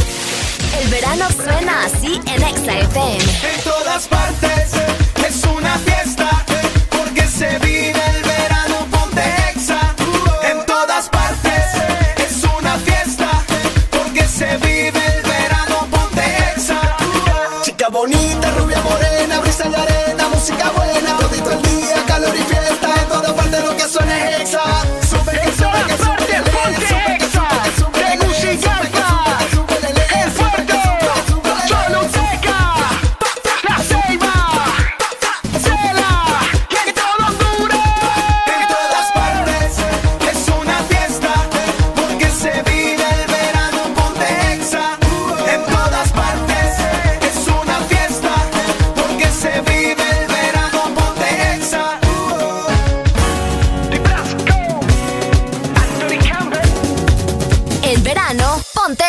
El verano suena así en Exa FM. En todas partes es una fiesta porque se vive el bonita, rubia morena, brisa de arena, música buena,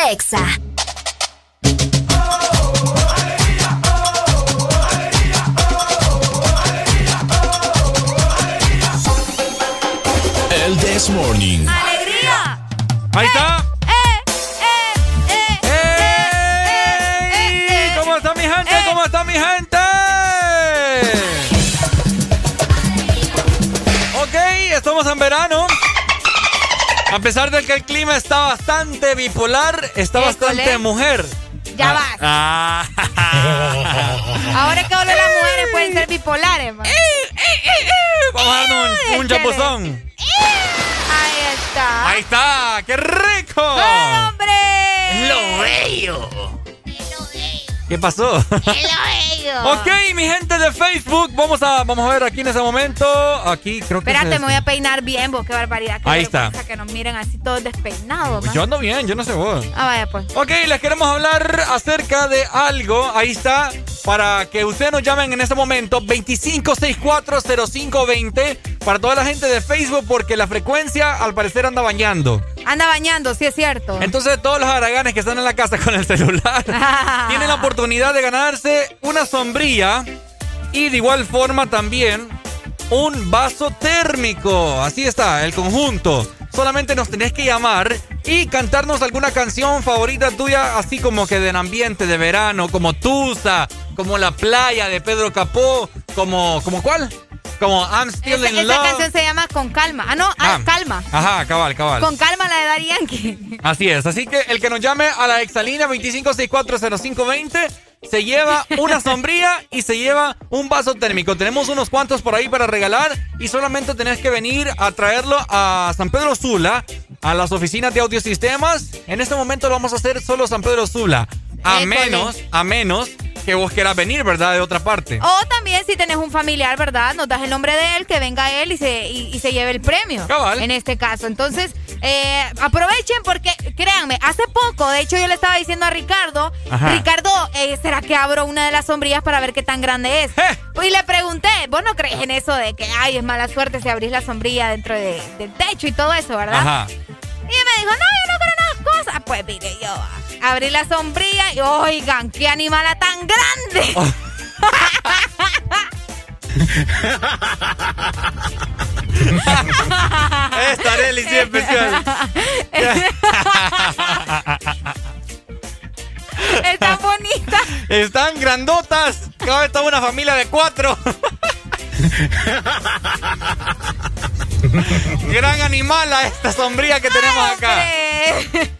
Exa. El This Morning. Ahí está. ¡Ey! ¿Cómo está mi gente? ¿Cómo está mi gente? Ok, estamos en verano. A pesar de que el clima está bastante bipolar, está bastante mujer. Ya Ah, vas. ah. [laughs] Ahora que ahora las mujeres pueden ser bipolares, man. Vamos a darnos un, chapuzón. Ahí está. Ahí está, qué rico. ¡Hombre! Lo bello. ¿Qué pasó? [laughs] ok, mi gente de Facebook, vamos a, vamos a ver aquí en ese momento. Aquí creo que es Espérate, este. me voy a peinar bien, vos, qué barbaridad. Qué Ahí está. Que nos miren así todos despeinados. Yo ando bien, yo no sé vos. Ah, vaya, pues. Ok, les queremos hablar acerca de algo. Ahí está. Para que ustedes nos llamen en este momento 25640520 para toda la gente de Facebook porque la frecuencia al parecer anda bañando. Anda bañando, sí es cierto. Entonces todos los haraganes que están en la casa con el celular [laughs] tienen la oportunidad de ganarse una sombrilla y de igual forma también un vaso térmico. Así está, el conjunto. Solamente nos tenés que llamar y cantarnos alguna canción favorita tuya, así como que del ambiente de verano, como Tusa, como La Playa de Pedro Capó, como, ¿como cuál? Como I'm Still Esa, in esa Love. canción se llama Con Calma. Ah, no, ah. Calma. Ajá, cabal, cabal. Con Calma la de Daddy Yankee. Así es, así que el que nos llame a la exalínea 25640520 se lleva una [laughs] sombrilla y se lleva un vaso térmico. Tenemos unos cuantos por ahí para regalar y solamente tenés que venir a traerlo a San Pedro Sula, a las oficinas de audiosistemas. En este momento lo vamos a hacer solo San Pedro Sula. A École. menos, a menos que vos quieras venir, ¿verdad? De otra parte. O también si tenés un familiar, ¿verdad? Nos das el nombre de él, que venga él y se, y, y se lleve el premio. Cabal. En este caso. Entonces, eh, aprovechen porque, créanme, hace poco, de hecho yo le estaba diciendo a Ricardo, Ajá. Ricardo, eh, ¿será que abro una de las sombrillas para ver qué tan grande es? Y le pregunté, ¿vos no crees en eso de que, ay, es mala suerte si abrís la sombrilla dentro de- del techo y todo eso, ¿verdad? Ajá. Y me dijo, no, yo no creo cosas. Pues mire, yo abrí la sombrilla y, oigan, qué animala tan grande. Oh. [laughs] Esta Arely sí es [laughs] especial. Está bonita. Están grandotas. Cada vez está una familia de cuatro. [laughs] [laughs] Gran animala esta sombrilla que tenemos acá.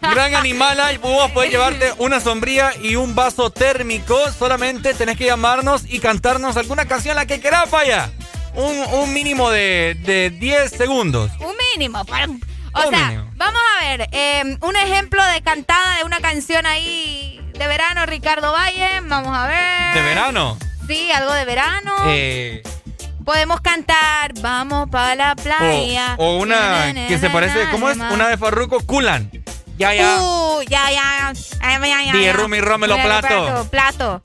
[laughs] Gran animala. Vos podés llevarte una sombrilla y un vaso térmico. Solamente tenés que llamarnos y cantarnos alguna canción, la que querás, vaya. Un, un mínimo de, de 10 segundos. Un mínimo. para- o Un sea, mínimo. vamos a ver. eh, un ejemplo de cantada de una canción ahí de verano, Ricardo Valle. Vamos a ver. ¿De verano? Sí, algo de verano. Eh, Podemos cantar Vamos para la playa. o, o una que se parece, ¿cómo es? Una de Farruko, Kulan. Ya, ya. Uh, ya, ya. Ya, ya, ya. Rumi, rómelo, plato. Plato.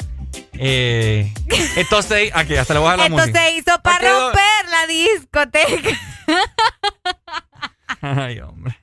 Eh, entonces, aquí, hasta le voy a la Esto música. se hizo para romper la discoteca. [laughs] Ay, hombre.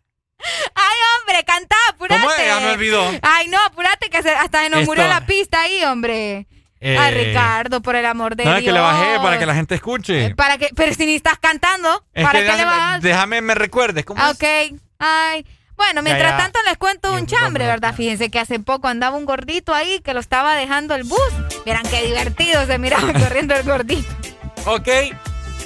Ay, hombre, cantá, apúrate. ¿Cómo es? Ya me olvidó. Ay, no, apúrate que se- hasta se nos Esto- murió la pista ahí, hombre. Eh, Ay, Ricardo, por el amor de No, Dios. es que le bajé para que la gente escuche. Para que, pero si ni estás cantando, Es ¿para que qué le déjame, vas? déjame me recuerdes. ¿Cómo es? Ok, ay. Bueno, mientras ya. tanto les cuento un chambre, ¿verdad? Fíjense que hace poco andaba un gordito ahí que lo estaba dejando el bus. Vieran qué divertido se miraba [laughs] corriendo el gordito. Ok.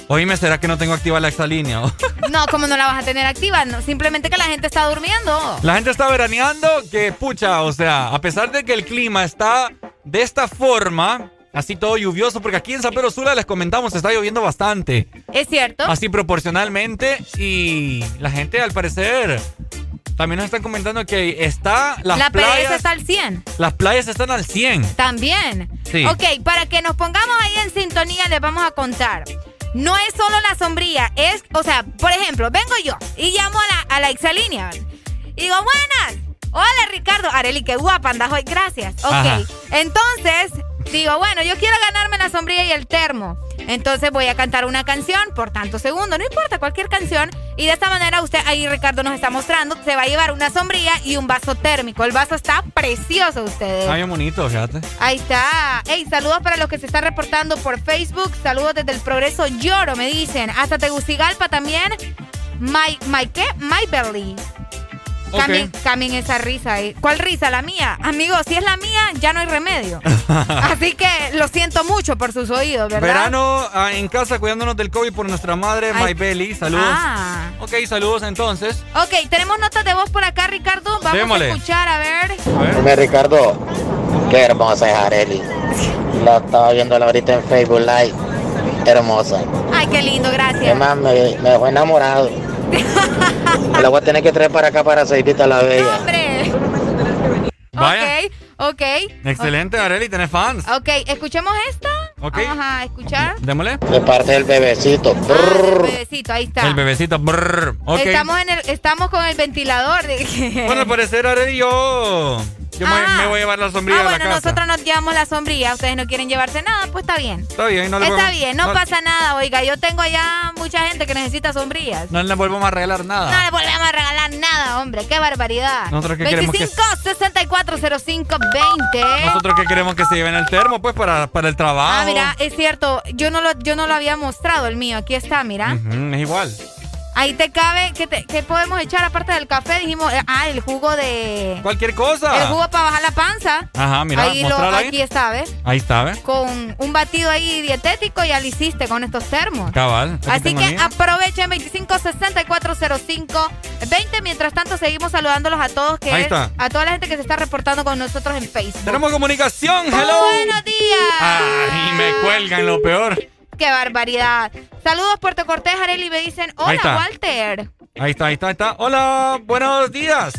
Oíme, ¿será que no tengo activa la exalínea? [laughs] No, ¿cómo no la vas a tener activa? No, simplemente que la gente está durmiendo. La gente está veraneando que, pucha, o sea, a pesar de que el clima está de esta forma, así todo lluvioso, porque aquí en San Pedro Sula les comentamos, está lloviendo bastante. ¿Es cierto? Así proporcionalmente y la gente al parecer también nos están comentando que está las la pereza playas está al 100. las playas están al 100. También. Sí. Ok, para que nos pongamos ahí en sintonía, les vamos a contar. No es solo la sombrilla, es, o sea, por ejemplo, vengo yo y llamo a la, a la exalínea. Y digo, buenas. Hola, Ricardo. Areli, qué guapa andas hoy. Gracias. Ok. Ajá. Entonces, digo, bueno, yo quiero ganarme la sombrilla y el termo. Entonces voy a cantar una canción por tantos segundos, no importa, cualquier canción. Y de esta manera usted, ahí Ricardo nos está mostrando, se va a llevar una sombrilla y un vaso térmico. El vaso está precioso, ustedes. Está bien bonito, fíjate. Ahí está. Hey, saludos para los que se están reportando por Facebook. Saludos desde el Progreso Lloro, me dicen. Hasta Tegucigalpa también. My, my ¿qué? My Belly. Ok. Cambien, cambien esa risa ahí. ¿Cuál risa? ¿La mía? Amigo, si es la mía, ya no hay remedio. [laughs] Así que lo siento mucho por sus oídos, ¿verdad? Verano ah, en casa cuidándonos del COVID por nuestra madre, Ay. My Belly. Saludos. Ah. Ok, saludos entonces. Ok, tenemos notas de voz por acá, Ricardo. Vamos Démosle. a escuchar, a ver. Dime, Ricardo, qué hermosa es Areli. La estaba viendo ahorita en Facebook Live. Hermosa. Ay, qué lindo, ¿Qué gracias. más? Me, me dejó enamorado. Me la voy a tener que traer para acá para Aceitita la Bella. Hombre. Vaya. Ok, ok. Excelente, Areli, tenés fans. Ok, escuchemos esta. Ok. Vamos a escuchar. Démosle. De parte del bebecito. El bebecito, ahí está. El bebecito. brrr. Ok. Estamos, en el, estamos con el ventilador. Bueno, al parecer, Areli, yo. Yo me, Ah. me voy a llevar la sombrilla Ah, a la bueno, casa. nosotros nos llevamos la sombrilla. Ustedes no quieren llevarse nada, pues está bien. Está bien, no le Está podemos- bien, no, pasa nada, oiga. Yo tengo allá mucha gente que necesita sombrillas. No le volvemos a regalar nada. No le volvemos a regalar nada, hombre. Qué barbaridad. Nosotros queremos que- 25 64 05 20. Nosotros que queremos que se lleven el termo, pues, para, para el trabajo. Ah, mira, es cierto. Yo no lo, yo no lo había mostrado el mío. Aquí está, mira. Ujú, es igual. Ahí te cabe. ¿qué, te- qué podemos echar aparte del café? Dijimos, eh, ah, el jugo de. Cualquier cosa. El jugo para bajar la panza. Ajá, mira, ahí lo, ahí. aquí está, ¿ves? Ahí está, ¿ves? Con un batido ahí dietético ya lo hiciste con estos termos. Cabal. Así que aprovechen 25 64 05 20. Mientras tanto, seguimos saludándolos a todos, que Ahí es está. a toda la gente que se está reportando con nosotros en Facebook. Tenemos comunicación, hello. Buenos días. Ay, me cuelgan lo peor. Qué barbaridad. Saludos, Puerto Cortés, Areli. Me dicen, Ahí hola, Walter. Ahí está, ahí está, ahí está. Hola, buenos días.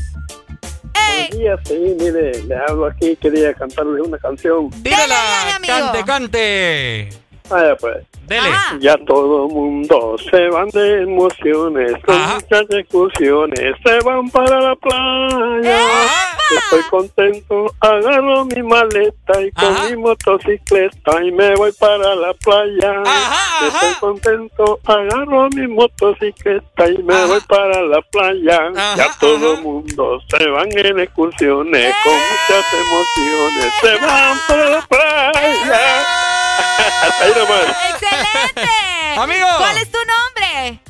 Buenos días, sí, mire, le hablo aquí, quería cantarle una canción. Tírala, cante, cante. Vaya pues. Dele. Ya todo mundo se van de emociones, con muchas excursiones, se van para la playa. Estoy contento, agarro mi maleta y con mi motocicleta y me voy para la playa. Estoy contento, agarro mi motocicleta y me voy para la playa. ya todo mundo se van en excursiones, con muchas emociones, se van para la playa. Hasta ahí nomás. ¡Excelente! Amigo. ¿Cuál es tu nombre?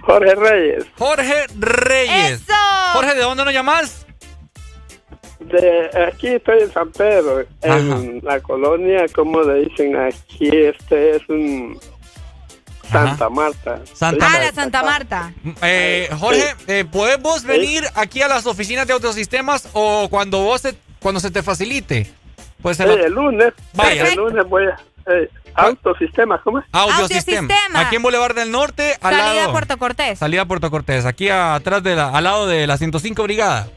Jorge Reyes. Jorge Reyes. ¡Eso! Jorge, ¿de dónde nos llamas? De, aquí estoy en San Pedro, en la colonia, como le dicen aquí, este es un Santa Marta. Santa Ah, la Santa Marta. Eh, Jorge, eh, ¿puedes vos venir aquí a las oficinas de autosistemas o cuando vos se, cuando se te facilite? Pues Sí, el lunes, Vaya. el lunes voy a... eh, autosistema, ¿cómo es? Audiosistema. Audiosistema. Aquí en Boulevard del Norte, al Salida lado. a Puerto Cortés. Salida a Puerto Cortés, aquí atrás de la, al lado de la 105 Brigada.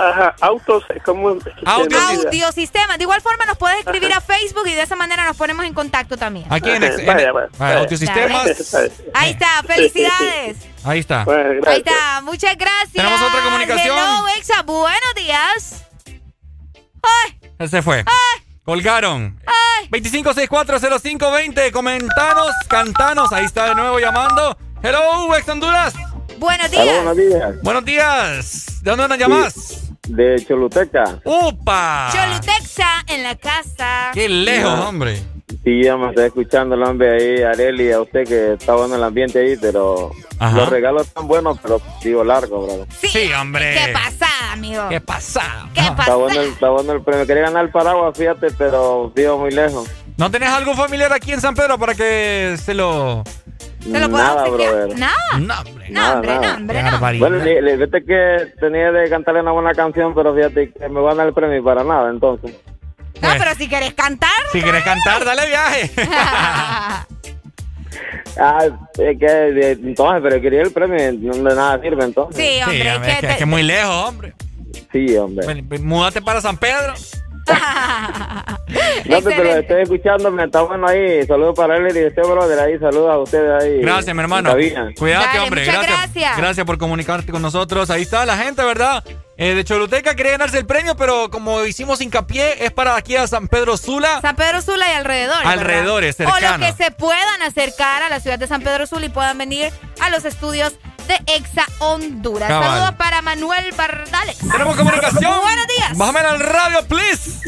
Ajá, autos, ¿cómo? Audiosistema. De igual forma nos puedes escribir a Facebook y de esa manera nos ponemos en contacto también. Aquí en, ex- Vaya, vaya, vaya, vaya. Audiosistemas. Ahí está, felicidades. Ahí está. Ahí está, muchas gracias. Tenemos otra comunicación. Hello, Exa, buenos días. Se fue. Colgaron. 25640520. Comentanos, cantanos. Ahí está de nuevo llamando. Hello, ex Honduras. Buenos Aló, buenos días. Buenos días. ¿De dónde nos llamas? De Choluteca. ¡Upa! Cholutexa en la casa. ¡Qué lejos, No. hombre! Sí, ya me estoy escuchando el hombre ahí, Areli, a usted que está bueno el ambiente ahí, pero Ajá. los regalos están buenos, pero digo largo, bro. Sí, hombre. ¿Qué pasa, amigo? ¿Qué pasa? ¿Qué Está pasa? bueno, el, está bueno el premio. Quería ganar el paraguas, fíjate, pero vivo muy lejos. ¿No tenés algún familiar aquí en San Pedro para que se lo... ¿Te lo Nada, brother. Nada. No, hombre. No, hombre, no, hombre, no. Bueno, le, le- fíjate que tenía de cantarle una buena canción, pero fíjate que me van a dar el premio para nada, entonces. No, pero si quieres cantar. Si quieres cantar, dale viaje. [laughs] Ah, es que entonces, pero quería el premio, no de nada sirve entonces. Sí, hombre, Sí, es, que, es que muy lejos, hombre. Sí, hombre. Múdate para San Pedro. [laughs] No, pero estoy escuchando, me está bueno ahí. Saludos para él y este brother ahí. Saludos a ustedes ahí. Gracias, mi hermano. Cuídate, Dale, hombre. Gracias. gracias. Gracias por comunicarte con nosotros. Ahí está la gente, ¿verdad? Eh, de Choluteca quería ganarse el premio, pero como hicimos hincapié, es para aquí a San Pedro Sula. San Pedro Sula y alrededores. Alrededores, O los que se puedan acercar a la ciudad de San Pedro Sula y puedan venir a los estudios de Exa Honduras. Cabal. Saludos para Manuel Bardales. Tenemos comunicación. Buenos días. Bájame al radio, please.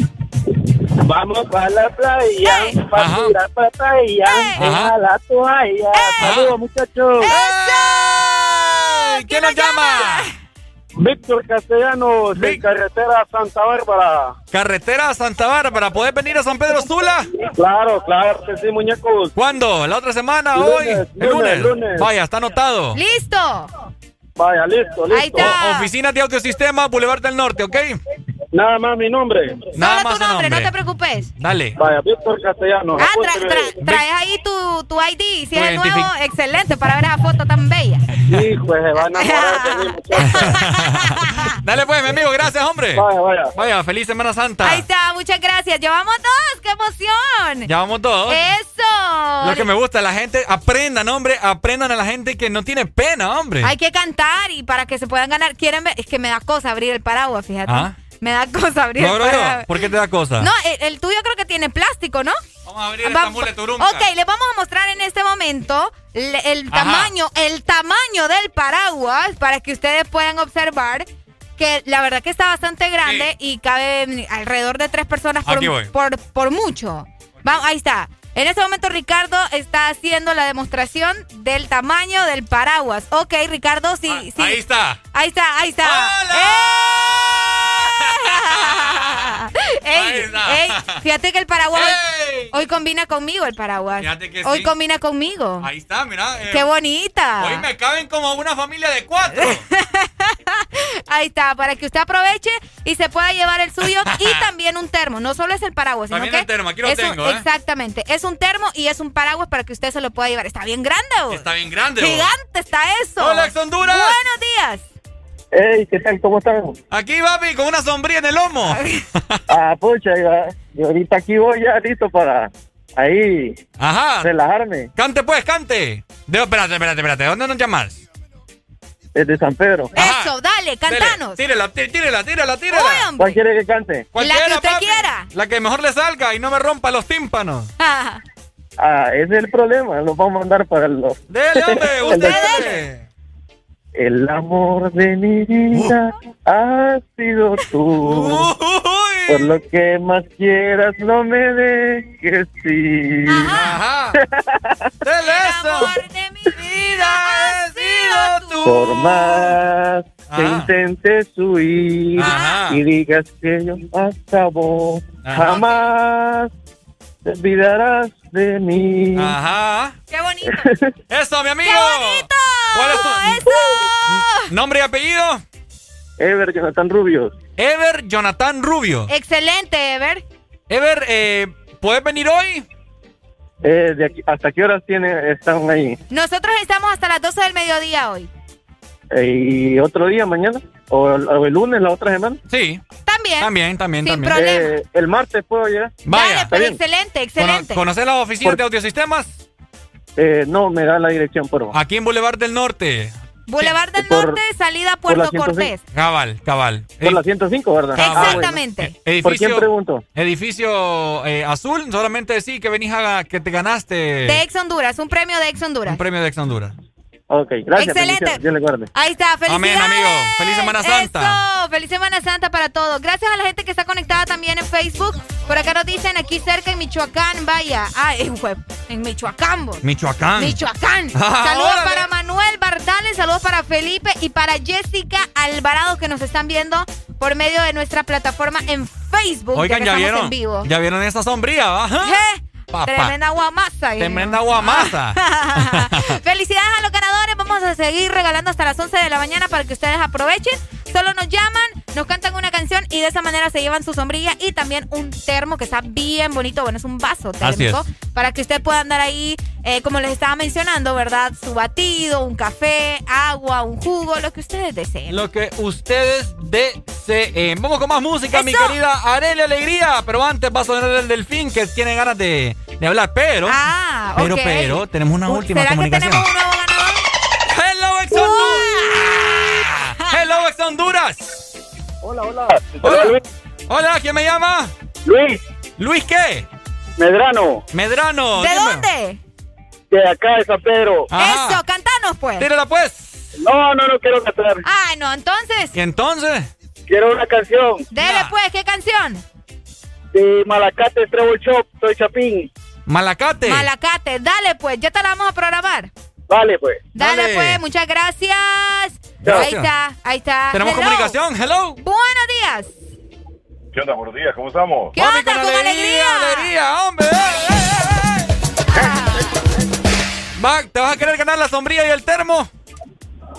Vamos para la playa, para para playa, a la toalla. Saludos, muchachos. ¡Ey! ¿Quién nos llama? Víctor Castellanos, de carretera Santa Bárbara. Carretera Santa Bárbara, ¿puedes venir a San Pedro Sula? Claro, claro que sí, muñecos. ¿Cuándo? ¿La otra semana? Lunes, ¿Hoy? ¿El lunes, lunes? lunes. Vaya, está anotado. ¡Listo! Vaya, listo, listo. Ahí está. O- Oficina de Audiosistema, Boulevard del Norte, ¿ok? Nada más mi nombre. Nada Solo más tu nombre, no te preocupes. Dale. Vaya, Víctor Castellanos. Ah, tra- traes ahí tu, tu ID, si es el nuevo, excelente, para ver esa foto tan bella. Hijo, se va a enamorar Dale pues, mi amigo, gracias, hombre. Vaya, vaya. Vaya, feliz Semana Santa. Ahí está, muchas gracias. Llevamos dos, ¡qué emoción! Ya vamos todos. ¡Eso! Lo que me gusta, la gente, aprendan, hombre, aprendan a la gente que no tiene pena, hombre. Hay que cantar y para que se puedan ganar. ¿Quieren ver? Es que me da cosa abrir el paraguas, fíjate. Ah. Me da cosa abrir No, el. ¿Por qué te da cosa? No, el, el tuyo creo que tiene plástico, ¿no? Vamos a abrir Va- esta mule turunca. Ok, les vamos a mostrar en este momento el tamaño, el tamaño del paraguas para que ustedes puedan observar que la verdad que está bastante grande y cabe alrededor de tres personas por, por, por mucho. Va- ahí está. En este momento Ricardo está haciendo la demostración del tamaño del paraguas. Ok, Ricardo, sí, sí. Ah, Ahí está. Ahí está, ahí está. ¡Eh! [laughs] Ahí ¡Ey! está. ¡Ey! Fíjate que el paraguas hoy, hoy combina conmigo el paraguas. Fíjate que hoy sí. combina conmigo. Ahí está, mira. eh, ¡Qué bonita! Hoy me caben como una familia de cuatro. [laughs] Ahí está, para que usted aproveche y se pueda llevar el suyo y [laughs] también un termo. No solo es el paraguas, sino También que el termo, aquí lo es un- tengo, ¿eh? Exactamente, es un termo y es un paraguas para que usted se lo pueda llevar. Está bien grande, vos. Está bien grande. vos. Gigante está eso. Hola, ex Honduras. Buenos días. Hey, ¿qué tal? ¿Cómo están? Aquí, papi, con una sombría en el lomo. [laughs] Ah, pucha, ya. Y ahorita aquí voy ya listo para ahí Ajá. relajarme. Cante, pues, cante. De, espérate, espérate, espérate. ¿Dónde nos llamas? Desde San Pedro. Eso, dale, cantanos. Tírela, tí- tírela, tírela, tírela. Hombre. ¿Cuál quiere que cante? La que usted papi. quiera. La que mejor le salga y no me rompa los tímpanos. [laughs] Ah, Ah, ese es el problema. Lo vamos a mandar para los. Dele, hombre, el [laughs] usted dele. El amor de mi vida has sido tú. Por lo que más quieras, no me dejes ir. Ajá. Dele eso. amor de mi vida sido tú. Por más que intentes huir Ajá. y digas que yo acabo, Ajá. jamás te olvidarás de mí. Ajá. ¡Qué bonito! [laughs] Eso, mi amigo. ¡Qué bonito! ¿Cuál es tu ¡Eso! nombre y apellido? Ever Jonathan Rubios. Ever Jonathan Rubio. Excelente, Ever. Ever, eh, ¿puedes venir hoy? Eh, de aquí- ¿Hasta qué horas tiene, están ahí? Nosotros estamos hasta las 12 del mediodía hoy. Eh, ¿Y otro día mañana? ¿O el, o el lunes, la otra semana? Sí. También. También, también, Sin también. problema. Eh, el martes puedo llegar. Vaya. Dale, bien. excelente, excelente. Cono- ¿Conoces las oficinas Por- de audiosistemas? Eh, no, me da la dirección, por favor. Aquí en Boulevard del Norte. Boulevard del Por- Norte, salida por Puerto 105. Cortés. Cabal, cabal. Por Eh, la 105, ¿verdad? Ah, bueno. Exactamente. eh, ¿Por edificio, quién pregunto? edificio eh, azul, solamente decir que venís a que te ganaste De Ex Honduras, un premio de Ex Honduras. un premio de Ex Honduras. Ok, gracias. Excelente. Dios le guarde. Ahí está, felicidades. Amén, amigo. Feliz Semana Santa. Eso, feliz Semana Santa para todos. Gracias a la gente que está conectada también en Facebook. Por acá nos dicen aquí cerca en Michoacán, vaya. Ah, en, en Michoacán. vos. Michoacán. Michoacán. [laughs] Ah, saludos órale. para Manuel Bartales, saludos para Felipe y para Jessica Alvarado que nos están viendo por medio de nuestra plataforma en Facebook. Oigan, que ya estamos vieron. en vivo. Ya vieron esa sombría, ¿va? ¿Eh? Papá. Tremenda guamasa. Tremenda guamasa. [laughs] Felicidades a los ganadores. Vamos a seguir regalando hasta las 11 de la mañana para que ustedes aprovechen. Solo nos llaman, nos cantan una canción y de esa manera se llevan su sombrilla y también un termo que está bien bonito. Bueno, es un vaso térmico para que usted pueda andar ahí, eh, como les estaba mencionando, ¿verdad? Su batido, un café, agua, un jugo, lo que ustedes deseen. Lo que ustedes deseen. Vamos con más música, mi querida Arelia Alegría. Pero antes va a sonar el delfín que tiene ganas de, de hablar. Pero, Ah, pero, pero, tenemos una última ¿Será que comunicación. tenemos un nuevo ganador? ¡Hello, ex Honduras! ¡Hello, ex Honduras! Hola, hola. Hola. Hola, ¿quién me llama? Luis ¿Luis qué? Medrano, Medrano. ¿De dime. dónde? de acá de San Pedro. Ajá. Eso, cantanos pues. Tírala pues. No, no, no quiero cantar. Ay, no, entonces, ¿Y entonces? Quiero una canción dele Nah. pues, ¿qué canción? de Malacate Treble Shop, soy Chapín. Malacate. Malacate, dale pues, ya te la vamos a programar. Vale, pues. Dale, Dale. pues, muchas gracias. Ahí está, ahí está. Tenemos Hello. comunicación, hello. Buenos días. ¿Qué onda? Buenos días, ¿cómo estamos? ¿Qué onda? Con alegría. alegría, hombre. Va, ¿te vas a querer ganar la sombrilla y el termo?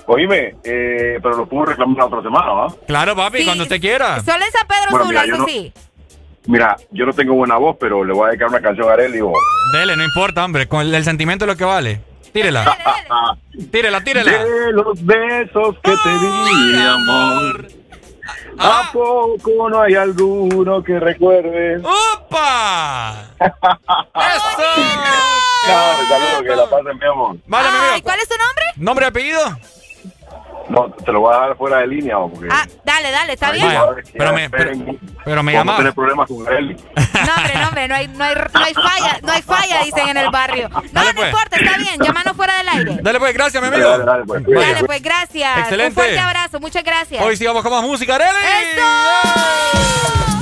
Oíme, eh, pero lo puedo reclamar la otra semana, ¿va? Claro, papi, Sí. cuando usted quiera. Solo en San Pedro Bueno, Sula, eso no- sí. Mira, yo no tengo buena voz, pero le voy a dedicar una canción a Arely. vos. Dele, no importa, hombre. Con el, el sentimiento es lo que vale. Tírela. Tírela, tírela. De los besos que te di, amor. Ah. ¿A poco no hay alguno que recuerde? ¡Opa! [laughs] ¡Eso! Claro, saludos, que la pasen, mi amor. Vale, mi amigo. ¿cuál es tu nombre? ¿Nombre y apellido? No, te lo voy a dar fuera de línea, porque... Ah, dale, dale, está bien. Vaya, pero me, pero, pero me llamaba. tener problemas con Arely. [laughs] No, hombre, no, hombre, no hay, no hay, no hay falla, no hay falla, dicen en el barrio. No, Dale, no pues. importa, está bien, llámanos fuera del aire. Dale pues, gracias, mi amigo. dale, dale, pues. Dale, pues, gracias. Excelente. Un fuerte abrazo, muchas gracias. Hoy sí vamos con más música, Arely. Se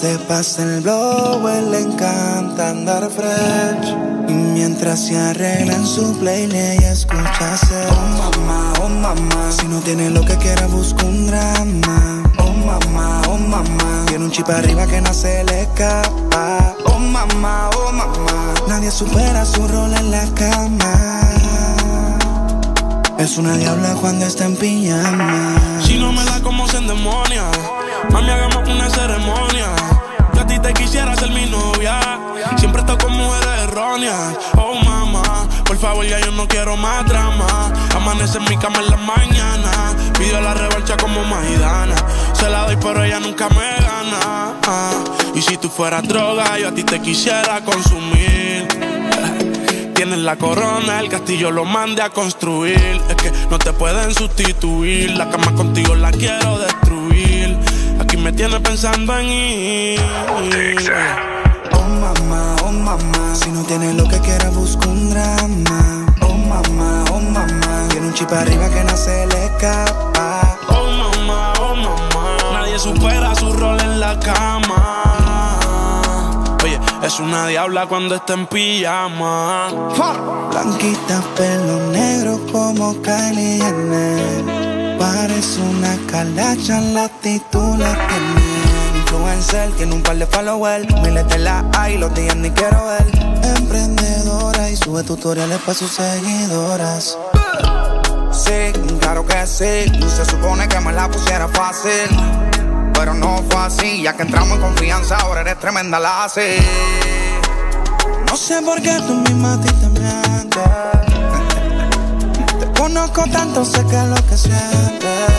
Se pasa el blow, le encanta andar fresh. Y mientras se arregla en su playlist, escucha hacer. Oh mamá, oh mamá. Si no tiene lo que quiera, busca un drama. Oh mamá, oh mamá. Tiene un chip arriba que no se le escapa. Oh mamá, oh mamá. Nadie supera su rol en la cama. Es una diabla cuando está en pijama. Si no me da como se endemonia, mami, hagamos una ceremonia. Quisiera ser mi novia. Siempre estoy con mujeres erróneas. Oh, mamá, por favor, ya yo no quiero más drama. Amanece en mi cama en la mañana. Pido la revancha como Maidana. Se la doy, pero ella nunca me gana. Ah, Y si tú fueras droga, yo a ti te quisiera consumir. Tienes la corona, el castillo lo mande a construir. Es que no te pueden sustituir. La cama contigo la quiero destruir. Me tienes pensando en ir. Oh mamá, oh mamá. Si no tiene lo que quiera, busca un drama. Oh mamá, oh mamá. Tiene un chip arriba que no se le escapa. Oh mamá, oh mamá. Nadie supera su rol en la cama. Oye, es una diabla cuando está en pijama. Blanquita, pelo negro como Kylie Jenner. Parece una calacha, la actitud la tiene. Influencer, tiene un par de followers. Miles de la hay, los días ni quiero ver. Emprendedora y sube tutoriales para sus seguidoras. Sí, claro que sí. Se supone que me la pusiera fácil. Pero no fue así, ya que entramos en confianza, ahora eres tremenda la así. No sé por qué tú misma a ti te mientes. Conozco tanto, sé que es lo que sientes.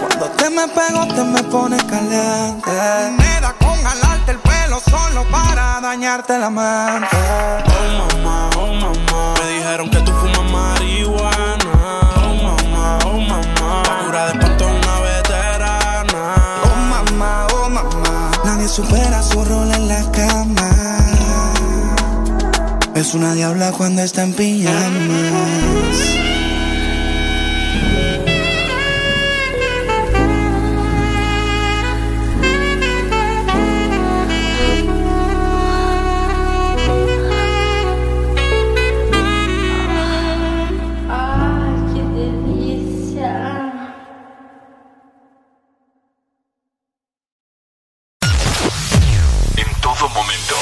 Cuando te me pego, te me pones caliente. Me da con jalarte el pelo solo para dañarte la mente. Oh mamá, oh mamá. Me dijeron que tú fumas marihuana. Oh mamá, oh mamá. La cura de espanto es una veterana. Oh mamá, oh mamá. Nadie supera su rol en la cama. Es una diabla cuando está en pijamas. En todo momento.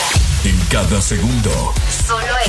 En cada segundo.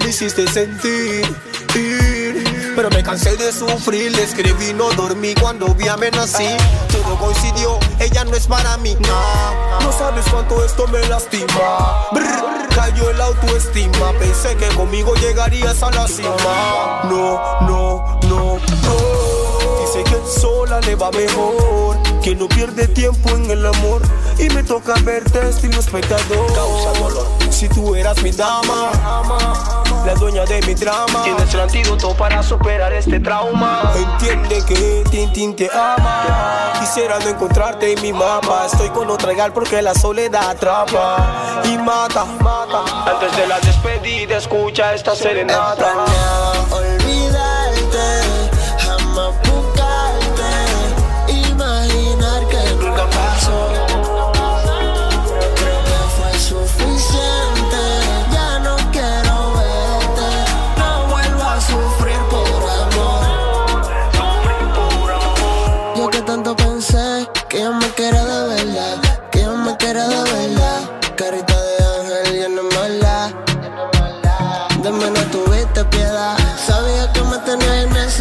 Me hiciste sentir. Pero me cansé de sufrir, le escribí, no dormí cuando vi amenací. Todo coincidió, ella no es para mí. No sabes cuánto esto me lastima. Brr, cayó el autoestima, pensé que conmigo llegarías a la cima. No, no, no, no. Dice que sola le va mejor, que no pierde tiempo en el amor. Y me toca verte estilo espectador. Causa dolor. Si tú eras mi dama, la dueña de mi drama. Tienes el antídoto para superar este trauma. Entiende que Tintín te ama. Quisiera no encontrarte en mi mapa. Estoy con otra gal porque la soledad atrapa y mata, mata. Antes de la despedida, escucha esta serenata.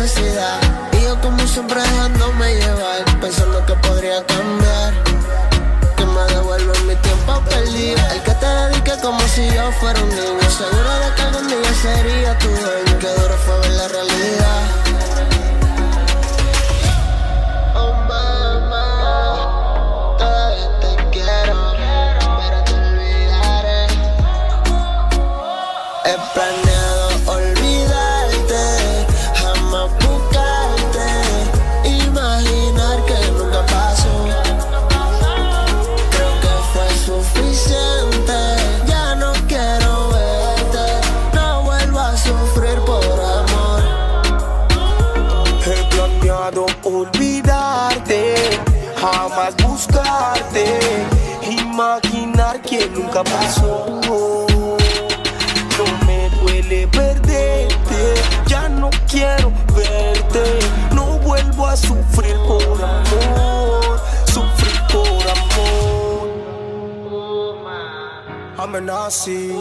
Necesidad. Y yo como siempre que nunca pasó. No me duele perderte, ya no quiero verte, no vuelvo a sufrir por amor, sufrir por amor. Amenazi,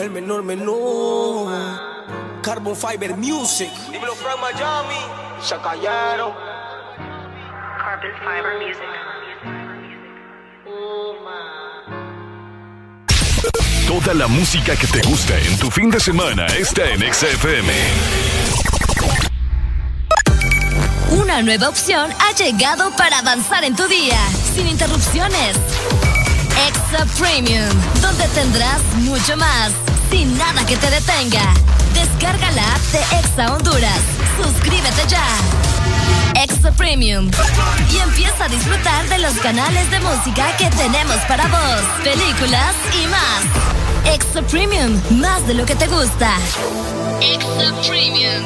el menor menor, Carbon Fiber Music. Dímelo from Miami, se callaron. Carbon Fiber Music. Toda la música que te gusta en tu fin de semana está en Exa FM. Una nueva opción ha llegado para avanzar en tu día, sin interrupciones. Extra Premium, donde tendrás mucho más, sin nada que te detenga. Descarga la app de Exa Honduras. Suscríbete ya. Extra Premium. Y empieza a disfrutar de los canales de música que tenemos para vos, películas y más. Extra Premium, más de lo que te gusta. Extra Premium.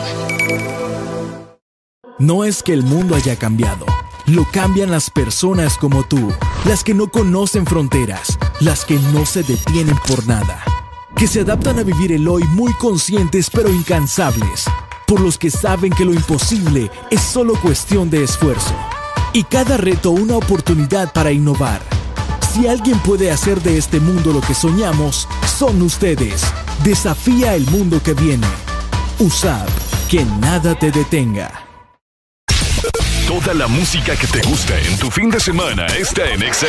No es que el mundo haya cambiado, lo cambian las personas como tú, las que no conocen fronteras, las que no se detienen por nada, que se adaptan a vivir el hoy muy conscientes pero incansables, por los que saben que lo imposible es solo cuestión de esfuerzo, y cada reto una oportunidad para innovar. Si alguien puede hacer de este mundo lo que soñamos, son ustedes. Desafía el mundo que viene. USAP, que nada te detenga. Toda la música que te gusta en tu fin de semana está en Exa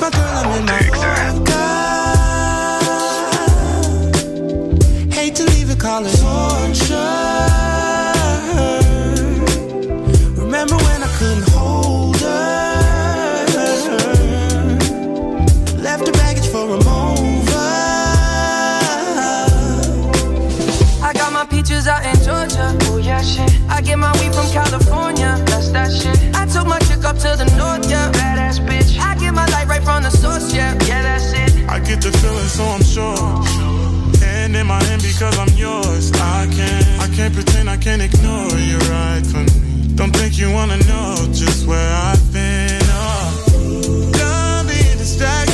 My girl, I'm in my. Hate to leave it, call it torture. I get the feeling, so I'm sure. Hand in my hand because I'm yours. I can't, I can't pretend I can't ignore you right from me. Don't think you wanna know just where I've been. Oh. Done being distracted.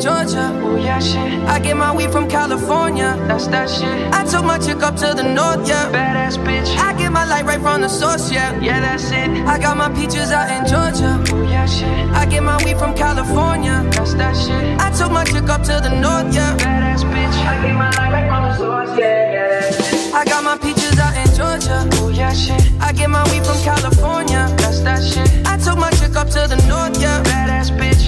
Georgia. Oh yeah, shit. I get my weed from California. That's that shit. I took my chick up to the north, yeah. Badass bitch. I get my light right from the source, yeah. Yeah, that's it. I got my peaches out in Georgia. Oh yeah, shit. I get my weed from California. That's that shit. I took my chick up to the north, yeah. Badass bitch. I get my light right from the source, yeah. yeah that's it. I got my peaches out in Georgia. Oh yeah, shit. I get my weed from California. That's that shit. I took my chick up to the north, yeah. Badass bitch.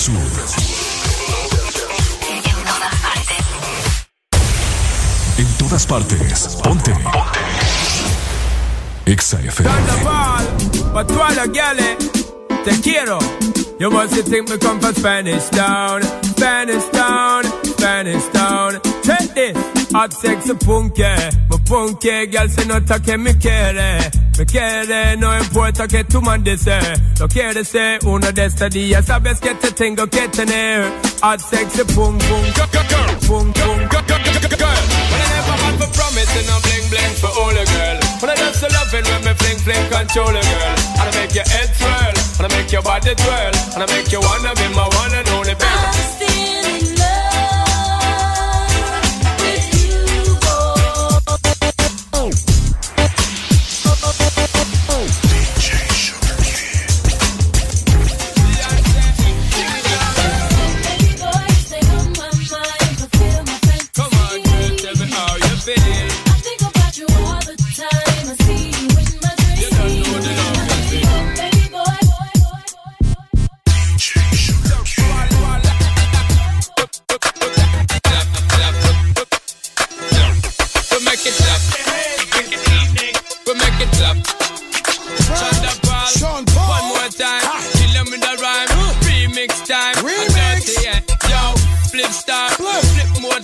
Sur. En todas partes. Ponte. Exa FM. Carnaval, Patuala Gale, te quiero. You must think me come from Spanish Town, Spanish Town, Spanish hot sexy punke, me punke, girl se nota que me quiere. Me quiere, no importa que tú mandes. Lo quieres ser uno de estos días, sabes que te tengo que tener. Hot sexy pum pum, pum pum. When I never had for promise and I'm bling bling for all a girl. When I just love it when me fling fling control a girl. And I make your head swirl, and I make your body twirl, and I make you wanna be my one and only baby.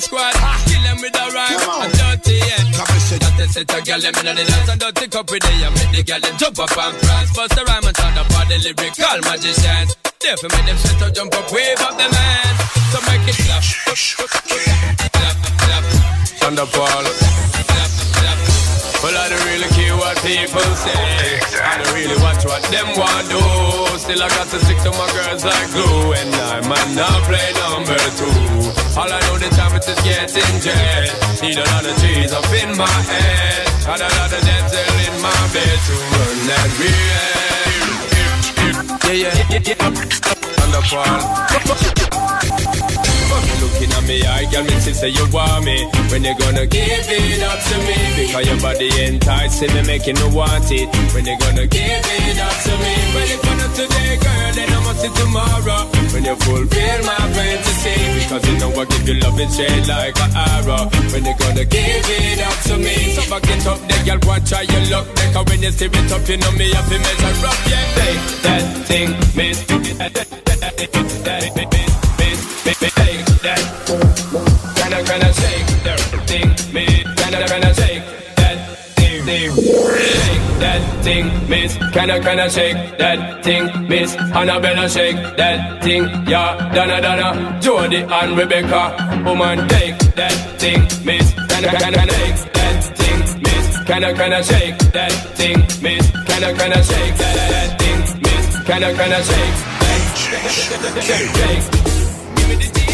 Squad. Kill them with a rhyme. I'm dirty, yeah. That is it, a girl, them in the dance and dirty cup with they make the girl them jump up and prance. Bust the rhyme and sound up all the lyrical magicians. Therefore, make them sweat out, jump up, wave up them hands. So make it clap. Clap, clap. Underfall. Well, I don't really care what people say. I don't really watch what them want do. Still, I got to stick to my girls like glue. And I might not play number two. All I know the time is getting jet. Need a lot of trees up in my head. Got a lot of dental in my bed to run that real. Yeah, yeah, yeah, yeah. Underfall looking at me, I girl, me say you want me. When you gonna give it up to me? Because your body enticing me, making me want it. When you gonna give it up to me? Well, if not today, girl, then I must see tomorrow. When you fulfill my fantasy, because you know I give you love and shade like an arrow. When you gonna give it up to me? So back it up, there, girl, watch how you look. Because when you see it up, you know me, I feel measure up, yeah. Hey, that thing, miss. That, that, that, that, that, that, that. Can kinda kinda shake that thing, thing. Shake that thing, miss. Can I kinda shake that thing, miss. Annabella shake that thing, yeah. Donna Donna, Jody and Rebecca, woman take that thing, miss. Can I kinda shake that thing, miss. Can I kinda shake that thing, miss. Can I kinda shake that, that thing, miss. Kinda kinda shake. Shake, shake, shake. Give me the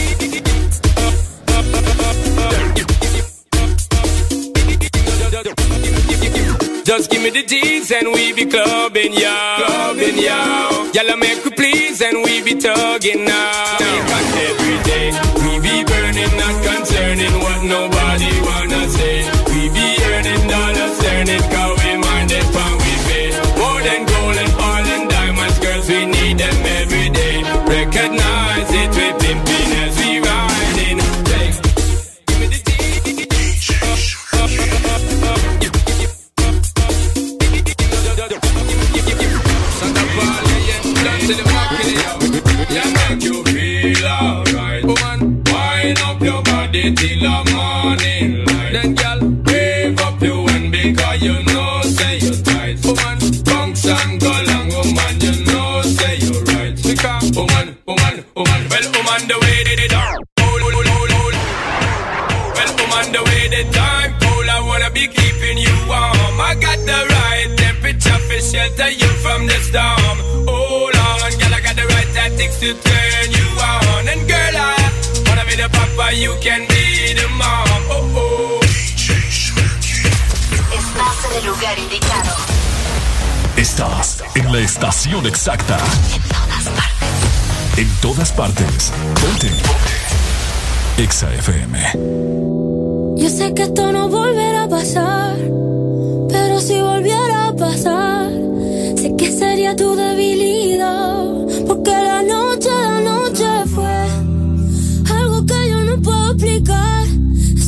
Just give me the G's and we be clubbing, yo. Clubbing, yo. Y'all make we please and we be tugging now. Partes. Ponte. Exa FM. Yo sé que esto no volverá a pasar, pero si volviera a pasar, sé que sería tu debilidad, porque la noche, la noche fue algo que yo no puedo explicar.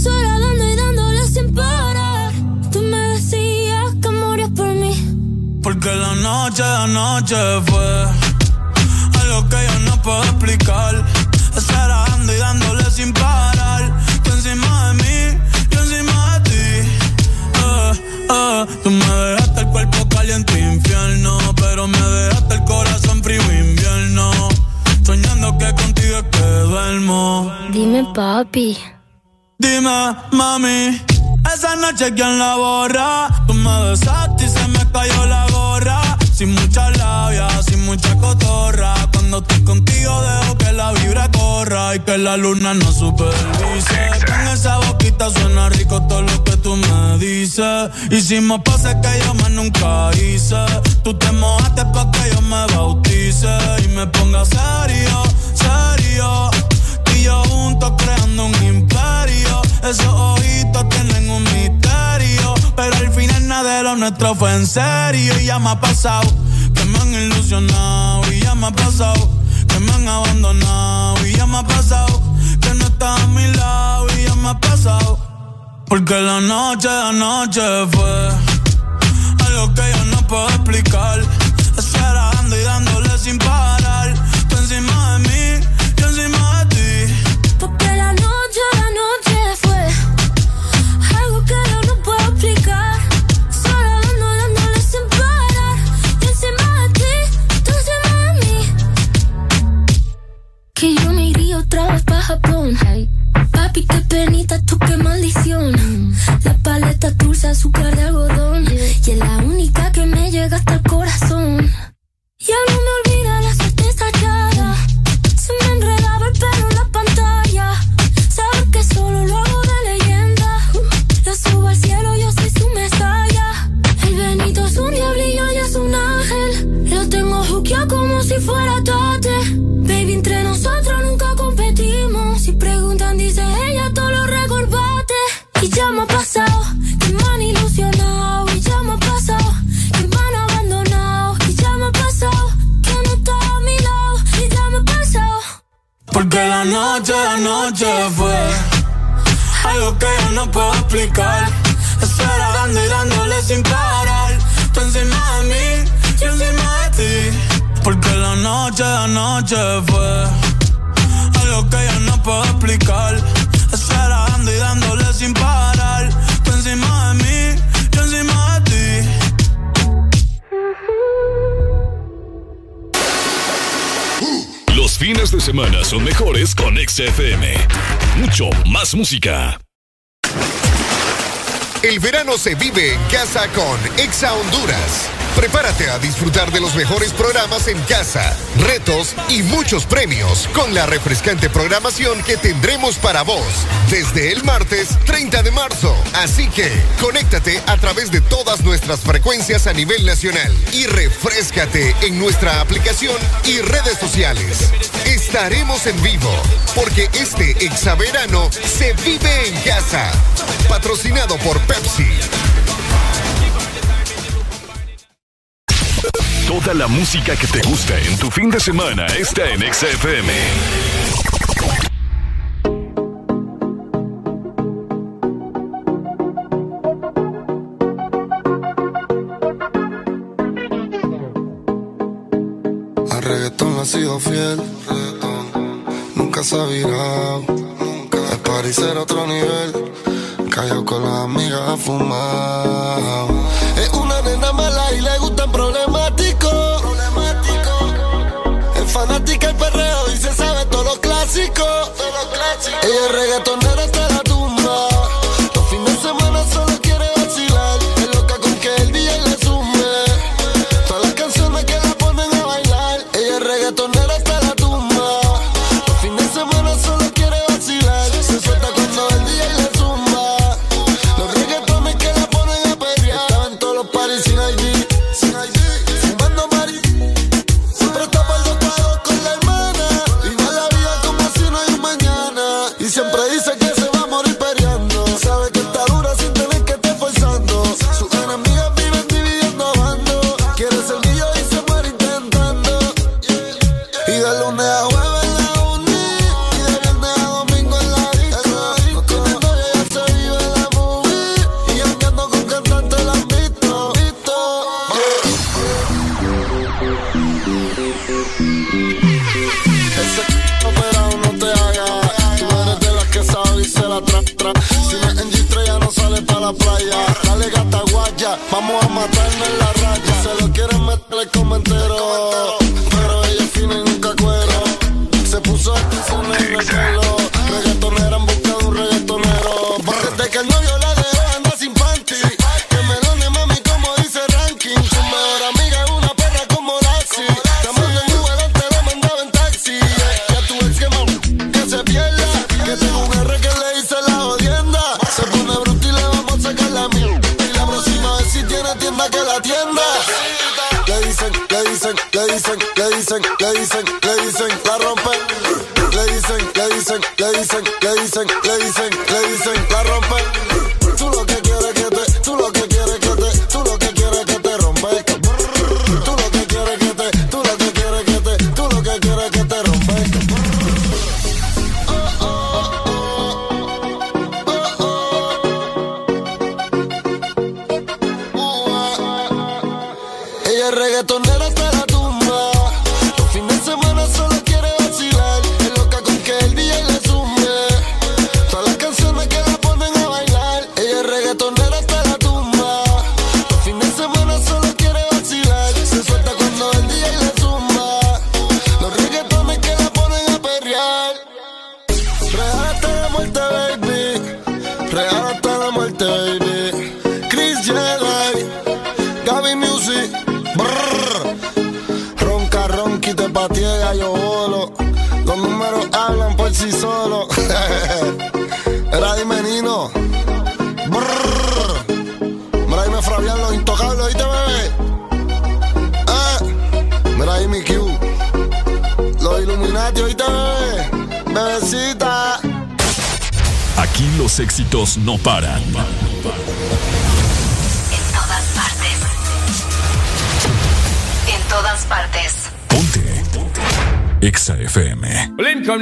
Sola dando y dándole sin parar. Tú me decías que morías por mí. Porque la noche, la noche fue explicar. Estar dando y dándole sin parar. Tú encima de mí, yo encima de ti. Eh, eh, tú me dejaste el cuerpo caliente infierno, pero me dejaste el corazón frío invierno. Soñando que contigo es que duermo. Dime, papi. Dime, mami, esa noche quién la borra. Tú me besaste la luna no supervise. Con esa boquita suena rico todo lo que tú me dices. Hicimos pases que yo más nunca hice. Tú te mojaste pa' que yo me bautice y me ponga serio, serio. Tú y yo juntos creando un imperio. Esos ojitos tienen un misterio. Pero al final nada de lo nuestro fue en serio. Y ya me ha pasado que me han ilusionado. Y ya me ha pasado que me han abandonado. Y ya me ha pasado que no estás a mi lado. Y ya me ha pasado. Porque la noche, la noche fue algo que yo no puedo explicar. Estar dando y dándole sin parar. Papi, qué penita, tú qué maldición. La paleta dulce, azúcar Porque la noche, la noche fue algo que yo no puedo explicar. Estar dando y dándole sin parar. Tú encima de mí, yo encima de ti. Porque la noche, la noche fue algo que yo no puedo explicar. Estar dando y dándole sin parar. Tú encima de mí. fines de semana son mejores con XFM. Mucho más música. El verano se vive en casa con Exa Honduras. Prepárate a disfrutar de los mejores programas en casa, retos y muchos premios con la refrescante programación que tendremos para vos desde el martes 30 de marzo. Así que conéctate a través de todas nuestras frecuencias a nivel nacional y refrescate en nuestra aplicación y redes sociales. Estaremos en vivo porque este exaverano se vive en casa. Patrocinado por Pepsi. Toda la música que te gusta en tu fin de semana está en XFM. Al reggaetón ha sido fiel, reggaetón. nunca se ha virado, nunca. Al parecer otro nivel, cayó con las amigas a fumar clásico. Ella es reggaeton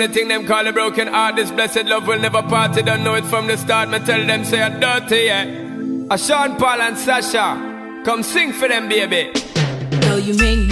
the thing them call a broken heart. This blessed love will never part. They don't know it from the start. Me tell them say I'm dirty, yeah. A Sean Paul and Sasha, come sing for them, baby. Though you make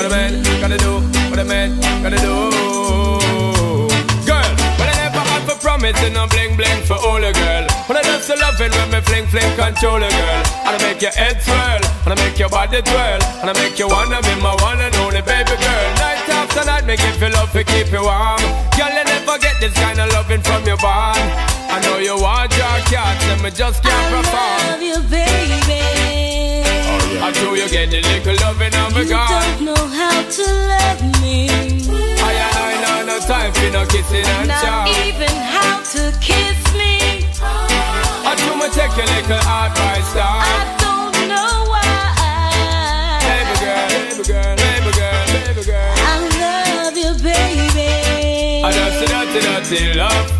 What a man gotta do, what a man gotta do. Girl, but I never had for promising no bling bling for all a girl. But I love it when me fling fling control a girl. And I make your head swirl, and I make your body twirl, and I make you wanna be my one and only baby girl. Night after night, give you love to keep you warm. Girl, you never get this kind of loving from your bond. I know you want your cats, and me just can't perform. love you, baby. I do you get the little loving of a You God. don't know how to love me. I I know no time for no kissing and Not chow. even how to kiss me. I do me take your little advice down. I don't know why. Baby girl, baby girl, baby girl, baby girl. I love you, baby. I dirty, dirty love.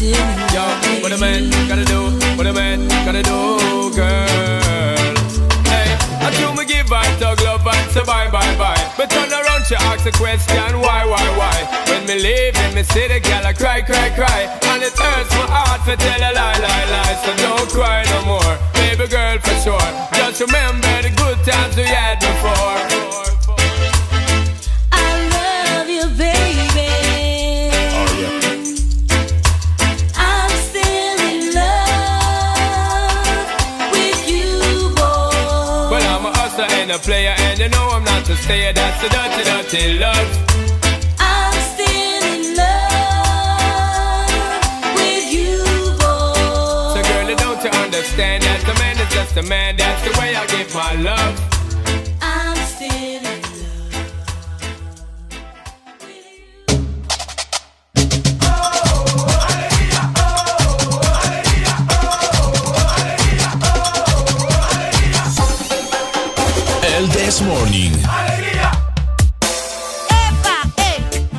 still Yo, what a man gotta do, what a man gotta do, girl. Hey, I do me give her tug love and say bye, bye, bye. But turn around, she ask a question, why, why, why? When me leave, in me the girl, I cry, cry, cry. And it hurts my heart to tell a lie, lie, lie. So don't cry no more, baby girl, for sure. Just remember the good times we had a player, and you know I'm not a stayer. That's the dirty, dirty love. I'm still in love with you, boy. So, girl, don't you understand that the man is just a man? That's the way I give my love. This Morning.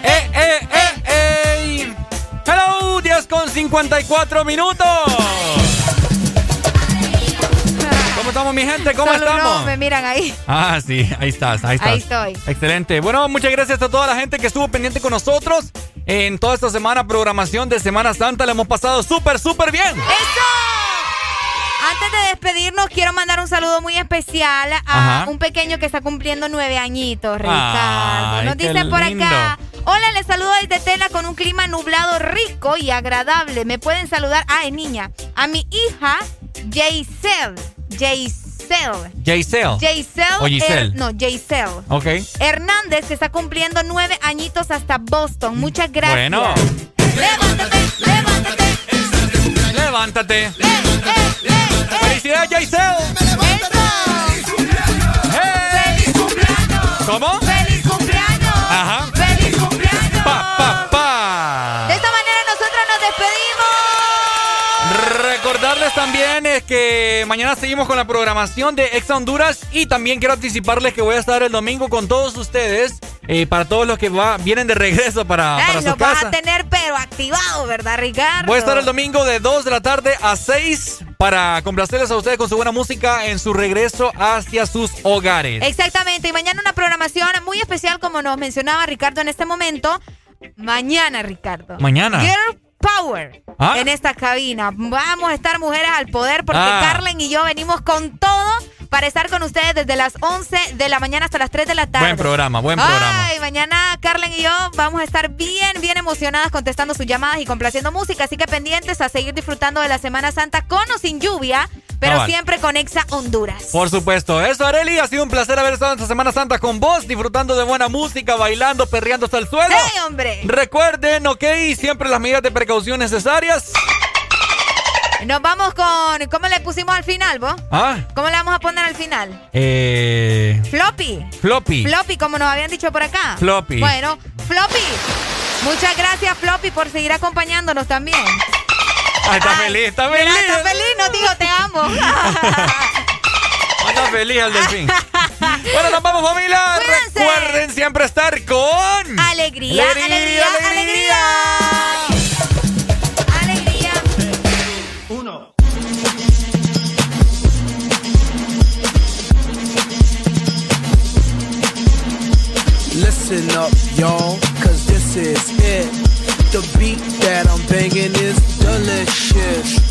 ¡Eh, eh, eh, eh! ¡Hello! 10 con 54 minutos. ¿Cómo estamos, mi gente? ¿Cómo Solo estamos? No, me miran ahí. Ah, sí, ahí estás, ahí estás. Ahí estoy. Excelente. Bueno, muchas gracias a toda la gente que estuvo pendiente con nosotros en toda esta semana, programación de Semana Santa. Le hemos pasado súper, súper bien. ¡Eso! Antes de despedirnos, quiero mandar un saludo muy especial a Ajá. un pequeño que está cumpliendo nueve añitos, Ricardo. Ay, Nos dice por lindo. acá. Hola, les saludo desde Tela con un clima nublado rico y agradable. Me pueden saludar, ah, es niña, a mi hija Jaisel. Jaisel. Jaisel. Jaisel. O Giselle. No, Jaisel. Ok. Hernández, que está cumpliendo nueve añitos hasta Boston. Muchas gracias. Bueno. Levántate. ¡Felicidades, Jaisel! ¡Hey! ¿Cómo? ¡Feliz cumpleaños! Ajá. ¡Feliz cumpleaños! Recordarles también es que mañana seguimos con la programación de Ex Honduras y también quiero anticiparles que voy a estar el domingo con todos ustedes. Eh, para todos los que va, vienen de regreso para, Ey, para su los vas casa. a tener pero activado, ¿verdad, Ricardo? Voy a estar el domingo de 2 de la tarde a 6 para complacerles a ustedes con su buena música en su regreso hacia sus hogares. Exactamente, y mañana una programación muy especial como nos mencionaba Ricardo en este momento. Mañana, Ricardo. Mañana. Girl Power Ah. en esta cabina. Vamos a estar mujeres al poder porque Ah. Carlen y yo venimos con todo para estar con ustedes desde las 11 de la mañana hasta las 3 de la tarde. Buen programa, buen programa. Ay, mañana Carlen y yo vamos a estar bien, bien emocionadas contestando sus llamadas y complaciendo música. Así que pendientes a seguir disfrutando de la Semana Santa con o sin lluvia, pero siempre con Exa Honduras. Por supuesto. Eso, Areli, ha sido un placer haber estado esta Semana Santa con vos, disfrutando de buena música, bailando, perreando hasta el suelo. ¡Sí, hombre! Recuerden, ok, siempre las medidas de precaución necesarias. Nos vamos con. ¿Cómo le pusimos al final, vos? Ah, ¿Cómo le vamos a poner al final? eh. Floppy. Floppy. Floppy, como nos habían dicho por acá. Floppy. Bueno, Floppy. Muchas gracias, Floppy, por seguir acompañándonos también. Ah, está feliz, está Mira, feliz. está feliz, nos dijo te amo. [laughs] [laughs] Está feliz el delfín. bueno, nos vamos, familia. Recuerden siempre estar con. Alegría, alegría, alegría. Alegría. Listen up, y'all, cause this is it. The beat that I'm banging is delicious.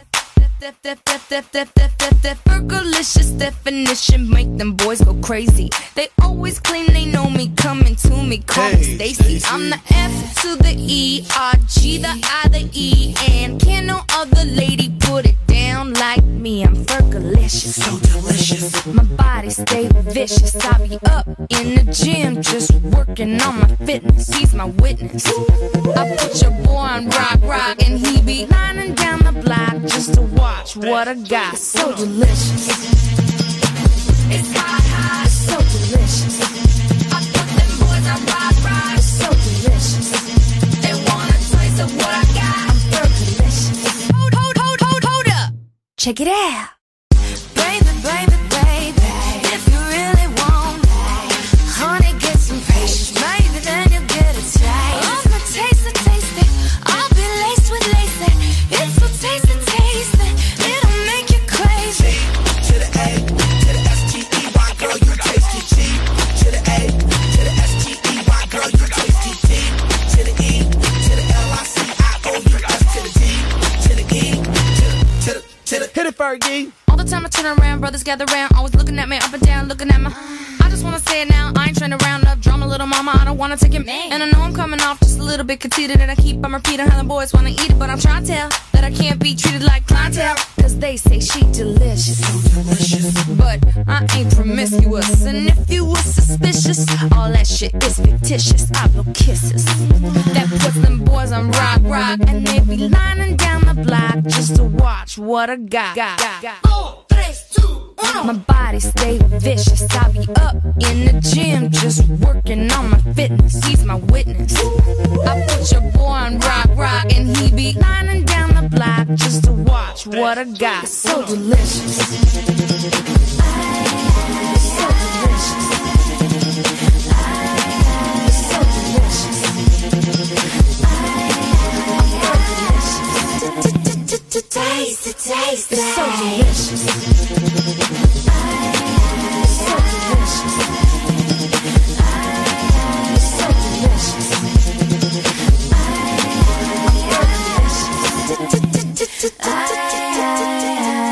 Burgerlicious definition make them boys go crazy. They always claim they know me, coming to me, call me Stacy. I'm the F to the E, R, G, the I, the E, and can no other lady put it down like me. I'm Fergalicious, so delicious. My body stay vicious. I be up in the gym, just working on my fitness. He's my witness. I put your boy on rock, rock, and he be lining down the block just to watch what I got. So delicious. It's hot, hot, so delicious. I put them boys on rock, so delicious. They want a taste of what I got. I'm Fergalicious. Hold, hold, hold, hold, hold up. Check it out. Baby, baby, baby, Fergie. All the time I turn around, brothers gather round, always looking at me up and down, looking at my. I just wanna say it now, I ain't trying to round up drama, little mama. I don't wanna take it, Man. and I know I'm coming off just a little bit conceited, and I keep on repeating how the boys wanna eat it, but I'm trying to tell that I can't be treated like clientele, cause they say she delicious, but I ain't promiscuous, and if you were suspicious, all that shit is fictitious. I blow kisses that puts them boys on rock, rock, and they be lining down the block just to watch what I got. got, got. My body stay vicious. I be up in the gym just working on my fitness. He's my witness. I put your boy on rock, rock, and he be lining down the block just to watch what I got. So delicious. So delicious. To taste, to taste. It's so delicious.